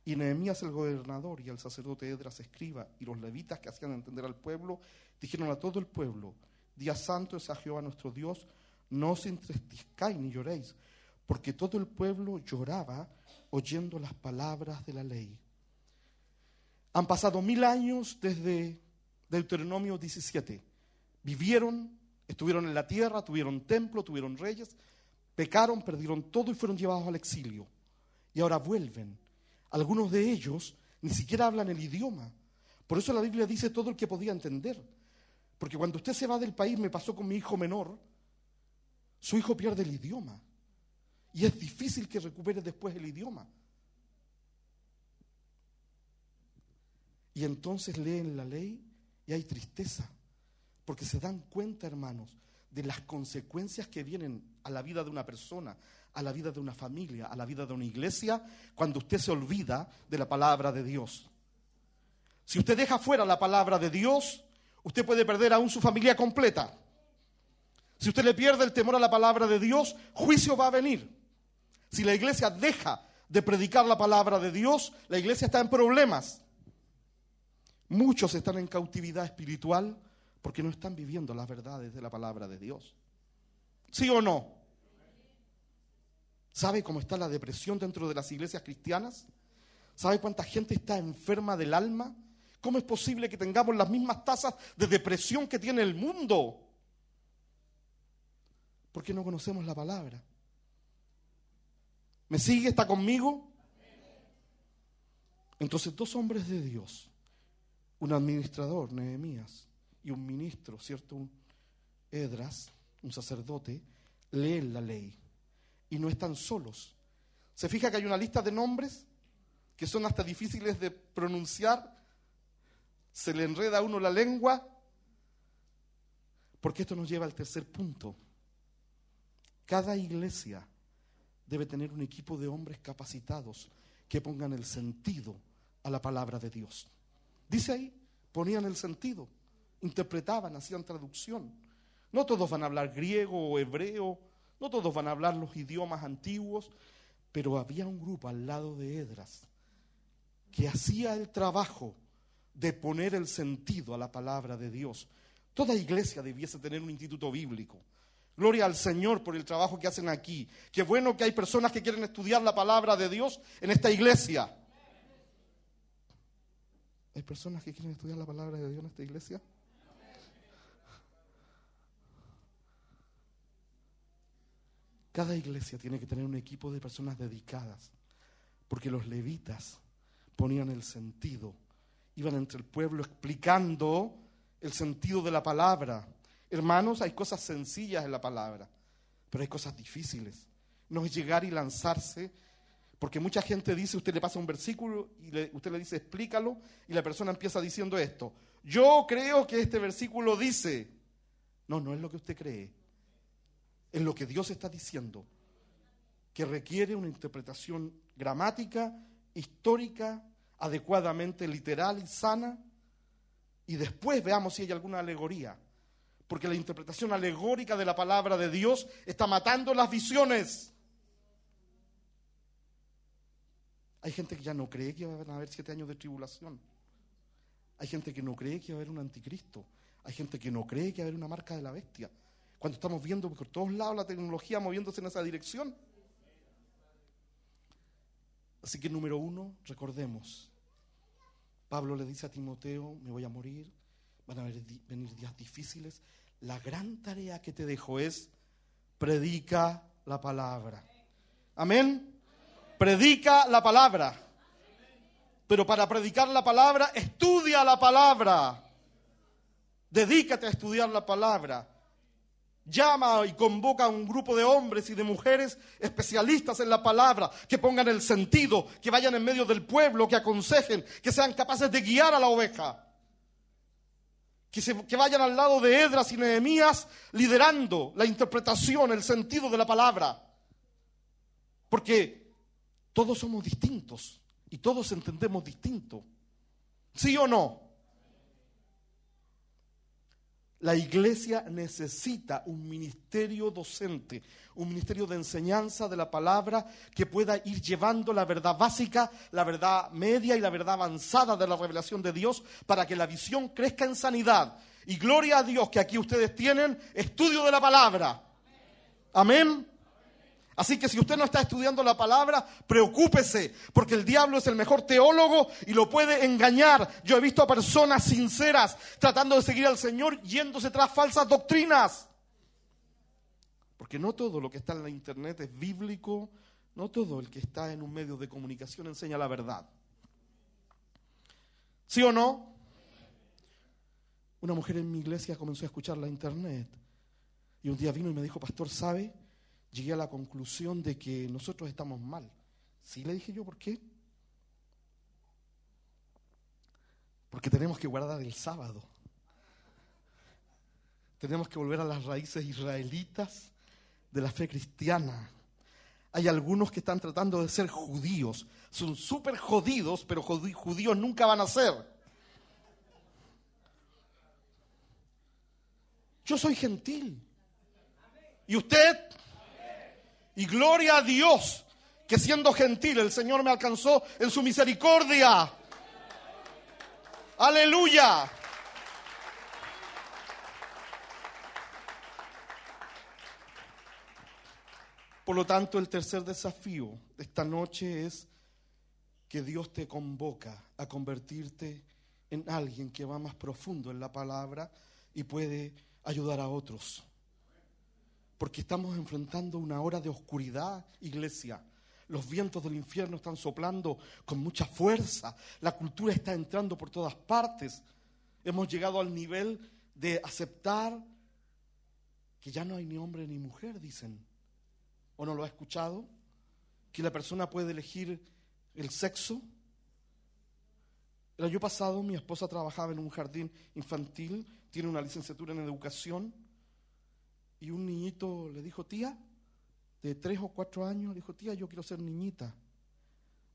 Y Nehemías el gobernador y el sacerdote Edras escriba y los levitas que hacían entender al pueblo dijeron a todo el pueblo, Día santo es a Jehová nuestro Dios, no os entristezcáis ni lloréis, porque todo el pueblo lloraba oyendo las palabras de la ley. Han pasado mil años desde Deuteronomio 17. Vivieron, estuvieron en la tierra, tuvieron templo, tuvieron reyes, pecaron, perdieron todo y fueron llevados al exilio. Y ahora vuelven. Algunos de ellos ni siquiera hablan el idioma. Por eso la Biblia dice todo el que podía entender. Porque cuando usted se va del país, me pasó con mi hijo menor, su hijo pierde el idioma. Y es difícil que recupere después el idioma. Y entonces leen la ley y hay tristeza, porque se dan cuenta, hermanos, de las consecuencias que vienen a la vida de una persona, a la vida de una familia, a la vida de una iglesia, cuando usted se olvida de la palabra de Dios. Si usted deja fuera la palabra de Dios, usted puede perder aún su familia completa. Si usted le pierde el temor a la palabra de Dios, juicio va a venir. Si la iglesia deja de predicar la palabra de Dios, la iglesia está en problemas. Muchos están en cautividad espiritual porque no están viviendo las verdades de la palabra de Dios. ¿Sí o no? ¿Sabe cómo está la depresión dentro de las iglesias cristianas? ¿Sabe cuánta gente está enferma del alma? ¿Cómo es posible que tengamos las mismas tasas de depresión que tiene el mundo? Porque no conocemos la palabra. ¿Me sigue? ¿Está conmigo? Entonces dos hombres de Dios, un administrador, Nehemías, y un ministro, ¿cierto? Un Edras, un sacerdote, leen la ley y no están solos. ¿Se fija que hay una lista de nombres que son hasta difíciles de pronunciar? se le enreda a uno la lengua, porque esto nos lleva al tercer punto. Cada iglesia debe tener un equipo de hombres capacitados que pongan el sentido a la palabra de Dios. Dice ahí, ponían el sentido, interpretaban, hacían traducción. No todos van a hablar griego o hebreo, no todos van a hablar los idiomas antiguos, pero había un grupo al lado de Edras que hacía el trabajo de poner el sentido a la palabra de Dios. Toda iglesia debiese tener un instituto bíblico. Gloria al Señor por el trabajo que hacen aquí. Qué bueno que hay personas que quieren estudiar la palabra de Dios en esta iglesia. ¿Hay personas que quieren estudiar la palabra de Dios en esta iglesia? Cada iglesia tiene que tener un equipo de personas dedicadas, porque los levitas ponían el sentido iban entre el pueblo explicando el sentido de la palabra. Hermanos, hay cosas sencillas en la palabra, pero hay cosas difíciles. No es llegar y lanzarse, porque mucha gente dice, usted le pasa un versículo y usted le dice, explícalo, y la persona empieza diciendo esto. Yo creo que este versículo dice, no, no es lo que usted cree, es lo que Dios está diciendo, que requiere una interpretación gramática, histórica, adecuadamente literal y sana, y después veamos si hay alguna alegoría, porque la interpretación alegórica de la palabra de Dios está matando las visiones. Hay gente que ya no cree que va a haber siete años de tribulación. Hay gente que no cree que va a haber un anticristo. Hay gente que no cree que va a haber una marca de la bestia. Cuando estamos viendo por todos lados la tecnología moviéndose en esa dirección. Así que número uno, recordemos, Pablo le dice a Timoteo, me voy a morir, van a venir días difíciles. La gran tarea que te dejo es, predica la palabra. Amén. Predica la palabra. Pero para predicar la palabra, estudia la palabra. Dedícate a estudiar la palabra llama y convoca a un grupo de hombres y de mujeres especialistas en la palabra, que pongan el sentido, que vayan en medio del pueblo, que aconsejen, que sean capaces de guiar a la oveja. Que, que vayan al lado de Edras y Nehemías liderando la interpretación, el sentido de la palabra. Porque todos somos distintos y todos entendemos distinto. ¿Sí o no? La iglesia necesita un ministerio docente, un ministerio de enseñanza de la palabra que pueda ir llevando la verdad básica, la verdad media y la verdad avanzada de la revelación de Dios para que la visión crezca en sanidad. Y gloria a Dios que aquí ustedes tienen estudio de la palabra. Amén. Así que si usted no está estudiando la palabra, preocúpese, porque el diablo es el mejor teólogo y lo puede engañar. Yo he visto a personas sinceras tratando de seguir al Señor yéndose tras falsas doctrinas. Porque no todo lo que está en la internet es bíblico, no todo el que está en un medio de comunicación enseña la verdad. ¿Sí o no? Una mujer en mi iglesia comenzó a escuchar la internet Y un día vino y me dijo, pastor, ¿sabe? Llegué a la conclusión de que nosotros estamos mal. Sí, le dije yo, ¿por qué? Porque tenemos que guardar el sábado. Tenemos que volver a las raíces israelitas de la fe cristiana. Hay algunos que están tratando de ser judíos. Son súper jodidos, pero judíos nunca van a ser. Yo soy gentil. ¿Y usted? Y gloria a Dios que siendo gentil el Señor me alcanzó en su misericordia. Aleluya. Por lo tanto, el tercer desafío de esta noche es que Dios te convoca a convertirte en alguien que va más profundo en la palabra y puede ayudar a otros. Porque estamos enfrentando una hora de oscuridad, iglesia. Los vientos del infierno están soplando con mucha fuerza. La cultura está entrando por todas partes. Hemos llegado al nivel de aceptar que ya no hay ni hombre ni mujer, dicen. ¿O no lo ha escuchado? Que la persona puede elegir el sexo. El año pasado mi esposa trabajaba en un jardín infantil, tiene una licenciatura en educación, y un niñito le dijo, tía, de tres o cuatro años, dijo, tía, yo quiero ser niñita.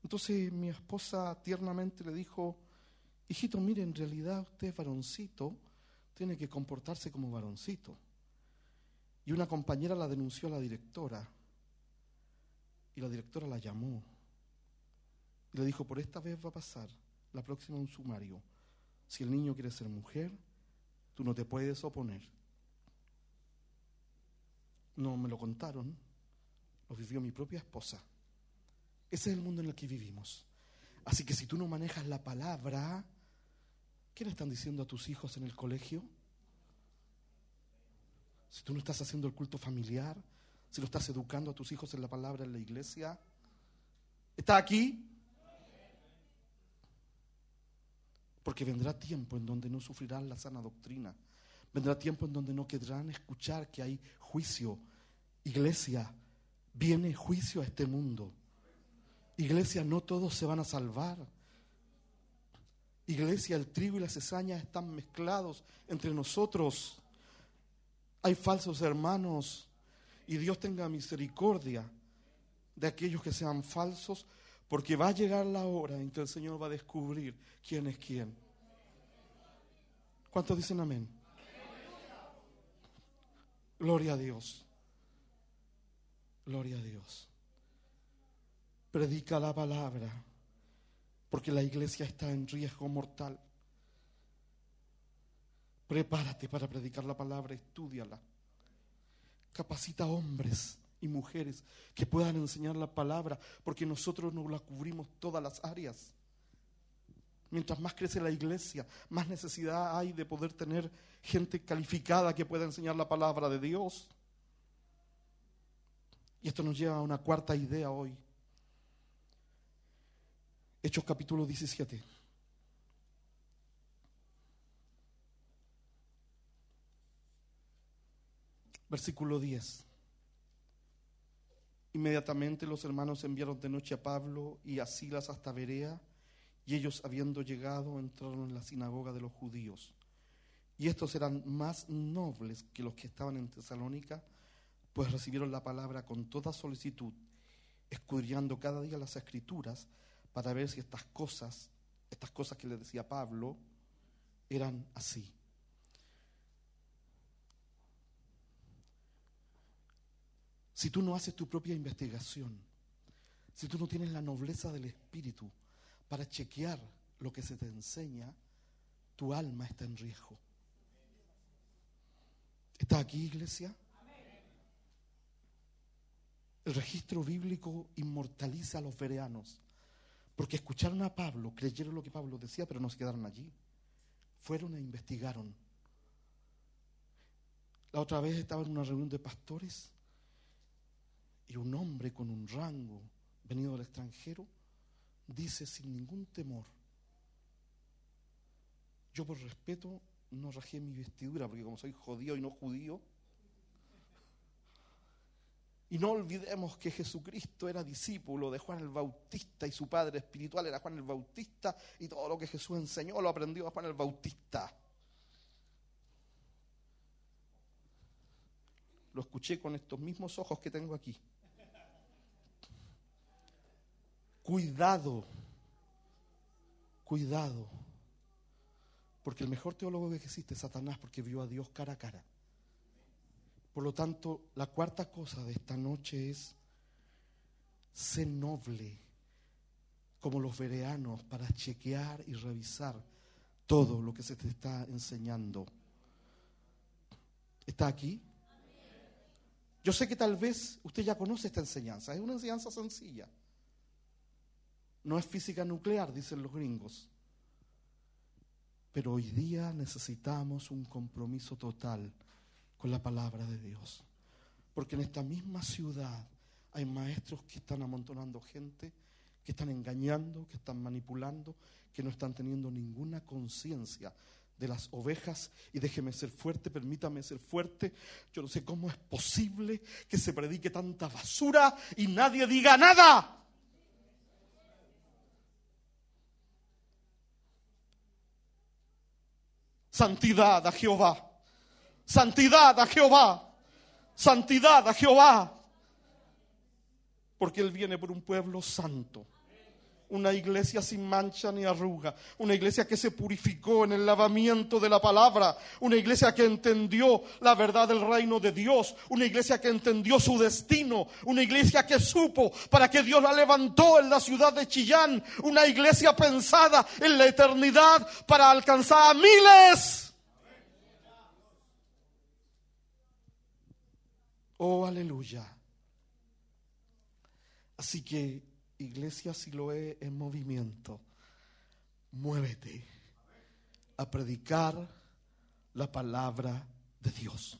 Entonces mi esposa tiernamente le dijo, hijito, mire, en realidad usted es varoncito, tiene que comportarse como varoncito. Y una compañera la denunció a la directora, y la directora la llamó, y le dijo, por esta vez va a pasar, la próxima un sumario. Si el niño quiere ser mujer, tú no te puedes oponer. No me lo contaron, vivió mi propia esposa. Ese es el mundo en el que vivimos. Así que si tú no manejas la palabra, ¿qué le están diciendo a tus hijos en el colegio? Si tú no estás haciendo el culto familiar, si lo estás educando a tus hijos en la palabra en la iglesia, ¿está aquí? Porque vendrá tiempo en donde no sufrirán la sana doctrina. Vendrá tiempo en donde no querrán escuchar que hay juicio. Iglesia, viene juicio a este mundo. Iglesia, no todos se van a salvar. Iglesia, el trigo y la cizaña están mezclados entre nosotros. Hay falsos hermanos y Dios tenga misericordia de aquellos que sean falsos, porque va a llegar la hora en que el Señor va a descubrir quién es quién. ¿Cuántos dicen amén? Gloria a Dios. Gloria a Dios. Predica la palabra, porque la iglesia está en riesgo mortal. Prepárate para predicar la palabra, estudiala. Capacita hombres y mujeres que puedan enseñar la palabra, porque nosotros no la cubrimos todas las áreas. Mientras más crece la iglesia, más necesidad hay de poder tener gente calificada que pueda enseñar la palabra de Dios. Y esto nos lleva a una cuarta idea hoy. Hechos capítulo 17. Versículo 10. Inmediatamente los hermanos enviaron de noche a Pablo y a Silas hasta Berea, y ellos habiendo llegado entraron en la sinagoga de los judíos. Y estos eran más nobles que los que estaban en Tesalónica, pues recibieron la palabra con toda solicitud, escudriñando cada día las escrituras para ver si estas cosas, estas cosas que le decía Pablo, eran así. Si tú no haces tu propia investigación, si tú no tienes la nobleza del espíritu para chequear lo que se te enseña, tu alma está en riesgo. ¿Está aquí, iglesia? El registro bíblico inmortaliza a los vereanos, porque escucharon a Pablo, creyeron lo que Pablo decía, pero no se quedaron allí. Fueron e investigaron. La otra vez estaba en una reunión de pastores y un hombre con un rango venido del extranjero dice sin ningún temor, yo por respeto no rajé mi vestidura, porque como soy judío y no judío, Y no olvidemos que Jesucristo era discípulo de Juan el Bautista y su padre espiritual era Juan el Bautista y todo lo que Jesús enseñó lo aprendió Juan el Bautista. Lo escuché con estos mismos ojos que tengo aquí. Cuidado, cuidado, porque el mejor teólogo que existe es Satanás porque vio a Dios cara a cara. Por lo tanto, la cuarta cosa de esta noche es ser noble como los vereanos para chequear y revisar todo lo que se te está enseñando. ¿Está aquí? Yo sé que tal vez usted ya conoce esta enseñanza, es una enseñanza sencilla. No es física nuclear, dicen los gringos. Pero hoy día necesitamos un compromiso total con la palabra de Dios. Porque en esta misma ciudad hay maestros que están amontonando gente, que están engañando, que están manipulando, que no están teniendo ninguna conciencia de las ovejas. Y déjeme ser fuerte, permítame ser fuerte. Yo no sé cómo es posible que se predique tanta basura y nadie diga nada. Santidad a Jehová. Santidad a Jehová. Santidad a Jehová. Porque Él viene por un pueblo santo. Una iglesia sin mancha ni arruga. Una iglesia que se purificó en el lavamiento de la palabra. Una iglesia que entendió la verdad del reino de Dios. Una iglesia que entendió su destino. Una iglesia que supo para que Dios la levantó en la ciudad de Chillán. Una iglesia pensada en la eternidad para alcanzar a miles Oh, aleluya. Así que, iglesia Siloé en movimiento, muévete a predicar la palabra de Dios.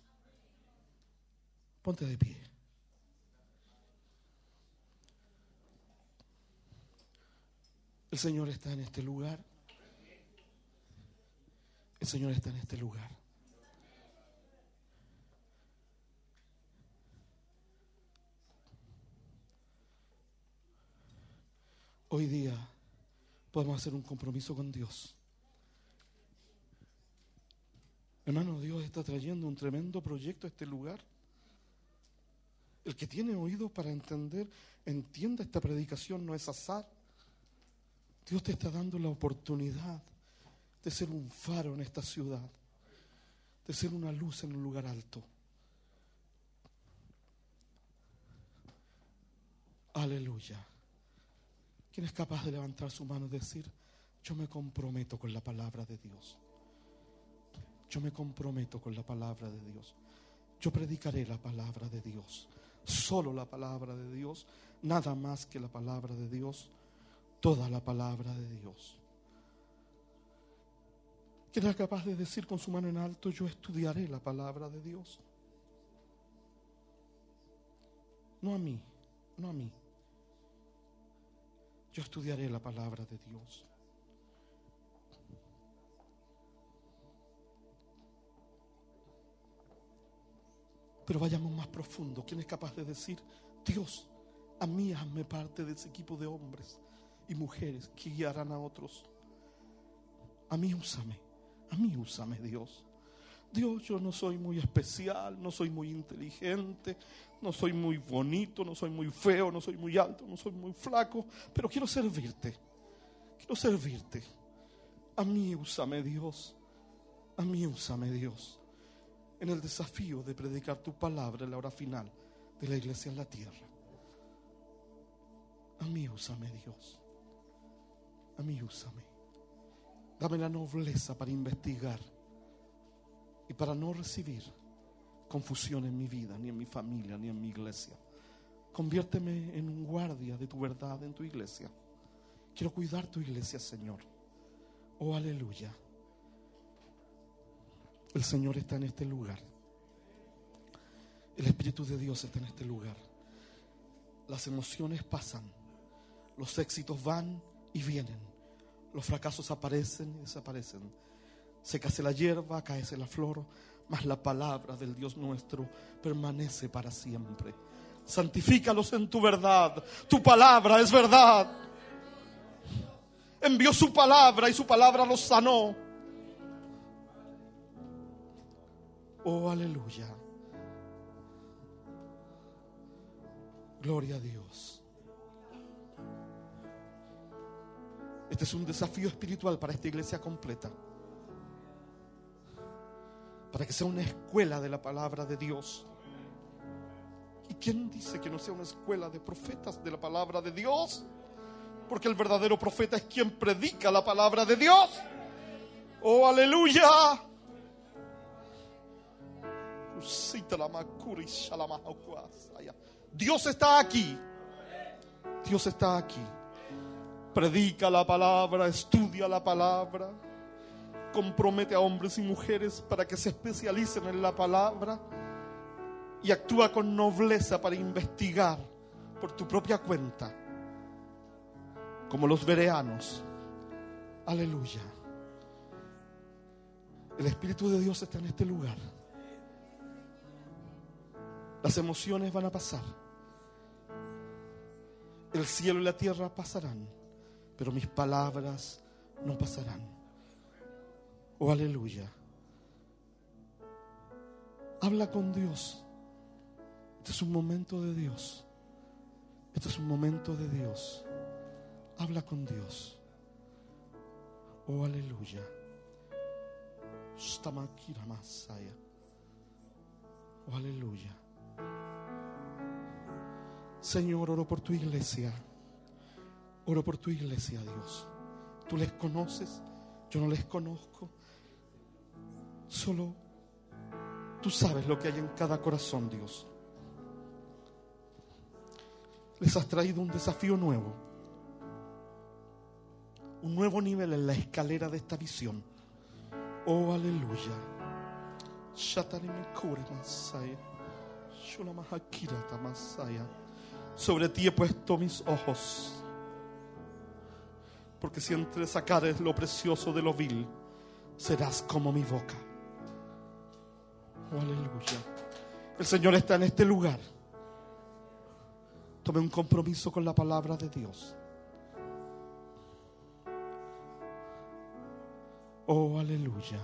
Ponte de pie. El Señor está en este lugar. El Señor está en este lugar. Hoy día podemos hacer un compromiso con Dios. Hermano, Dios está trayendo un tremendo proyecto a este lugar. El que tiene oídos para entender, entienda esta predicación, no es azar. Dios te está dando la oportunidad de ser un faro en esta ciudad, de ser una luz en un lugar alto. Aleluya. ¿Quién es capaz de levantar su mano y decir, yo me comprometo con la palabra de Dios? Yo me comprometo con la palabra de Dios. Yo predicaré la palabra de Dios. Solo la palabra de Dios. Nada más que la palabra de Dios. Toda la palabra de Dios. ¿Quién es capaz de decir con su mano en alto, yo estudiaré la palabra de Dios? No a mí, no a mí. Yo estudiaré la palabra de Dios. Pero vayamos más profundo. ¿Quién es capaz de decir, Dios, a mí hazme parte de ese equipo de hombres y mujeres que guiarán a otros? A mí úsame, a mí úsame Dios. Dios, yo no soy muy especial, no soy muy inteligente, no soy muy bonito, no soy muy feo, no soy muy alto, no soy muy flaco, pero quiero servirte. Quiero servirte. A mí úsame Dios. A mí úsame Dios. En el desafío de predicar tu palabra en la hora final de la iglesia en la tierra. A mí úsame Dios. A mí úsame. Dame la nobleza para investigar y para no recibir confusión en mi vida, ni en mi familia, ni en mi iglesia. Conviérteme en un guardia de tu verdad en tu iglesia. Quiero cuidar tu iglesia, Señor. Oh, aleluya. El Señor está en este lugar. El Espíritu de Dios está en este lugar. Las emociones pasan. Los éxitos van y vienen. Los fracasos aparecen y desaparecen se cae la hierba, cae la flor, mas la palabra del Dios nuestro permanece para siempre. Santifícalos en tu verdad. Tu palabra es verdad. Envió su palabra y su palabra los sanó. Oh, aleluya. Gloria a Dios. Este es un desafío espiritual para esta iglesia completa. Para que sea una escuela de la palabra de Dios. ¿Y quién dice que no sea una escuela de profetas de la palabra de Dios? Porque el verdadero profeta es quien predica la palabra de Dios. Oh, aleluya. Dios está aquí. Dios está aquí. Predica la palabra, estudia la palabra, compromete a hombres y mujeres para que se especialicen en la palabra y actúa con nobleza para investigar por tu propia cuenta, como los vereanos. Aleluya. El Espíritu de Dios está en este lugar. Las emociones van a pasar. El cielo y la tierra pasarán, pero mis palabras no pasarán. Oh, aleluya. Habla con Dios. Este es un momento de Dios. Este es un momento de Dios. Habla con Dios. Oh, aleluya. Oh, aleluya. Señor, oro por tu iglesia. Oro por tu iglesia, Dios. Tú les conoces, yo no les conozco. Solo tú sabes lo que hay en cada corazón, Dios. Les has traído un desafío nuevo. Un nuevo nivel en la escalera de esta visión. Oh, aleluya. Sobre ti he puesto mis ojos. Porque si entre sacares lo precioso de lo vil, serás como mi boca. Oh, aleluya. El Señor está en este lugar. Tome un compromiso con la palabra de Dios. Oh, aleluya.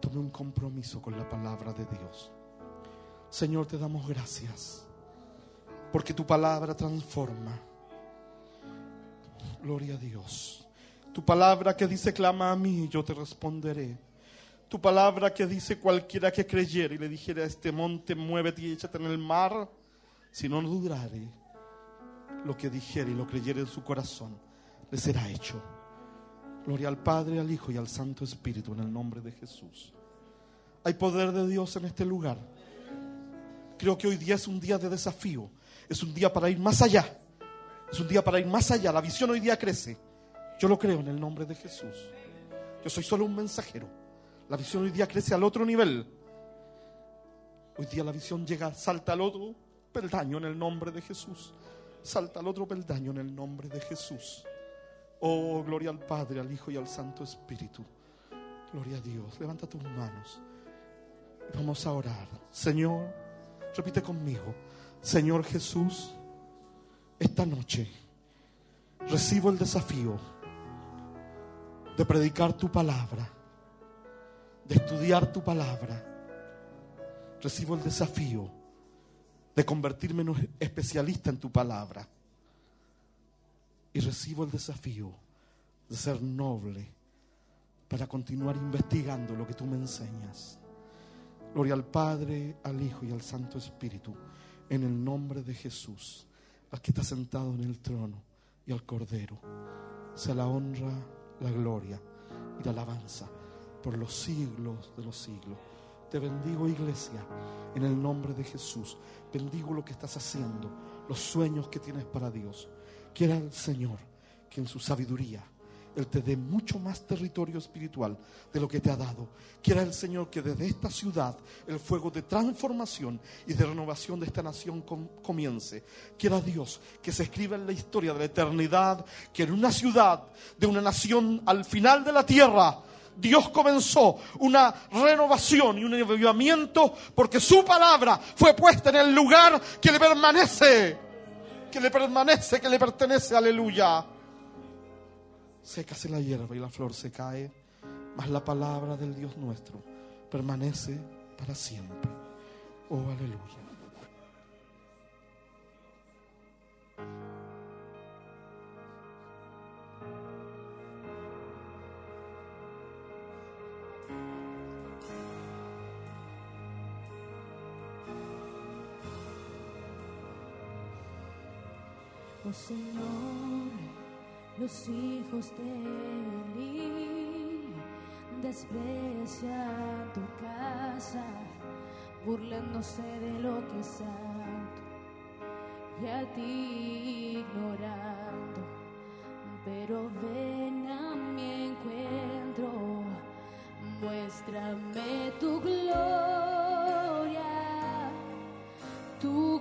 Tome un compromiso con la palabra de Dios. Señor, te damos gracias porque tu palabra transforma. Gloria a Dios. Tu palabra que dice, clama a mí, yo te responderé. Tu palabra que dice, cualquiera que creyera y le dijera a este monte, muévete y échate en el mar, si no dudare, lo que dijere y lo creyere en su corazón, le será hecho. Gloria al Padre, al Hijo y al Santo Espíritu en el nombre de Jesús. Hay poder de Dios en este lugar. Creo que hoy día es un día de desafío. Es un día para ir más allá. Es un día para ir más allá. La visión hoy día crece. Yo lo creo en el nombre de Jesús. Yo soy solo un mensajero. La visión hoy día crece al otro nivel. Hoy día la visión llega, salta al otro peldaño en el nombre de Jesús. Salta al otro peldaño en el nombre de Jesús. Oh, gloria al Padre, al Hijo y al Santo Espíritu. Gloria a Dios. Levanta tus manos. Vamos a orar. Señor, repite conmigo. Señor Jesús, esta noche recibo el desafío de predicar tu palabra, de estudiar tu palabra. Recibo el desafío de convertirme en un especialista en tu palabra. Y recibo el desafío de ser noble para continuar investigando lo que tú me enseñas. Gloria al Padre, al Hijo y al Santo Espíritu en el nombre de Jesús, al que está sentado en el trono y al Cordero, sea la honra, la gloria y la alabanza por los siglos de los siglos. Te bendigo iglesia en el nombre de Jesús. Bendigo lo que estás haciendo, los sueños que tienes para Dios. Quiera el Señor que en su sabiduría él te dé mucho más territorio espiritual de lo que te ha dado. Quiera el Señor que desde esta ciudad el fuego de transformación y de renovación de esta nación comience. Quiera Dios que se escriba en la historia de la eternidad que en una ciudad de una nación al final de la tierra Dios comenzó una renovación y un avivamiento porque su palabra fue puesta en el lugar que le permanece, que le permanece, que le pertenece, aleluya. Sécase la hierba y la flor se cae, mas la palabra del Dios nuestro permanece para siempre. Oh, aleluya. Oh Señor, los hijos de Eli desprecian tu casa, burlándose de lo que es santo y a ti ignorando. Pero ven a mi encuentro, muéstrame tu gloria, tu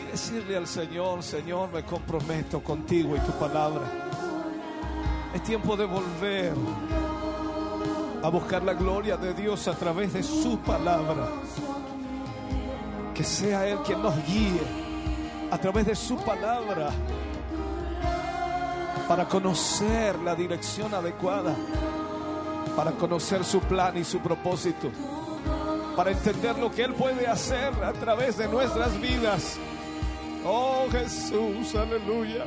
y decirle al Señor, Señor, me comprometo contigo y tu palabra. Es tiempo de volver a buscar la gloria de Dios a través de su palabra. Que sea Él quien nos guíe a través de su palabra para conocer la dirección adecuada para conocer su plan y su propósito, para entender lo que Él puede hacer a través de nuestras vidas. Oh Jesús, aleluya.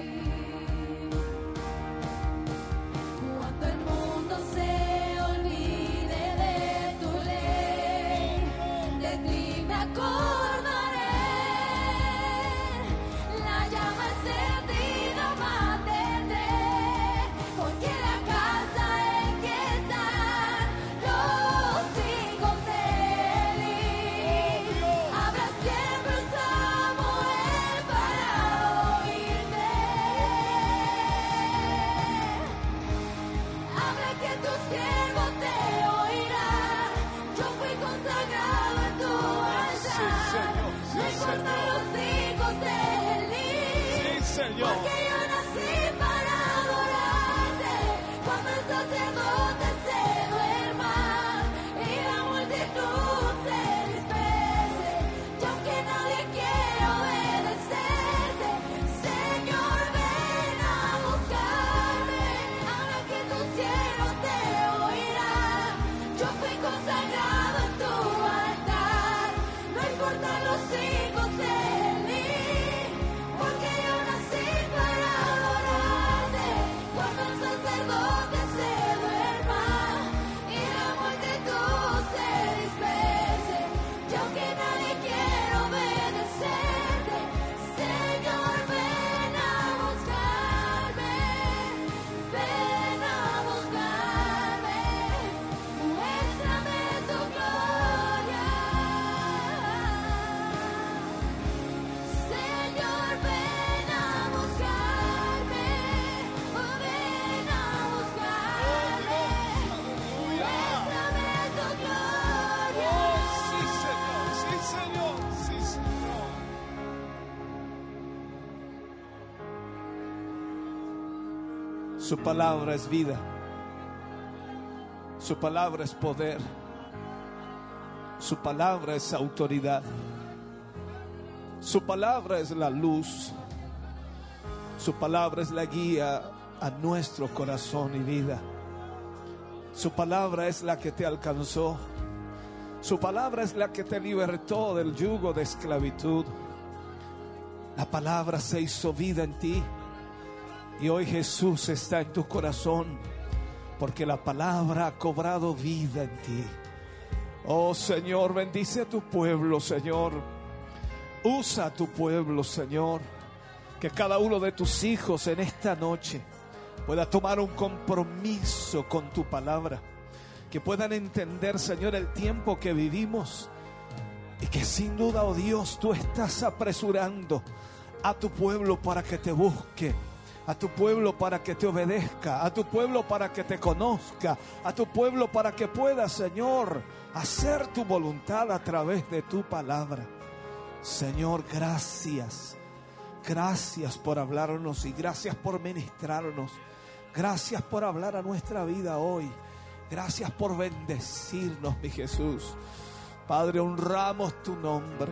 Su palabra es vida. Su palabra es poder. Su palabra es autoridad. Su palabra es la luz. Su palabra es la guía a nuestro corazón y vida. Su palabra es la que te alcanzó. Su palabra es la que te libertó del yugo de esclavitud. La palabra se hizo vida en ti. Y hoy Jesús está en tu corazón porque la palabra ha cobrado vida en ti. Oh Señor, bendice a tu pueblo, Señor. Usa a tu pueblo, Señor. Que cada uno de tus hijos en esta noche pueda tomar un compromiso con tu palabra. Que puedan entender, Señor, el tiempo que vivimos. Y que sin duda, oh Dios, tú estás apresurando a tu pueblo para que te busque a tu pueblo para que te obedezca, a tu pueblo para que te conozca, a tu pueblo para que pueda, Señor, hacer tu voluntad a través de tu palabra. Señor, gracias. Gracias por hablarnos y gracias por ministrarnos. Gracias por hablar a nuestra vida hoy. Gracias por bendecirnos, mi Jesús. Padre, honramos tu nombre.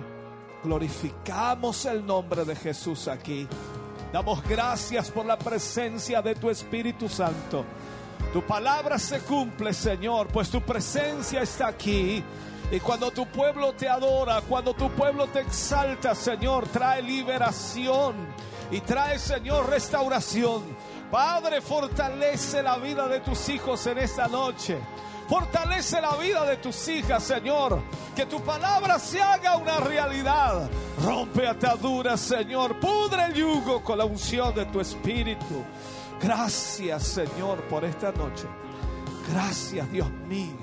Glorificamos el nombre de Jesús aquí. Damos gracias por la presencia de tu Espíritu Santo. Tu palabra se cumple, Señor, pues tu presencia está aquí. Y cuando tu pueblo te adora, cuando tu pueblo te exalta, Señor, trae liberación y trae, Señor, restauración. Padre, fortalece la vida de tus hijos en esta noche. Fortalece la vida de tus hijas, Señor. Que tu palabra se haga una realidad. Rompe ataduras, Señor. Pudre el yugo con la unción de tu espíritu. Gracias, Señor, por esta noche. Gracias, Dios mío,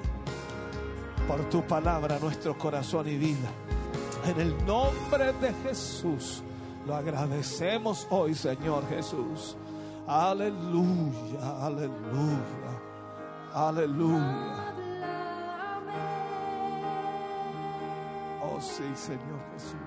por tu palabra, nuestro corazón y vida. En el nombre de Jesús, lo agradecemos hoy, Señor Jesús. Aleluya, aleluya. Aleluya. Oh sí, Señor Jesús.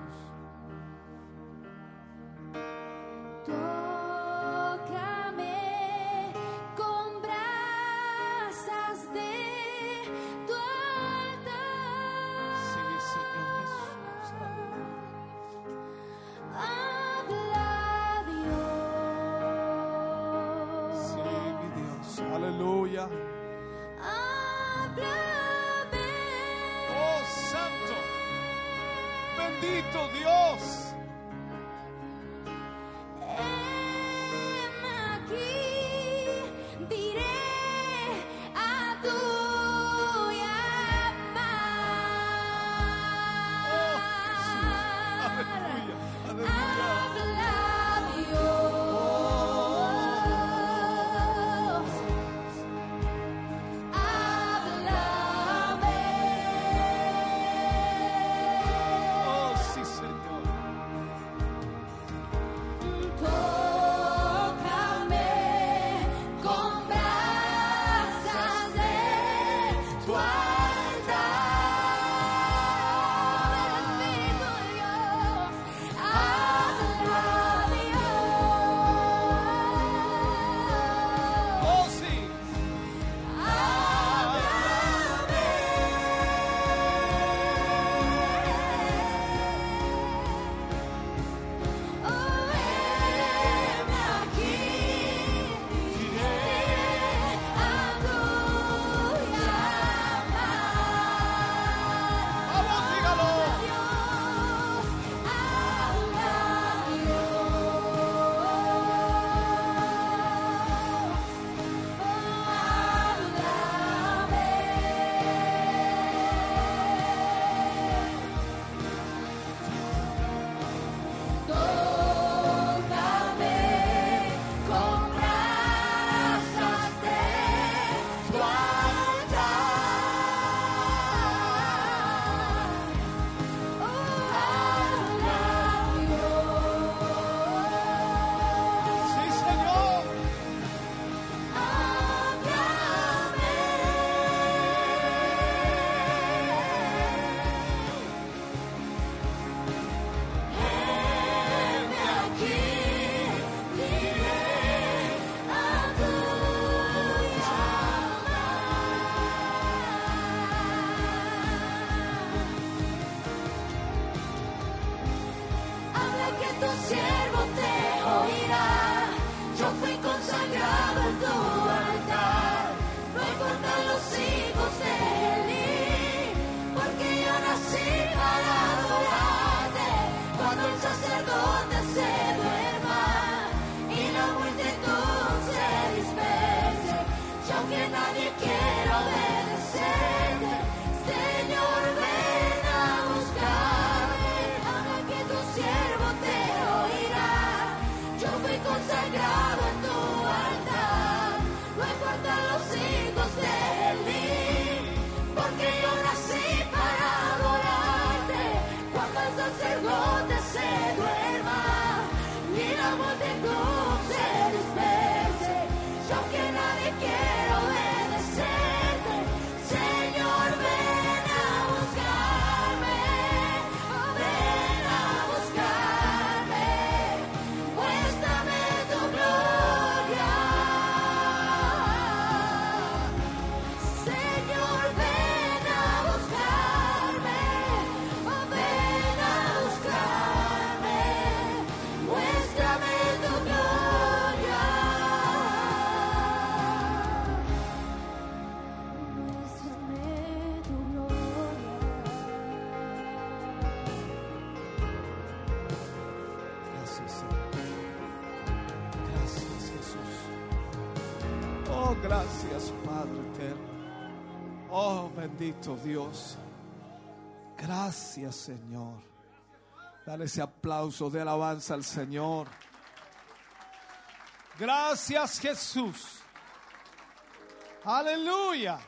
Bendito Dios. Gracias, Señor. Dale ese aplauso de alabanza al Señor. Gracias, Jesús. Aleluya.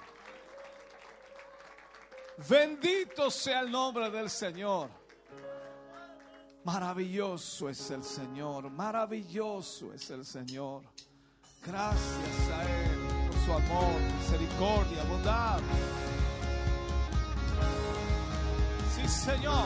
Bendito sea el nombre del Señor. Maravilloso es el Señor, maravilloso es el Señor. Gracias a Él por su amor, misericordia, bondad. Sí, Señor.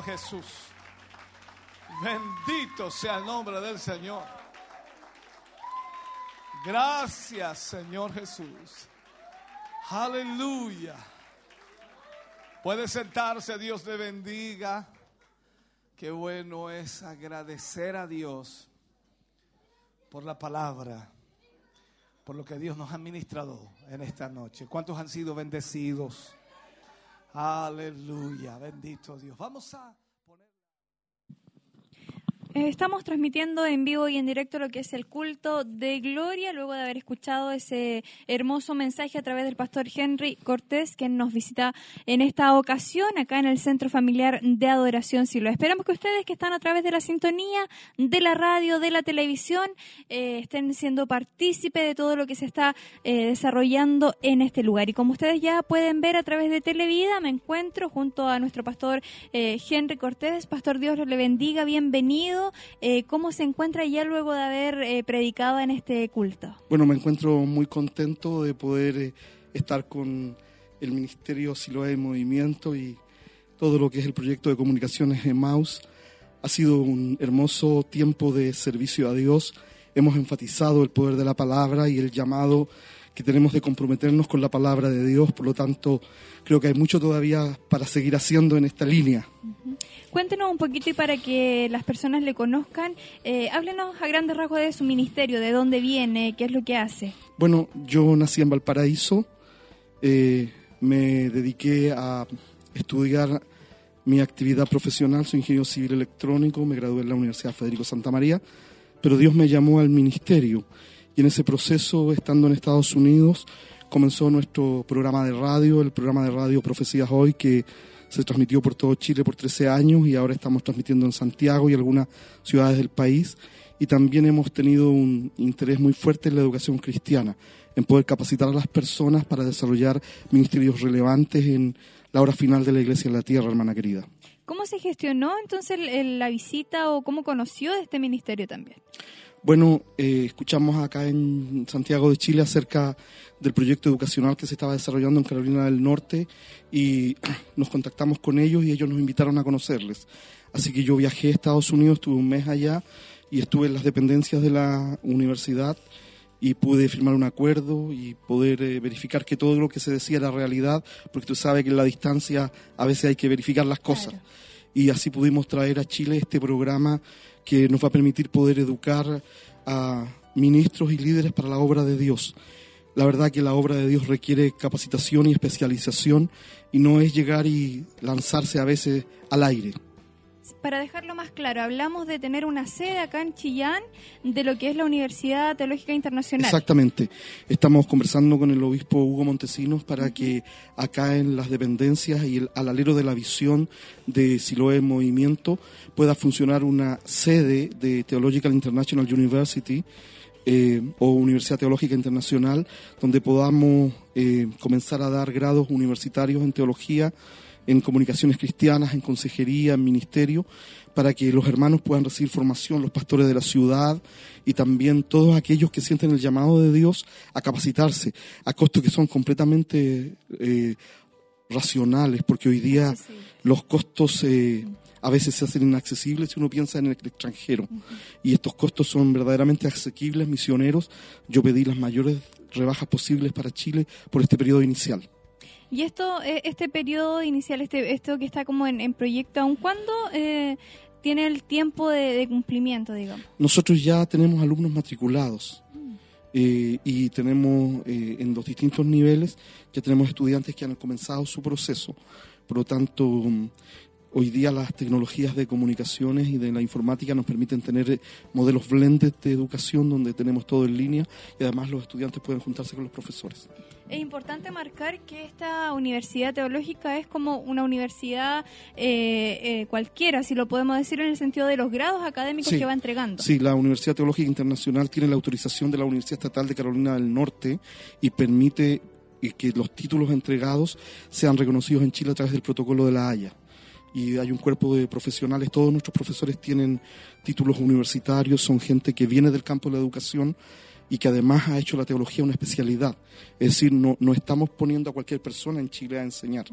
Jesús. Bendito sea el nombre del Señor. Gracias Señor Jesús. Aleluya. Puede sentarse, Dios le bendiga. Qué bueno es agradecer a Dios por la palabra, por lo que Dios nos ha ministrado en esta noche. ¿Cuántos han sido bendecidos? Aleluya, bendito Dios. Vamos a... Eh, estamos transmitiendo en vivo y en directo lo que es el culto de gloria, luego de haber escuchado ese hermoso mensaje a través del pastor Henry Cortés, que nos visita en esta ocasión acá en el Centro Familiar de Adoración Silo. Esperamos que ustedes que están a través de la sintonía, de la radio, de la televisión, eh, estén siendo partícipe de todo lo que se está eh, desarrollando en este lugar. Y como ustedes ya pueden ver a través de Televida, me encuentro junto a nuestro pastor Henry Cortés. Pastor Dios le bendiga, bienvenido. Eh, ¿Cómo se encuentra ya luego de haber eh, predicado en este culto? Bueno, me encuentro muy contento de poder eh, estar con el Ministerio Siloé de Movimiento y todo lo que es el proyecto de comunicaciones de Maus. Ha sido un hermoso tiempo de servicio a Dios. Hemos enfatizado el poder de la palabra y el llamado que tenemos de comprometernos con la palabra de Dios. Por lo tanto, creo que hay mucho todavía para seguir haciendo en esta línea. Cuéntenos un poquito y para que las personas le conozcan, eh, háblenos a grandes rasgos de su ministerio, de dónde viene, qué es lo que hace. Bueno, yo nací en Valparaíso, eh, me dediqué a estudiar mi actividad profesional, soy ingeniero civil electrónico, me gradué en la Universidad Federico Santa María, pero Dios me llamó al ministerio y en ese proceso, estando en Estados Unidos, comenzó nuestro programa de radio, el programa de radio Profecías Hoy, que se transmitió por todo Chile por 13 años y ahora estamos transmitiendo en Santiago y algunas ciudades del país. Y también hemos tenido un interés muy fuerte en la educación cristiana, en poder capacitar a las personas para desarrollar ministerios relevantes en la hora final de la Iglesia en la Tierra, hermana querida. ¿Cómo se gestionó entonces la visita o cómo conoció de este ministerio también? Bueno, eh, escuchamos acá en Santiago de Chile acerca del proyecto educacional que se estaba desarrollando en Carolina del Norte y (clears throat) nos contactamos con ellos y ellos nos invitaron a conocerles. Así que yo viajé a Estados Unidos, estuve un mes allá y estuve en las dependencias de la universidad y pude firmar un acuerdo y poder eh, verificar que todo lo que se decía era realidad, porque tú sabes que en la distancia a veces hay que verificar las cosas. Y así pudimos traer a Chile este programa que nos va a permitir poder educar a ministros y líderes para la obra de Dios. La verdad que la obra de Dios requiere capacitación y especialización y no es llegar y lanzarse a veces al aire para dejarlo más claro, hablamos de tener una sede acá en Chillán de lo que es la Universidad Teológica Internacional. Exactamente. Estamos conversando con el obispo Hugo Montesinos para que acá en las dependencias y al alero de la visión de Siloé Movimiento pueda funcionar una sede de Theological International University. Eh, o Universidad Teológica Internacional, donde podamos eh, comenzar a dar grados universitarios en teología, en comunicaciones cristianas, en consejería, en ministerio, para que los hermanos puedan recibir formación, los pastores de la ciudad y también todos aquellos que sienten el llamado de Dios a capacitarse a costos que son completamente eh, racionales, porque hoy día los costos eh, a veces se hacen inaccesibles si uno piensa en el extranjero. Y estos costos son verdaderamente asequibles, misioneros. Yo pedí las mayores rebajas posibles para Chile por este periodo inicial. Y esto, eh, este periodo inicial, este, esto que está como en, proyecto, ¿aún cuándo eh, tiene el tiempo de, cumplimiento, digamos? Nosotros ya tenemos alumnos matriculados. Mm. Eh, y tenemos en los distintos niveles, ya tenemos estudiantes que han comenzado su proceso. Por lo tanto, Hoy día las tecnologías de comunicaciones y de la informática nos permiten tener eh, modelos blended de educación donde tenemos todo en línea y además los estudiantes pueden juntarse con los profesores. Es importante marcar que esta universidad teológica es como una universidad eh, eh, cualquiera, si lo podemos decir en el sentido de los grados académicos que va entregando. Sí, la Universidad Teológica Internacional tiene la autorización de la Universidad Estatal de Carolina del Norte y permite que los títulos entregados sean reconocidos en Chile a través del protocolo de la Haya y hay un cuerpo de profesionales, todos nuestros profesores tienen títulos universitarios, son gente que viene del campo de la educación y que además ha hecho la teología una especialidad. Es decir, no, no estamos poniendo a cualquier persona en Chile a enseñar.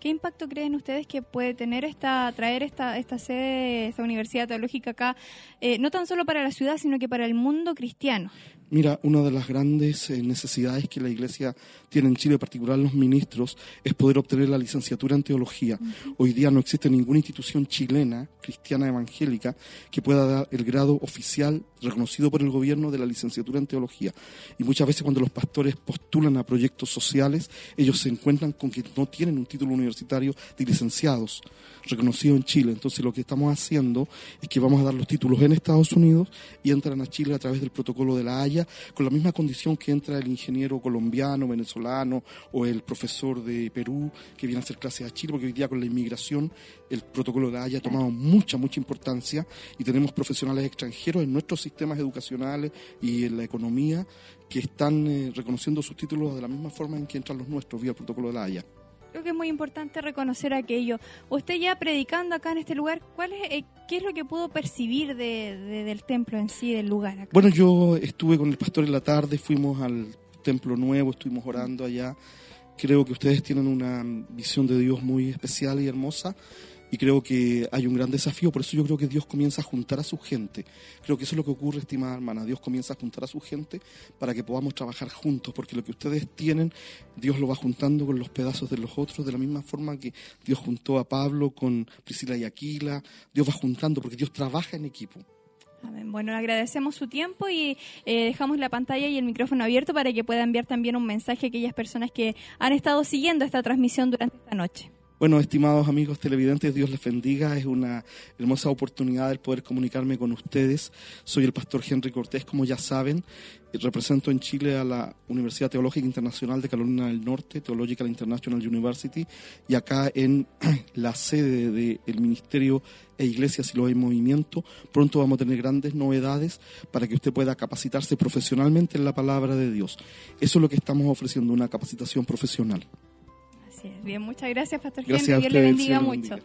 ¿Qué impacto creen ustedes que puede tener esta, traer esta, esta sede, esta universidad teológica acá, eh, no tan solo para la ciudad, sino que para el mundo cristiano? Mira, una de las grandes eh, necesidades que la Iglesia tiene en Chile, en particular los ministros, es poder obtener la licenciatura en teología. Hoy día no existe ninguna institución chilena, cristiana evangélica, que pueda dar el grado oficial reconocido por el gobierno de la licenciatura en teología. Y muchas veces cuando los pastores postulan a proyectos sociales, ellos se encuentran con que no tienen un título universitario de licenciados reconocido en Chile. Entonces lo que estamos haciendo es que vamos a dar los títulos en Estados Unidos y entran a Chile a través del protocolo de la Haya, con la misma condición que entra el ingeniero colombiano, venezolano o el profesor de Perú que viene a hacer clases a Chile, porque hoy día con la inmigración el protocolo de la Haya ha tomado mucha, mucha importancia y tenemos profesionales extranjeros en nuestros sistemas educacionales y en la economía que están eh, reconociendo sus títulos de la misma forma en que entran los nuestros vía protocolo de la Haya. Creo que es muy importante reconocer aquello. Usted ya predicando acá en este lugar, ¿cuál es, eh, ¿qué es lo que pudo percibir de, de- del templo en sí, del lugar? Acá? Bueno, yo estuve con el pastor en la tarde, fuimos al templo nuevo, estuvimos orando allá. Creo que ustedes tienen una visión de Dios muy especial y hermosa y creo que hay un gran desafío, por eso yo creo que Dios comienza a juntar a su gente. Creo que eso es lo que ocurre, estimada hermana, Dios comienza a juntar a su gente para que podamos trabajar juntos, porque lo que ustedes tienen, Dios lo va juntando con los pedazos de los otros, de la misma forma que Dios juntó a Pablo con Priscila y Aquila, Dios va juntando, porque Dios trabaja en equipo. Bueno, agradecemos su tiempo y eh, dejamos la pantalla y el micrófono abierto para que pueda enviar también un mensaje a aquellas personas que han estado siguiendo esta transmisión durante esta noche. Bueno, estimados amigos televidentes, Dios les bendiga. Es una hermosa oportunidad el poder comunicarme con ustedes. Soy el pastor Henry Cortés, como ya saben. y Represento en Chile a la Universidad Teológica Internacional de Carolina del Norte, Theological International University, y acá en (clears throat) la sede del Ministerio e Iglesia Si lo hay movimiento. Pronto vamos a tener grandes novedades para que usted pueda capacitarse profesionalmente en la palabra de Dios. Eso es lo que estamos ofreciendo, una capacitación profesional. Así es. Bien, muchas gracias, Pastor Gracias Henry. Dios le bendiga mucho. bendiga.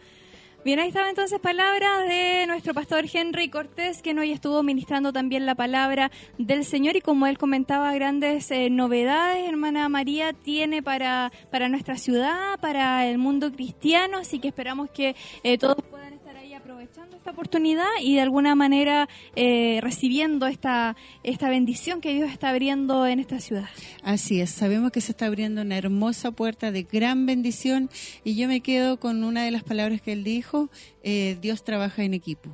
Bien, ahí estaba entonces palabras de nuestro pastor Henry Cortés, quien hoy estuvo ministrando también la palabra del Señor y como él comentaba, grandes eh, novedades, hermana María, tiene para, para nuestra ciudad, para el mundo cristiano, así que esperamos que eh, todos puedan aprovechando esta oportunidad y de alguna manera eh, recibiendo esta, esta bendición que Dios está abriendo en esta ciudad. Así es, sabemos que se está abriendo una hermosa puerta de gran bendición y yo me quedo con una de las palabras que él dijo, eh, Dios trabaja en equipo.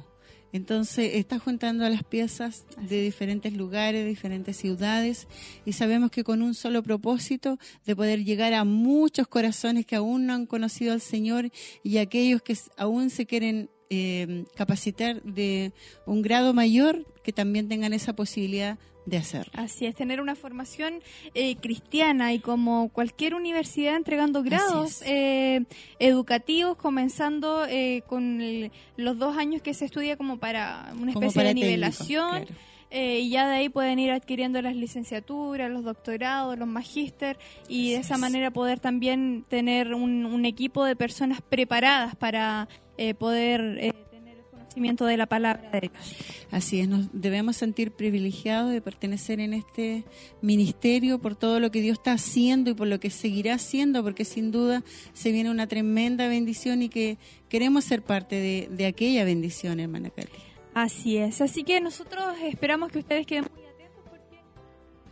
Entonces está juntando a las piezas de diferentes lugares, de diferentes ciudades y sabemos que con un solo propósito de poder llegar a muchos corazones que aún no han conocido al Señor y aquellos que aún se quieren eh, capacitar de un grado mayor, que también tengan esa posibilidad de hacerlo. Así es, tener una formación eh, cristiana y como cualquier universidad entregando grados eh, educativos, comenzando eh, con el- los dos años que se estudia como para una especie para de técnico, nivelación. claro. eh, y ya de ahí pueden ir adquiriendo las licenciaturas, los doctorados, los magíster y de esa es. manera poder también tener un, un equipo de personas preparadas para eh, poder eh, tener el conocimiento de la palabra de Dios. Así es, nos debemos sentir privilegiados de pertenecer en este ministerio por todo lo que Dios está haciendo y por lo que seguirá haciendo, porque sin duda se viene una tremenda bendición y que queremos ser parte de, de aquella bendición, hermana Katy. Así es, así que nosotros esperamos que ustedes queden muy atentos porque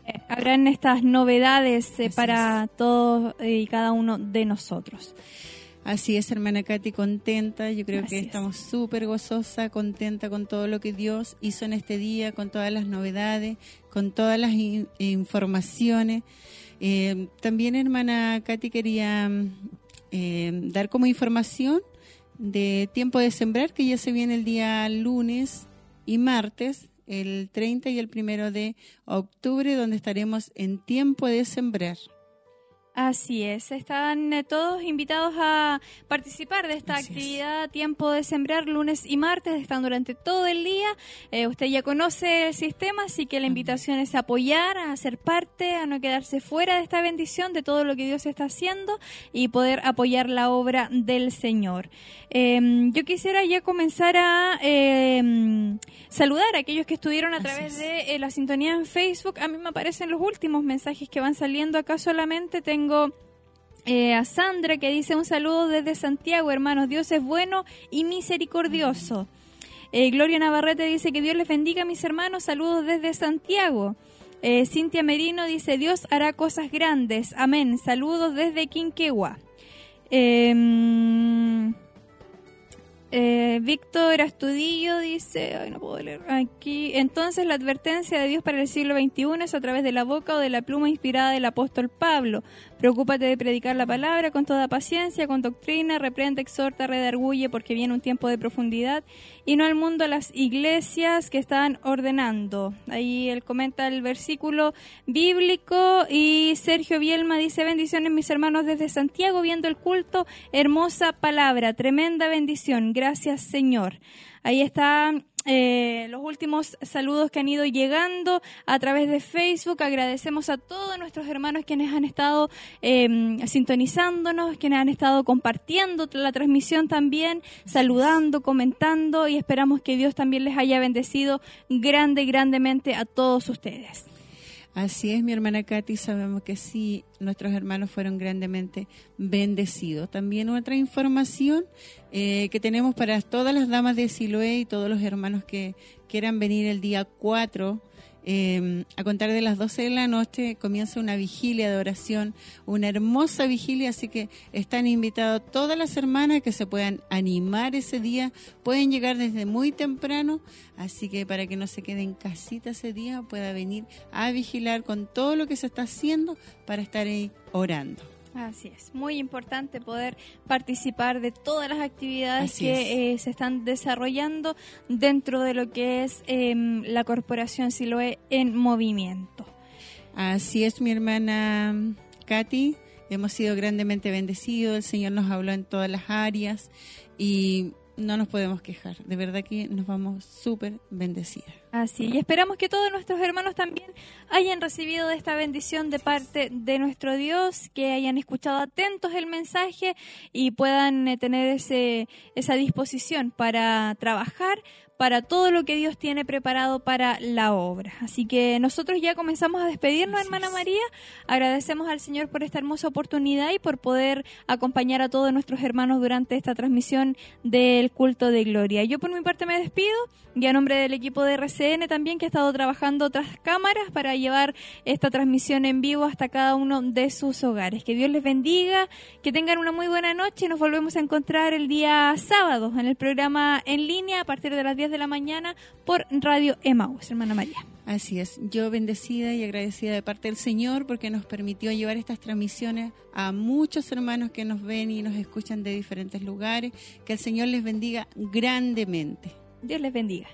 eh, habrán estas novedades eh, para todos y cada uno de nosotros. Así es, hermana Katy, contenta. Yo creo Así que es. estamos súper gozosa, contenta con todo lo que Dios hizo en este día, con todas las novedades, con todas las in- informaciones. Eh, también, hermana Katy, quería mm, eh, dar como información de tiempo de sembrar, que ya se viene el día lunes y martes, el 30 y el primero de octubre, donde estaremos en tiempo de sembrar. Así es, están eh, todos invitados a participar de esta actividad Tiempo de Sembrar lunes y martes, están durante todo el día. Eh, usted ya conoce el sistema, así que la invitación es apoyar, a ser parte, a no quedarse fuera de esta bendición, de todo lo que Dios está haciendo y poder apoyar la obra del Señor. Em, yo quisiera ya comenzar a em, saludar a aquellos que estuvieron a través de eh, la sintonía en Facebook. A mí me aparecen los últimos mensajes que van saliendo acá solamente. Tengo eh, a Sandra que dice un saludo desde Santiago, hermanos. Dios es bueno y misericordioso. Eh, Gloria Navarrete dice que Dios les bendiga, mis hermanos. Saludos desde Santiago. Eh, Cintia Merino dice, Dios hará cosas grandes. Amén. Saludos desde Quinquegua. Em, eh, Víctor Astudillo dice, ay, no puedo leer aquí. Entonces, la advertencia de Dios para el siglo XXI es a través de la boca o de la pluma inspirada del apóstol Pablo. Preocúpate de predicar la palabra con toda paciencia, con doctrina, reprende, exhorta, redarguye, porque viene un tiempo de profundidad y no al mundo a las iglesias que están ordenando. Ahí él comenta el versículo bíblico y Sergio Bielma dice bendiciones mis hermanos desde Santiago viendo el culto, hermosa palabra, tremenda bendición, gracias Señor. Ahí está eh, los últimos saludos que han ido llegando a través de Facebook. Agradecemos a todos nuestros hermanos quienes han estado em, sintonizándonos, quienes han estado compartiendo la transmisión también, saludando, comentando y esperamos que Dios también les haya bendecido grande, grandemente a todos ustedes. Así es, mi hermana Katy, sabemos que sí, nuestros hermanos fueron grandemente bendecidos. También otra información eh, que tenemos para todas las damas de Siloé y todos los hermanos que quieran venir el día 4 eh, a contar de las 12 de la noche comienza una vigilia de oración, una hermosa vigilia, así que están invitados todas las hermanas que se puedan animar ese día, pueden llegar desde muy temprano, así que para que no se queden casita ese día, pueda venir a vigilar con todo lo que se está haciendo para estar ahí orando. Así es, muy importante poder participar de todas las actividades que eh, se están desarrollando dentro de lo que es em, la Corporación Siloe en movimiento. Así es, mi hermana Katy, hemos sido grandemente bendecidos, el Señor nos habló en todas las áreas y no nos podemos quejar. De verdad que nos vamos súper bendecidas. Así, y esperamos que todos nuestros hermanos también hayan recibido esta bendición de parte de nuestro Dios, que hayan escuchado atentos el mensaje y puedan eh, tener ese, esa disposición para trabajar, para todo lo que Dios tiene preparado para la obra. Así que nosotros ya comenzamos a despedirnos, hermana María. Agradecemos al Señor por esta hermosa oportunidad y por poder acompañar a todos nuestros hermanos durante esta transmisión del culto de gloria. Yo por mi parte me despido y a nombre del equipo de RCN también que ha estado trabajando tras cámaras para llevar esta transmisión en vivo hasta cada uno de sus hogares. Que Dios les bendiga, que tengan una muy buena noche. Nos volvemos a encontrar el día sábado en el programa en línea a partir de las 10 de la mañana por Radio Emaus, hermana María. Así es, yo bendecida y agradecida de parte del Señor porque nos permitió llevar estas transmisiones a muchos hermanos que nos ven y nos escuchan de diferentes lugares. Que el Señor les bendiga grandemente. Dios les bendiga.